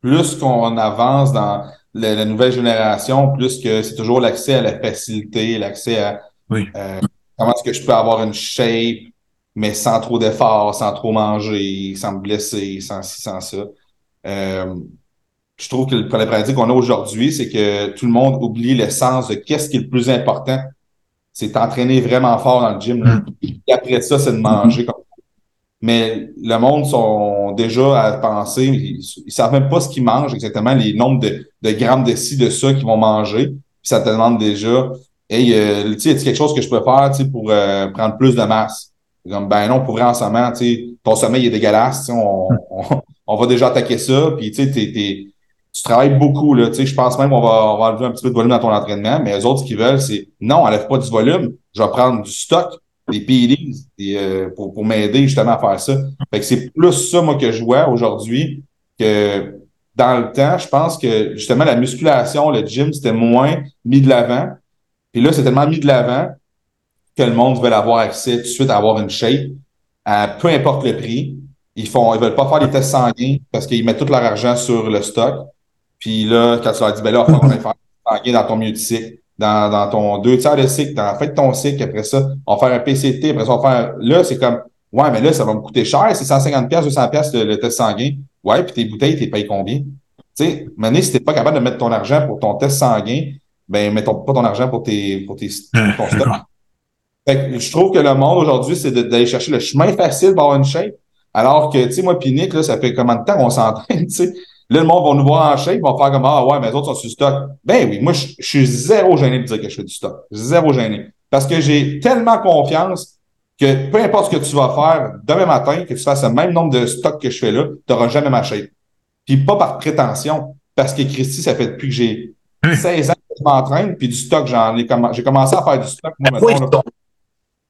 Speaker 3: plus qu'on avance dans la, la, nouvelle génération, plus que c'est toujours l'accès à la facilité, l'accès à
Speaker 2: Oui.
Speaker 3: euh, comment est-ce que je peux avoir une shape, mais sans trop d'efforts, sans trop manger, sans me blesser, sans ci, sans ça. Euh, je trouve que le problématique qu'on a aujourd'hui, c'est que tout le monde oublie l'essence de qu'est-ce qui est le plus important. C'est d'entraîner vraiment fort dans le gym. là. Et après ça, c'est de manger comme mais le monde sont déjà à penser, ils, ils savent même pas ce qu'ils mangent exactement, les nombres de, de grammes de ci, de ça qu'ils vont manger. Puis ça te demande déjà, hey, euh, tu sais, quelque chose que je peux faire, tu sais, pour euh, prendre plus de masse? Comme, ben non, pour vrai, en ce moment, tu sais, ton sommeil est dégueulasse, on, on, on va déjà attaquer ça, puis tu sais, tu travailles beaucoup, là, tu sais, je pense même qu'on va, on va enlever un petit peu de volume dans ton entraînement, mais les autres, ce qu'ils veulent, c'est, non, enlève pas du volume, je vais prendre du stock, des PEDs euh, pour, pour m'aider justement à faire ça. Fait que c'est plus ça, moi, que je vois aujourd'hui que dans le temps, je pense que justement la musculation, le gym, c'était moins mis de l'avant. Puis là, c'est tellement mis de l'avant que le monde veut avoir accès tout de suite à avoir une shape, à peu importe le prix. Ils font, ils veulent pas faire des tests sanguins parce qu'ils mettent tout leur argent sur le stock. Puis là, quand tu leur dis, ben là, il faut qu'on aille faire sanguin dans ton milieu de cycle dans, dans ton deux tiers de cycle, dans la fin de ton cycle, après ça, on va faire un PCT, après ça, on va faire, là, c'est comme, ouais, mais là, ça va me coûter cher, c'est 150 pièces 200 pièces le, le, test sanguin. Ouais, puis tes bouteilles, t'es payé combien? Tu sais, maintenant, si t'es pas capable de mettre ton argent pour ton test sanguin, ben, mets ton, pas ton argent pour tes, pour tes, pour ton stock. Fait que je trouve que le monde aujourd'hui, c'est d'aller chercher le chemin facile pour avoir une shape. Alors que, tu sais, moi, puis Nick, là, ça fait combien de temps qu'on s'entraîne, tu sais? Là, le monde va nous voir en shape, ils vont faire comme Ah ouais, mais les autres sont sur stock. Ben oui, moi, je, je suis zéro gêné de dire que je fais du stock. Zéro gêné. Parce que j'ai tellement confiance que peu importe ce que tu vas faire demain matin, que tu fasses le même nombre de stocks que je fais là, tu n'auras jamais ma shape. Puis pas par prétention, parce que Christy, ça fait depuis que j'ai 16 ans que je m'entraîne, puis du stock, j'en ai comm j'ai commencé à faire du stock. Moi, mettons, là.
Speaker 4: sont,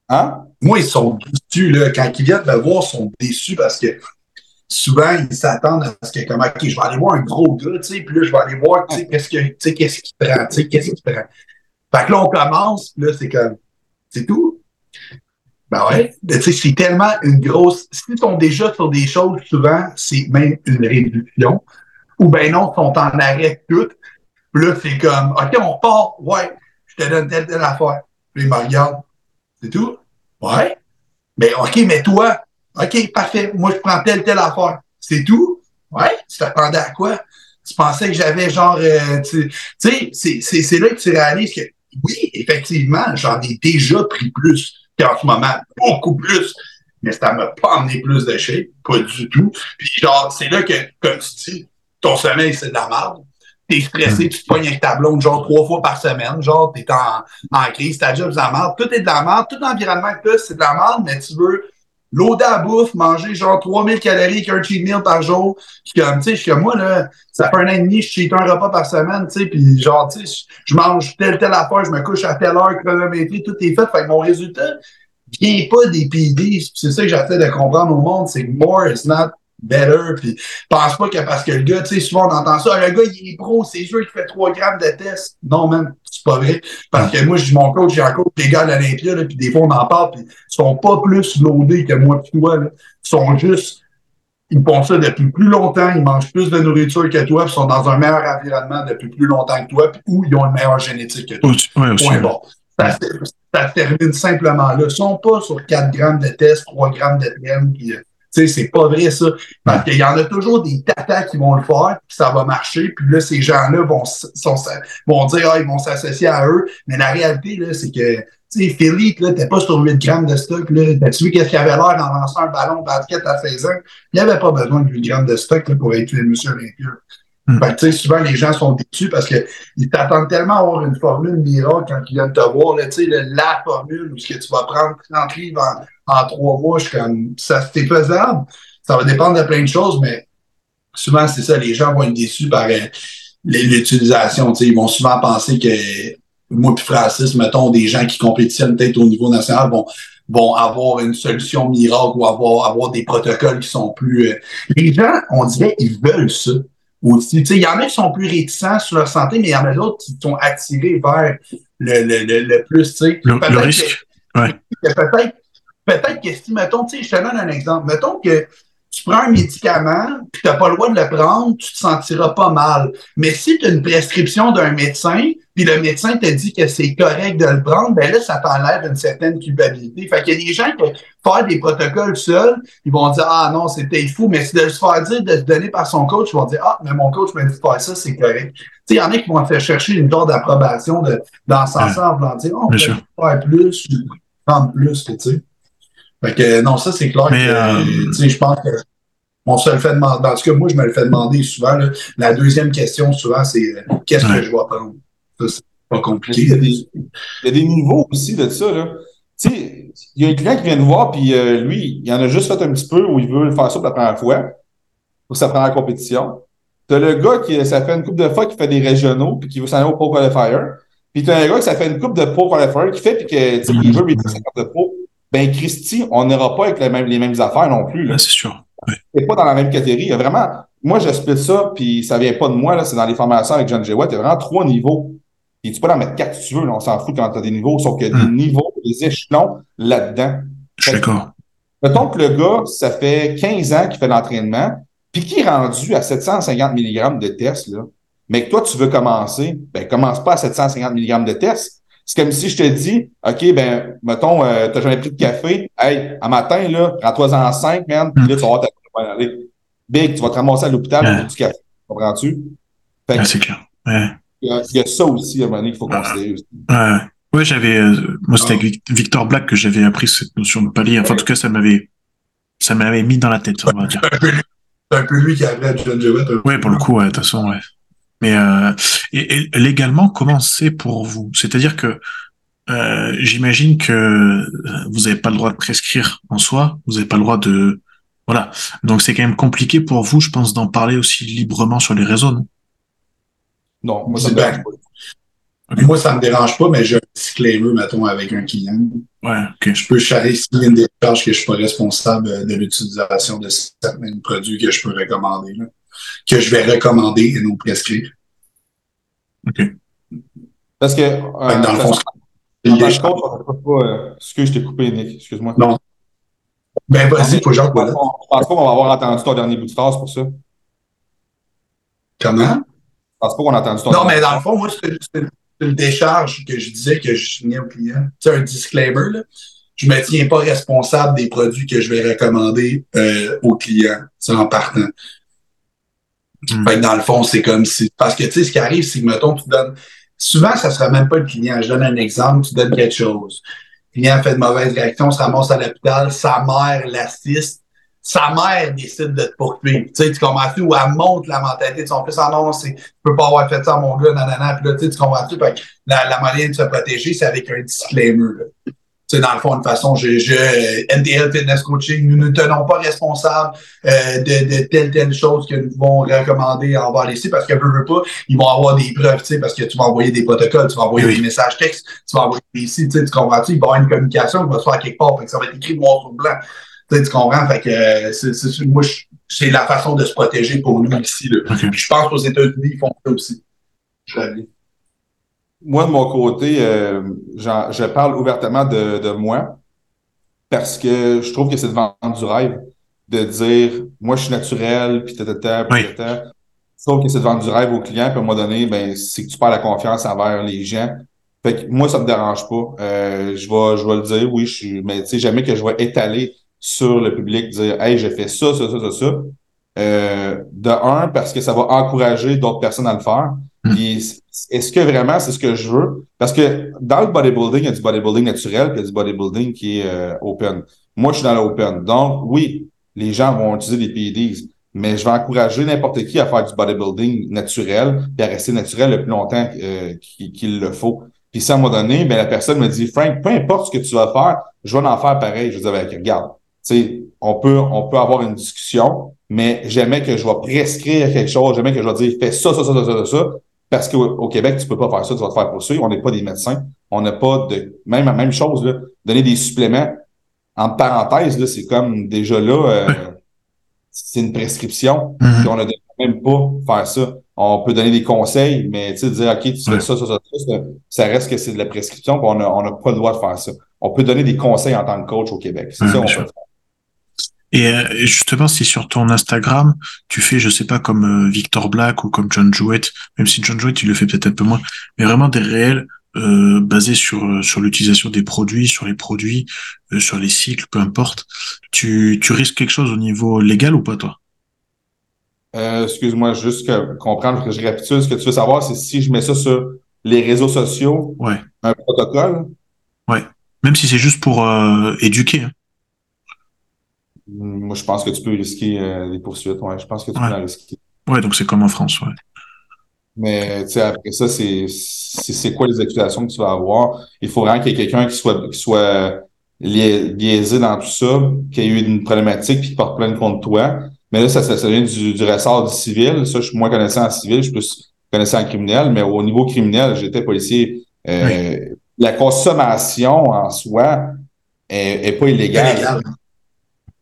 Speaker 3: Hein?
Speaker 4: moi, ils sont déçus, là. Quand ils viennent me voir, ils sont déçus parce que souvent, ils s'attendent à ce que, comme, OK, je vais aller voir un gros gars, tu sais, puis là, je vais aller voir, tu sais, qu'est-ce qu'il prend, tu sais, qu'est-ce qu'il prend. Fait que là, on commence, là, c'est comme, c'est tout. Ben ouais, tu sais, c'est tellement une grosse, s'ils sont déjà sur des choses, souvent, c'est même une réduction. Ou ben non, ils sont en arrêt tout. Puis là, c'est comme, OK, on part, ouais, je te donne telle, telle affaire. Puis ils me regardent. C'est tout? Ouais. Ben, OK, mais toi, OK, parfait. Moi, je prends telle, telle affaire. C'est tout? Ouais. Tu t'attendais à quoi? Tu pensais que j'avais genre, euh, tu sais, c'est- là que tu réalises que oui, effectivement, j'en ai déjà pris plus qu'en ce moment, beaucoup plus. Mais ça m'a pas emmené plus de shape, pas du tout. Puis genre, c'est là que, comme tu dis, ton sommeil, c'est de la merde. T'es stressé, tu te pognes avec ta blonde, genre trois fois par semaine, genre, t'es en, en crise, ta job, c'est de la merde. Tout est de la merde, tout l'environnement que t'as, c'est de la merde, mais tu veux loader à bouffe, manger genre 3000 calories qu'un cheat meal par jour. Puis comme, tu sais, je suis comme moi, là, ça fait un an et demi, je cheat un repas par semaine, tu sais, puis genre, tu sais, je- je mange telle, telle affaire, je me couche à telle heure, chronométré, tout est fait. Fait que mon résultat vient pas des PD. C'est ça que j'essaie de comprendre au monde, c'est more is not better. Puis pense pas que parce que le gars, tu sais, souvent on entend ça, le gars, il est pro, c'est sûr qu'il fait 3 grammes de test. Non, man, c'est pas vrai. Parce que moi, je dis mon coach, j'ai un coach, les gars de l'Olympia, puis des fois on en parle, puis ils sont pas plus loadés que moi et toi. Là. Ils sont juste, ils font ça depuis plus longtemps, ils mangent plus de nourriture que toi, puis ils sont dans un meilleur environnement depuis plus longtemps que toi, puis où ils ont une meilleure génétique que toi.
Speaker 2: Ouais, aussi.
Speaker 4: Point bon. Ça, se- ça termine simplement là. Ils sont pas sur 4 grammes de test, 3 grammes de TM, puis euh, c'est pas vrai ça. Parce qu'il y en a toujours des tatas qui vont le faire, puis ça va marcher, puis là, ces gens-là vont, vont dire, ah, ils vont s'associer à eux. Mais la réalité, là, c'est que, tu sais, Philippe, là, t'es pas sur 8 grammes de stock, là. T'as-tu vu qu'est-ce qu'il avait l'air en lançant un ballon de basket à 16 ans? Il n'y avait pas besoin de 8 grammes de stock, là, pour être le monsieur Olympia.
Speaker 2: Hmm.
Speaker 4: Fait que, souvent, les gens sont déçus parce que ils t'attendent tellement à avoir une formule miracle quand ils viennent te voir, là, la formule où ce que tu vas prendre 30 livres en, en trois mois, je comme, ça, c'est faisable. Ça va dépendre de plein de choses, mais souvent, c'est ça, les gens vont être déçus par euh, l'utilisation, ils vont souvent penser que moi puis Francis, mettons, des gens qui compétitionnent peut-être au niveau national vont, vont avoir une solution miracle ou avoir, avoir des protocoles qui sont plus... euh, Les gens, on dirait, ils veulent ça aussi. Il y en a qui sont plus réticents sur leur santé, mais il y en a d'autres qui sont attirés vers le, le, le, le plus.
Speaker 2: Le,
Speaker 4: Peut-être
Speaker 2: le
Speaker 4: que-
Speaker 2: risque. Ouais.
Speaker 4: que peut-être peut-être que si, mettons, je te donne un exemple. Mettons que tu prends un médicament, puis tu n'as pas le droit de le prendre, tu te sentiras pas mal. Mais si tu as une prescription d'un médecin, puis le médecin te dit que c'est correct de le prendre, ben là, ça t'enlève une certaine culpabilité. Fait qu'il y a des gens qui faire des protocoles seuls, ils vont dire Ah non, c'est peut-être fou, mais si de se faire dire de se donner par son coach, ils vont dire Ah, mais mon coach m'a dit de faire ça, c'est correct. Tu sais, il y en a qui vont te faire chercher une dose d'approbation dans ce sens en voulant dire oh, on peut faire plus, prendre plus, tu sais. Fait que non, ça c'est clair
Speaker 2: mais,
Speaker 4: que
Speaker 2: euh...
Speaker 4: tu sais, je pense que on se le fait demander. En tout cas, moi, je me le fais demander souvent. Là. La deuxième question, souvent, c'est euh, qu'est-ce
Speaker 2: Ouais.
Speaker 4: que je dois prendre? Ça, c'est pas compliqué.
Speaker 3: Il y, a des, il y a des niveaux aussi de ça. Là. Tu sais, il y a un client qui vient nous voir, puis euh, lui, il en a juste fait un petit peu où il veut faire ça pour la première fois, pour sa première compétition. T'as le gars qui, ça fait une couple de fois qui fait des régionaux, puis qui veut s'en aller au Pro Qualifier. Puis t'as un gars qui ça fait une coupe de Pro Qualifier qui fait, puis que, sais, il veut retenir sa carte de Pro. Ben, Christy, on n'aura pas avec les mêmes, les mêmes affaires non plus.
Speaker 2: C'est sûr. Ouais.
Speaker 3: c'est pas dans la même catégorie. Il y a vraiment, moi, j'explique ça, puis ça vient pas de moi, là, c'est dans les formations avec John J. Watt. Il y a vraiment trois niveaux. Et tu peux en mettre quatre si tu veux, là, on s'en fout quand tu as des niveaux, sauf qu'il y a des
Speaker 2: Mm.
Speaker 3: niveaux, des échelons là-dedans.
Speaker 2: Je suis d'accord.
Speaker 3: Mettons que le gars, ça fait 15 ans qu'il fait l'entraînement, puis qui est rendu à 750 mg de test, là, mais que toi, tu veux commencer, ben, commence pas à 750 mg de test. C'est comme si je te dis, OK, ben, mettons, euh, t'as jamais pris de café. Hey, à matin, là, prends-toi en 5, man, puis là, tu vas voir ta. Big, tu vas te ramasser à l'hôpital
Speaker 2: Ouais.
Speaker 3: pour du café. Comprends-tu? Fait
Speaker 2: Ouais, c'est clair. Ouais.
Speaker 3: il y, a, il y a ça aussi, à un moment donné, qu'il faut considérer aussi.
Speaker 2: Ouais, ouais j'avais, euh, moi, c'était avec Vic- Victor Black que j'avais appris cette notion de palier. Enfin, en tout cas, ça m'avait, ça m'avait mis dans la tête, on va dire.
Speaker 4: C'est un peu lui- qui a appris à John Jewett.
Speaker 2: Ouais, pour le coup, ouais, de toute façon, ouais. Mais euh, et, et légalement, comment c'est pour vous? C'est-à-dire que euh, j'imagine que vous n'avez pas le droit de prescrire en soi, vous n'avez pas le droit de, voilà. Donc c'est quand même compliqué pour vous, je pense, d'en parler aussi librement sur les réseaux, non?
Speaker 3: Non, moi, ça me
Speaker 4: Ben,
Speaker 3: dérange pas.
Speaker 4: Moi, ça me dérange pas, mais j'ai un disclaimer, mettons, avec un client.
Speaker 2: Ouais, ok.
Speaker 4: Je peux charrer signer une décharge que je suis pas responsable euh, de l'utilisation de certains produits que je peux recommander, là. Que je vais recommander et non prescrire.
Speaker 3: Parce que, euh,
Speaker 4: Fait que dans le fond,
Speaker 3: en tant que coach, on ne peut pas, euh, excuse, je t'ai coupé, Nick, excuse-moi.
Speaker 4: Non. ben vas-y, faut
Speaker 3: Je
Speaker 4: Wallet.
Speaker 3: pas je pense pas qu'on va avoir entendu ton dernier bout de phrase pour ça. Je
Speaker 4: Comment?
Speaker 3: pense pas qu'on a entendu ton
Speaker 4: Non,
Speaker 3: dernier
Speaker 4: mais dans le fond, moi, c'est c'est une décharge que je disais que je signais au client. C'est un disclaimer, là. Je me tiens pas responsable des produits que je vais recommander euh, au client. C'est en partant. Fait que dans le fond, c'est comme si. Parce que tu sais, ce qui arrive, c'est que mettons, tu donnes. Souvent, ça sera même pas le client. Je donne un exemple, tu donnes quelque chose. Le client fait de mauvaises réactions, se ramasse à l'hôpital, sa mère l'assiste. Sa mère décide de te poursuivre. Tu sais, tu comprends-tu? Ou elle montre la mentalité de son fils. Ah non, c'est, tu peux pas avoir fait ça mon gars, nanana. Puis là, tu sais, tu comprends-tu? Que la, la moyen de se protéger, c'est avec un disclaimer, là. Sais, dans le fond, toute façon, je, je, NDL Fitness Coaching, nous ne tenons pas responsables euh, de, de telle, telle chose que nous vont recommander envers les sites parce que, veux, veux pas, ils vont avoir des preuves, tu sais, parce que tu vas envoyer des protocoles, tu vas envoyer
Speaker 2: Oui.
Speaker 4: des messages textes, tu vas envoyer des sites, tu sais, tu comprends-tu? Il va y avoir une communication qui va se faire quelque part, fait que ça va être écrit noir sur blanc. Tu sais, tu comprends? Fait que, euh, c'est, c'est, moi, c'est la façon de se protéger pour nous ici, là. Puis je pense qu'aux États-Unis, ils font ça aussi. Je.
Speaker 3: Moi, de mon côté, euh, je parle ouvertement de, de moi parce que je trouve que c'est de vendre du rêve de dire moi je suis naturel, puis tata, puis
Speaker 2: Oui.
Speaker 3: tata. Je trouve que c'est de vendre du rêve aux clients, puis à un moment donné, ben, c'est que tu perds la confiance envers les gens. Fait que moi, ça me dérange pas. Euh, je vais, je vais le dire, oui, je suis, mais tu sais, jamais que je vais étaler sur le public, dire Hey, j'ai fait ça, ça, ça, ça, ça. Euh, de un, parce que ça va encourager d'autres personnes à le faire.
Speaker 2: Mm.
Speaker 3: Puis est-ce que vraiment c'est ce que je veux? Parce que dans le bodybuilding, il y a du bodybuilding naturel, puis il y a du bodybuilding qui est euh, open. Moi, je suis dans l'open. Donc, oui, les gens vont utiliser des PEDs, mais je vais encourager n'importe qui à faire du bodybuilding naturel, puis à rester naturel le plus longtemps euh, qu'il le faut. Puis si à un moment donné, ben, la personne me dit, Frank, peu importe ce que tu vas faire, je vais en faire pareil. Je dire, ben, regarde, tu sais, on peut, on peut avoir une discussion, mais jamais que je vais prescrire quelque chose, jamais que je vais dire, fais ça, ça, ça, ça, ça, ça, parce qu'au au Québec, tu peux pas faire ça, tu vas te faire poursuivre. On n'est pas des médecins. On n'a pas de, même, même chose, là, donner des suppléments. En parenthèse, là, c'est comme déjà là, euh, c'est une prescription.
Speaker 2: Mhm.
Speaker 3: Puis on ne devrait même pas faire ça. On peut donner des conseils, mais tu sais, dire, OK, tu fais
Speaker 2: Ouais.
Speaker 3: ça, ça, ça, ça, ça, ça reste que c'est de la prescription, puis on n'a on n'a pas le droit de faire ça. on peut donner des conseils en tant que coach au Québec. C'est ça, on peut
Speaker 2: et euh, justement, si sur ton Instagram, tu fais, je sais pas, comme euh, Victor Black ou comme John Jewett, même si John Jewett, il le fait peut-être un peu moins, mais vraiment des réels euh, basés sur euh, sur l'utilisation des produits, sur les produits, sur les cycles, peu importe. Tu, tu risques quelque chose au niveau légal ou pas, toi?
Speaker 3: Euh, Excuse-moi, juste que, comprendre que je récapitule. Ce que tu veux savoir, c'est si je mets ça sur les réseaux sociaux,
Speaker 2: ouais.
Speaker 3: un protocole.
Speaker 2: Ouais. Même si c'est juste pour éduquer. Hein.
Speaker 3: Moi, je pense que tu peux risquer euh, des poursuites. Ouais, je pense que tu
Speaker 2: ouais.
Speaker 3: peux en risquer.
Speaker 2: Ouais, donc c'est comme en France, ouais.
Speaker 3: Mais tu sais, après ça, c'est c'est quoi les accusations que tu vas avoir? Il faut vraiment qu'il y ait quelqu'un qui soit qui soit liaisé dans tout ça, qui ait eu une problématique puis qui porte plainte contre toi. Mais là, ça, ça, ça vient du, du ressort du civil. Ça, je suis moins connaissant en civil, je suis plus connaissant en criminel, mais au niveau criminel, j'étais policier. Euh, oui. La consommation en soi est, est pas illégale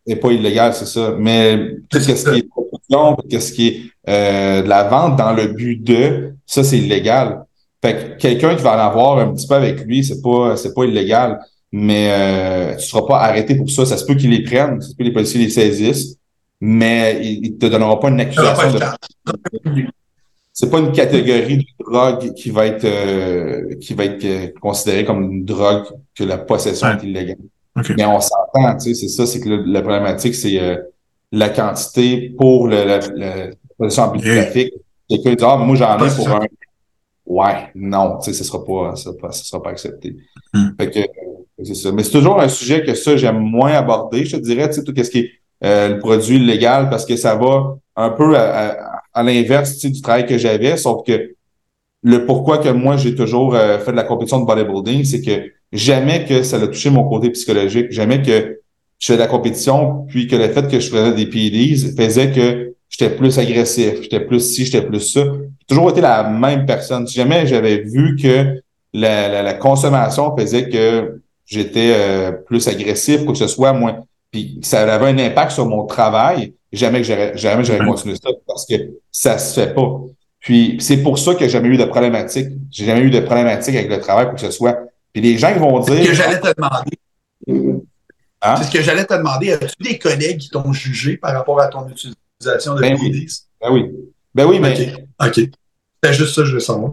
Speaker 3: n'est pas illégal, c'est ça. Mais tout ce qui est production, qu'est-ce qui est euh, de la vente dans le but de, ça, c'est illégal. Fait que quelqu'un qui va en avoir un petit peu avec lui, c'est pas c'est pas illégal. Mais euh, tu seras pas arrêté pour ça. Ça se peut qu'ils les prennent, ça se peut que les policiers les saisissent, mais ils, ils te donneront pas une accusation de. C'est pas une catégorie de drogue qui va être euh, qui va être euh, considérée comme une drogue que la possession
Speaker 2: Ouais.
Speaker 3: est illégale.
Speaker 2: Ok.
Speaker 3: Mais on s'entend, tu sais, c'est ça, c'est que le- la problématique, c'est euh, la quantité pour le, la, la
Speaker 2: Yeah.
Speaker 3: trafic. Quelqu'un dit, ah, moi, j'en ai pour un. Ouais, non, tu sais, ce sera pas, pas, ce sera pas accepté.
Speaker 2: Hmm.
Speaker 3: Fait que, c'est ça. Mais c'est toujours un sujet que ça, j'aime moins aborder, je te dirais, tu sais, tout ce qui est euh, le produit illégal, parce que ça va un peu à, à, à l'inverse, tu sais, du travail que j'avais, sauf que le pourquoi que moi, j'ai toujours euh, fait de la compétition de bodybuilding, c'est que jamais que ça a touché mon côté psychologique, jamais que je fais de la compétition, puis que le fait que je faisais des PEDs faisait que j'étais plus agressif, j'étais plus ci, j'étais plus ça. J'ai toujours été la même personne. Si jamais j'avais vu que la, la, la consommation faisait que j'étais euh, plus agressif, quoi que ce soit, moi, puis que ça avait un impact sur mon travail, jamais que j'aurais jamais j'aurais continué ça parce que ça se fait pas. Puis c'est pour ça que j'ai jamais eu de problématique. J'ai jamais eu de problématique avec le travail, quoi que ce soit. Puis les gens qui vont
Speaker 4: C'est ce que
Speaker 3: dire.
Speaker 4: j'allais te demander.
Speaker 3: Hein?
Speaker 4: C'est ce que j'allais te demander. As-tu des collègues qui t'ont jugé par rapport à ton utilisation de
Speaker 3: Ben
Speaker 4: PEDs?
Speaker 3: Ben oui. Ben oui, mais
Speaker 4: OK. OK. C'est juste ça je veux savoir.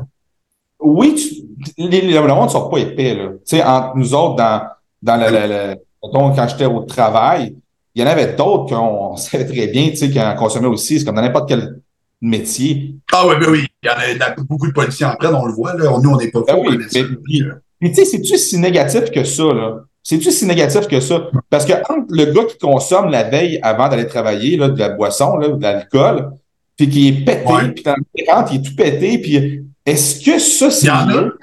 Speaker 3: oui, tu, les, le monde ne sort pas épais, là. Tu sais, entre nous autres, dans, dans le, le, le- mettons, quand j'étais au travail, il y en avait d'autres qu'on savait très bien, tu sais, qu'on consommait aussi. C'est comme dans n'importe quel métier.
Speaker 4: Ah oui, ben oui. Il y en a, en beaucoup de policiers en prennent, on le voit. Là. Nous, on n'est pas
Speaker 3: Ben
Speaker 4: faux
Speaker 3: oui,
Speaker 4: connaisseurs.
Speaker 3: mais- puis- Puis tu sais, c'est-tu si négatif que ça, là? C'est-tu si négatif que ça? Parce que entre le gars qui consomme la veille avant d'aller travailler, là, de la boisson, là, de l'alcool, puis qui est pété,
Speaker 4: Ouais.
Speaker 3: puis rentre, il est tout pété, puis est-ce que ça, c'est mieux?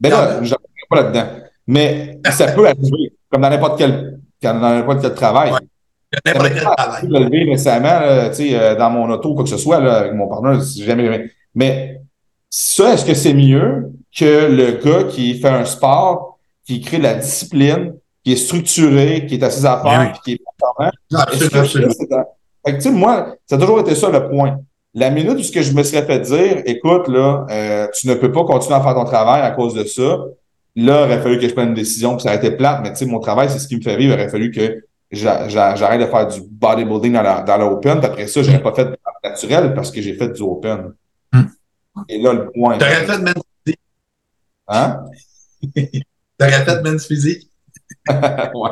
Speaker 3: Ben là, je pas là-dedans. Mais ça peut arriver, comme dans n'importe quel, dans n'importe quel travail.
Speaker 4: Ouais. Travail.
Speaker 3: Je l'ai levé récemment, là, tu sais, euh, dans mon auto, quoi que ce soit, là, avec mon partenaire, jamais, jamais. Mais ça, est-ce que c'est mieux? Que le gars qui fait un sport, qui crée de la discipline, qui est structuré, qui est à ses affaires,
Speaker 2: Oui,
Speaker 3: puis qui est performant? Dans- Fait que, tu sais, moi, ça a toujours été ça le point. La minute où ce que je me serais fait dire, écoute, là, euh, tu ne peux pas continuer à faire ton travail à cause de ça, là, il aurait fallu que je prenne une décision, puis ça aurait été plate, mais tu sais, mon travail, c'est ce qui me fait vivre, il aurait fallu que j'a- j'a- j'arrête de faire du bodybuilding dans la, dans l'open, puis après ça, j'aurais pas fait de naturel parce que j'ai fait du open.
Speaker 2: Mm.
Speaker 3: Et là, le point.
Speaker 4: T'aurais fait de men's physique.
Speaker 3: Hein?
Speaker 4: T'aurais fait de men's physique?
Speaker 3: ouais.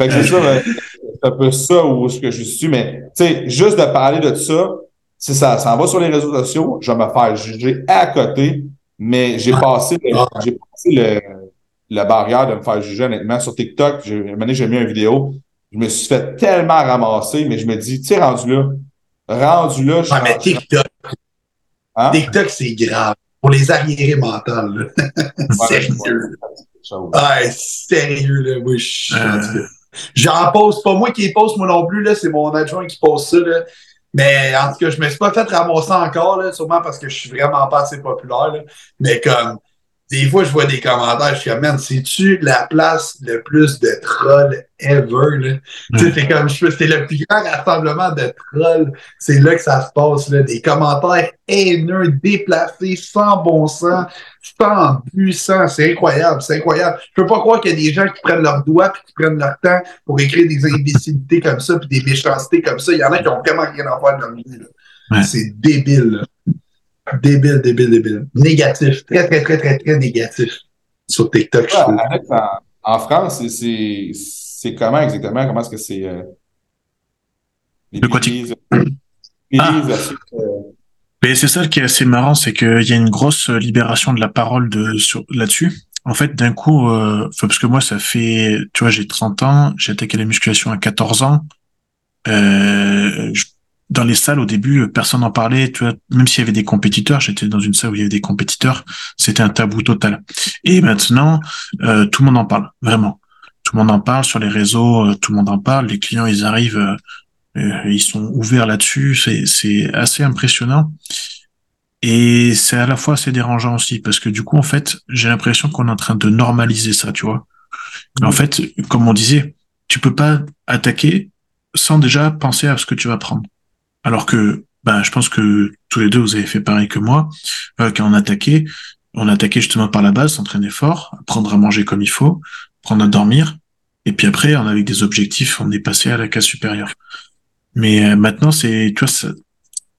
Speaker 3: Fait que c'est ça, mais c'est un peu ça où ce que je suis, mais tu sais, juste de parler de ça, si ça s'en va sur les réseaux sociaux, je vais me faire juger à côté, mais j'ai
Speaker 4: Ouais.
Speaker 3: passé, le,
Speaker 4: Ouais.
Speaker 3: j'ai passé le, la barrière de me faire juger honnêtement sur TikTok. J'ai, un moment donné, j'ai mis une vidéo, je me suis fait tellement ramasser, mais je me dis, tu sais, rendu là, rendu là, je
Speaker 4: Ouais, mais TikTok,
Speaker 3: Hein?
Speaker 4: TikTok, c'est grave. Pour les arriérés mentales, Sérieux.
Speaker 3: ouais,
Speaker 4: Ouais, sérieux, là.
Speaker 2: Euh.
Speaker 4: cas. J'en pose, pas moi qui les poste, moi non plus, là. C'est mon adjoint qui pose ça, là. Mais en tout cas, je me suis pas fait ramasser encore, là, sûrement parce que je suis vraiment pas assez populaire, là. Mais comme, des fois, je vois des commentaires, je suis comme, man, c'est-tu la place le plus de trolls ever. Là? Tu sais, c'est comme, c'est le plus grand rassemblement de trolls. C'est là que ça se passe, là. Des commentaires haineux, déplacés, sans bon sens, sans but, sans. C'est incroyable, c'est incroyable. Je peux pas croire qu'il y a des gens qui prennent leurs doigts puis qui prennent leur temps pour écrire des imbécilités comme ça puis des méchancetés comme ça. Il y en a qui ont vraiment rien à faire de leur vie, là. C'est débile, là. Débile, débile, débile. Négatif. Très, très, très, très, très négatif sur TikTok.
Speaker 3: Ouais, en, en, France, c'est comment exactement? Comment est-ce que c'est. Euh,
Speaker 2: les quoi ah. Mais c'est ça qui est assez marrant, c'est qu'il y a une grosse libération de la parole de sur là-dessus. En fait, d'un coup, euh, parce que moi, ça fait, tu vois, j'ai 30 ans, j'ai attaqué la musculation à 14 ans. Euh, je dans les salles au début, personne n'en parlait. Tu vois, même s'il y avait des compétiteurs, j'étais dans une salle où il y avait des compétiteurs, c'était un tabou total. Et maintenant, euh, tout le monde en parle, vraiment. Tout le monde en parle sur les réseaux, euh, tout le monde en parle. Les clients, ils arrivent, euh, ils sont ouverts là-dessus. C'est c'est assez impressionnant. Et c'est à la fois assez dérangeant aussi parce que du coup, en fait, j'ai l'impression qu'on est en train de normaliser ça, tu vois. En fait, comme on disait, tu peux pas attaquer sans déjà penser à ce que tu vas prendre. Alors que, bah, je pense que tous les deux, vous avez fait pareil que moi. Euh, quand on attaquait, on attaquait justement par la base, s'entraîner fort, apprendre à manger comme il faut, prendre à dormir. Et puis après, on avait des objectifs, on est passé à la case supérieure. Mais euh, maintenant, c'est, tu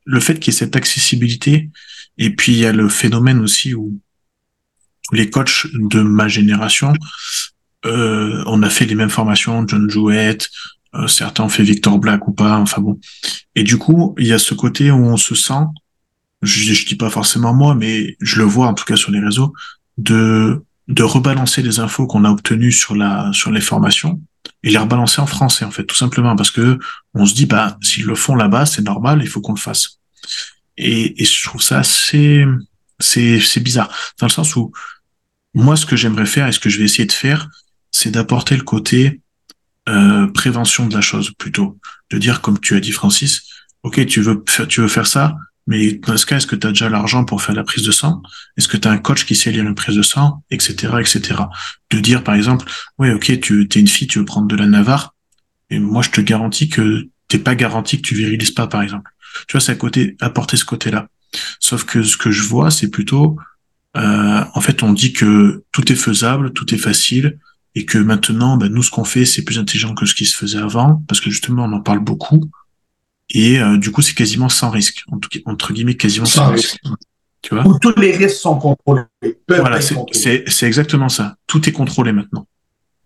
Speaker 2: le fait qu'il y ait cette accessibilité, et puis il y a le phénomène aussi où les coachs de ma génération, euh, on a fait les mêmes formations, John Jouett, euh, certains ont fait Victor Black ou pas, enfin bon. Et du coup, il y a ce côté où on se sent, je, je dis pas forcément moi, mais je le vois en tout cas sur les réseaux, de de rebalancer les infos qu'on a obtenues sur la sur les formations et les rebalancer en français en fait tout simplement. Parce que on se dit bah s'ils le font là-bas c'est normal il faut qu'on le fasse. Et, et je trouve ça assez c'est c'est bizarre. Dans le sens où moi ce que j'aimerais faire et ce que je vais essayer de faire c'est d'apporter le côté euh, prévention de la chose plutôt, de dire comme tu as dit Francis, ok tu veux faire, tu veux faire ça, mais dans ce cas est-ce que tu as déjà l'argent pour faire la prise de sang? Est-ce que tu as un coach qui sait lire une prise de sang, etc., etc. De dire par exemple, ouais ok tu es une fille, tu veux prendre de la Navarre, et moi je te garantis que t'es pas garanti que tu virilises pas par exemple. Tu vois c'est à côté apporter ce côté-là. Sauf que ce que je vois c'est plutôt euh, en fait on dit que tout est faisable, tout est facile et que maintenant, ben, nous, ce qu'on fait, c'est plus intelligent que ce qui se faisait avant, parce que justement, on en parle beaucoup, et euh, du coup, c'est quasiment sans risque, en tout cas, entre guillemets, quasiment sans, risque.
Speaker 4: Tu vois? Où tous les risques sont contrôlés.
Speaker 2: Voilà, c'est exactement ça. Tout est contrôlé maintenant.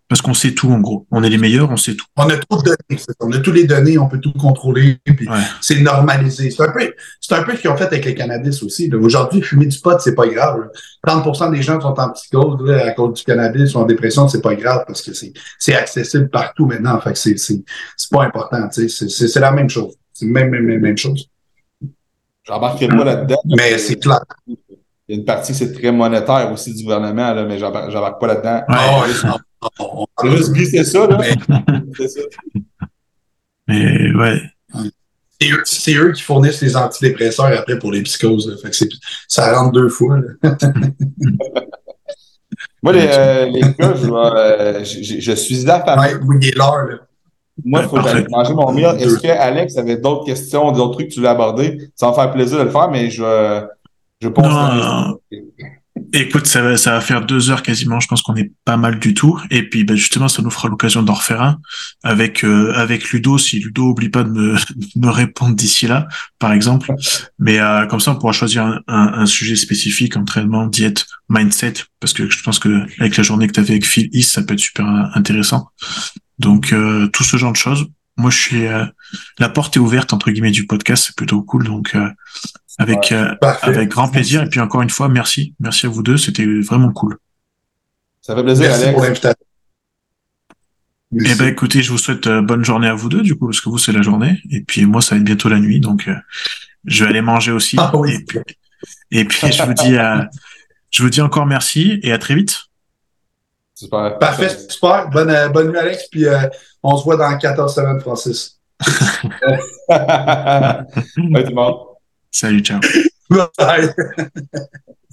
Speaker 2: Parce qu'on sait tout, en gros. On est les meilleurs, on sait tout.
Speaker 4: On a trop de données. On a tous les données, on peut tout contrôler. Puis c'est normalisé. C'est un peu, c'est un peu ce qu'ils ont fait avec les cannabis aussi. Aujourd'hui, fumer du pot, c'est pas grave. 30% des gens sont en psychose à cause du cannabis ou en dépression, c'est pas grave parce que c'est, c'est accessible partout maintenant. Fait que c'est, c'est, c'est pas important. C'est, c'est, c'est la même chose. C'est même, même, même chose.
Speaker 3: J'embarquerai pas là-dedans.
Speaker 4: Mais c'est clair.
Speaker 3: Il y a une partie, c'est très monétaire aussi du gouvernement, là, mais j'embarque pas là-dedans.
Speaker 2: Ouais,
Speaker 3: c'est juste glisser ça, là.
Speaker 2: Mais, ouais.
Speaker 4: C'est eux, qui fournissent les antidépresseurs après pour les psychoses. Fait que ça rentre deux fois.
Speaker 3: Moi, les, euh, les gars, je, euh, je, je, suis là.
Speaker 4: Ouais, oui, il est l'heure.
Speaker 3: Moi, il faut que j'aille manger mon meal. Est-ce que Alex avait d'autres questions, d'autres trucs que tu voulais aborder? Ça va me faire plaisir de le faire, mais je, je pense
Speaker 2: que... Écoute, ça va, ça va faire deux heures quasiment. Je pense qu'on est pas mal du tout. Et puis, ben, justement, ça nous fera l'occasion d'en refaire un avec euh, avec Ludo. Si Ludo oublie pas de me, répondre d'ici là, par exemple. Mais euh, comme ça, on pourra choisir un, sujet spécifique, entraînement, diète, mindset, parce que je pense que avec la journée que tu avais avec Phil East, ça peut être super intéressant. Donc, euh, tout ce genre de choses. Moi, je suis la porte est ouverte entre guillemets du podcast. C'est plutôt cool. Donc avec, euh, avec grand plaisir. Et puis encore une fois, merci. Merci à vous deux. C'était vraiment cool.
Speaker 3: Ça fait plaisir, merci Alex. Pour l'invitation.
Speaker 2: Eh ben, écoutez, je vous souhaite euh, bonne journée à vous deux, du coup, parce que vous, c'est la journée. Et puis, moi, ça va être bientôt la nuit. Donc, euh, je vais aller manger aussi.
Speaker 4: Ah, oui.
Speaker 2: et, puis, et puis, je vous dis, je vous dis encore merci et à très vite.
Speaker 3: Super.
Speaker 4: Parfait, super. Bonne, bonne nuit, Alex. Puis, on se voit dans 14 semaines, Francis.
Speaker 3: ouais, tout le monde.
Speaker 2: Salut, ciao.
Speaker 4: Bye.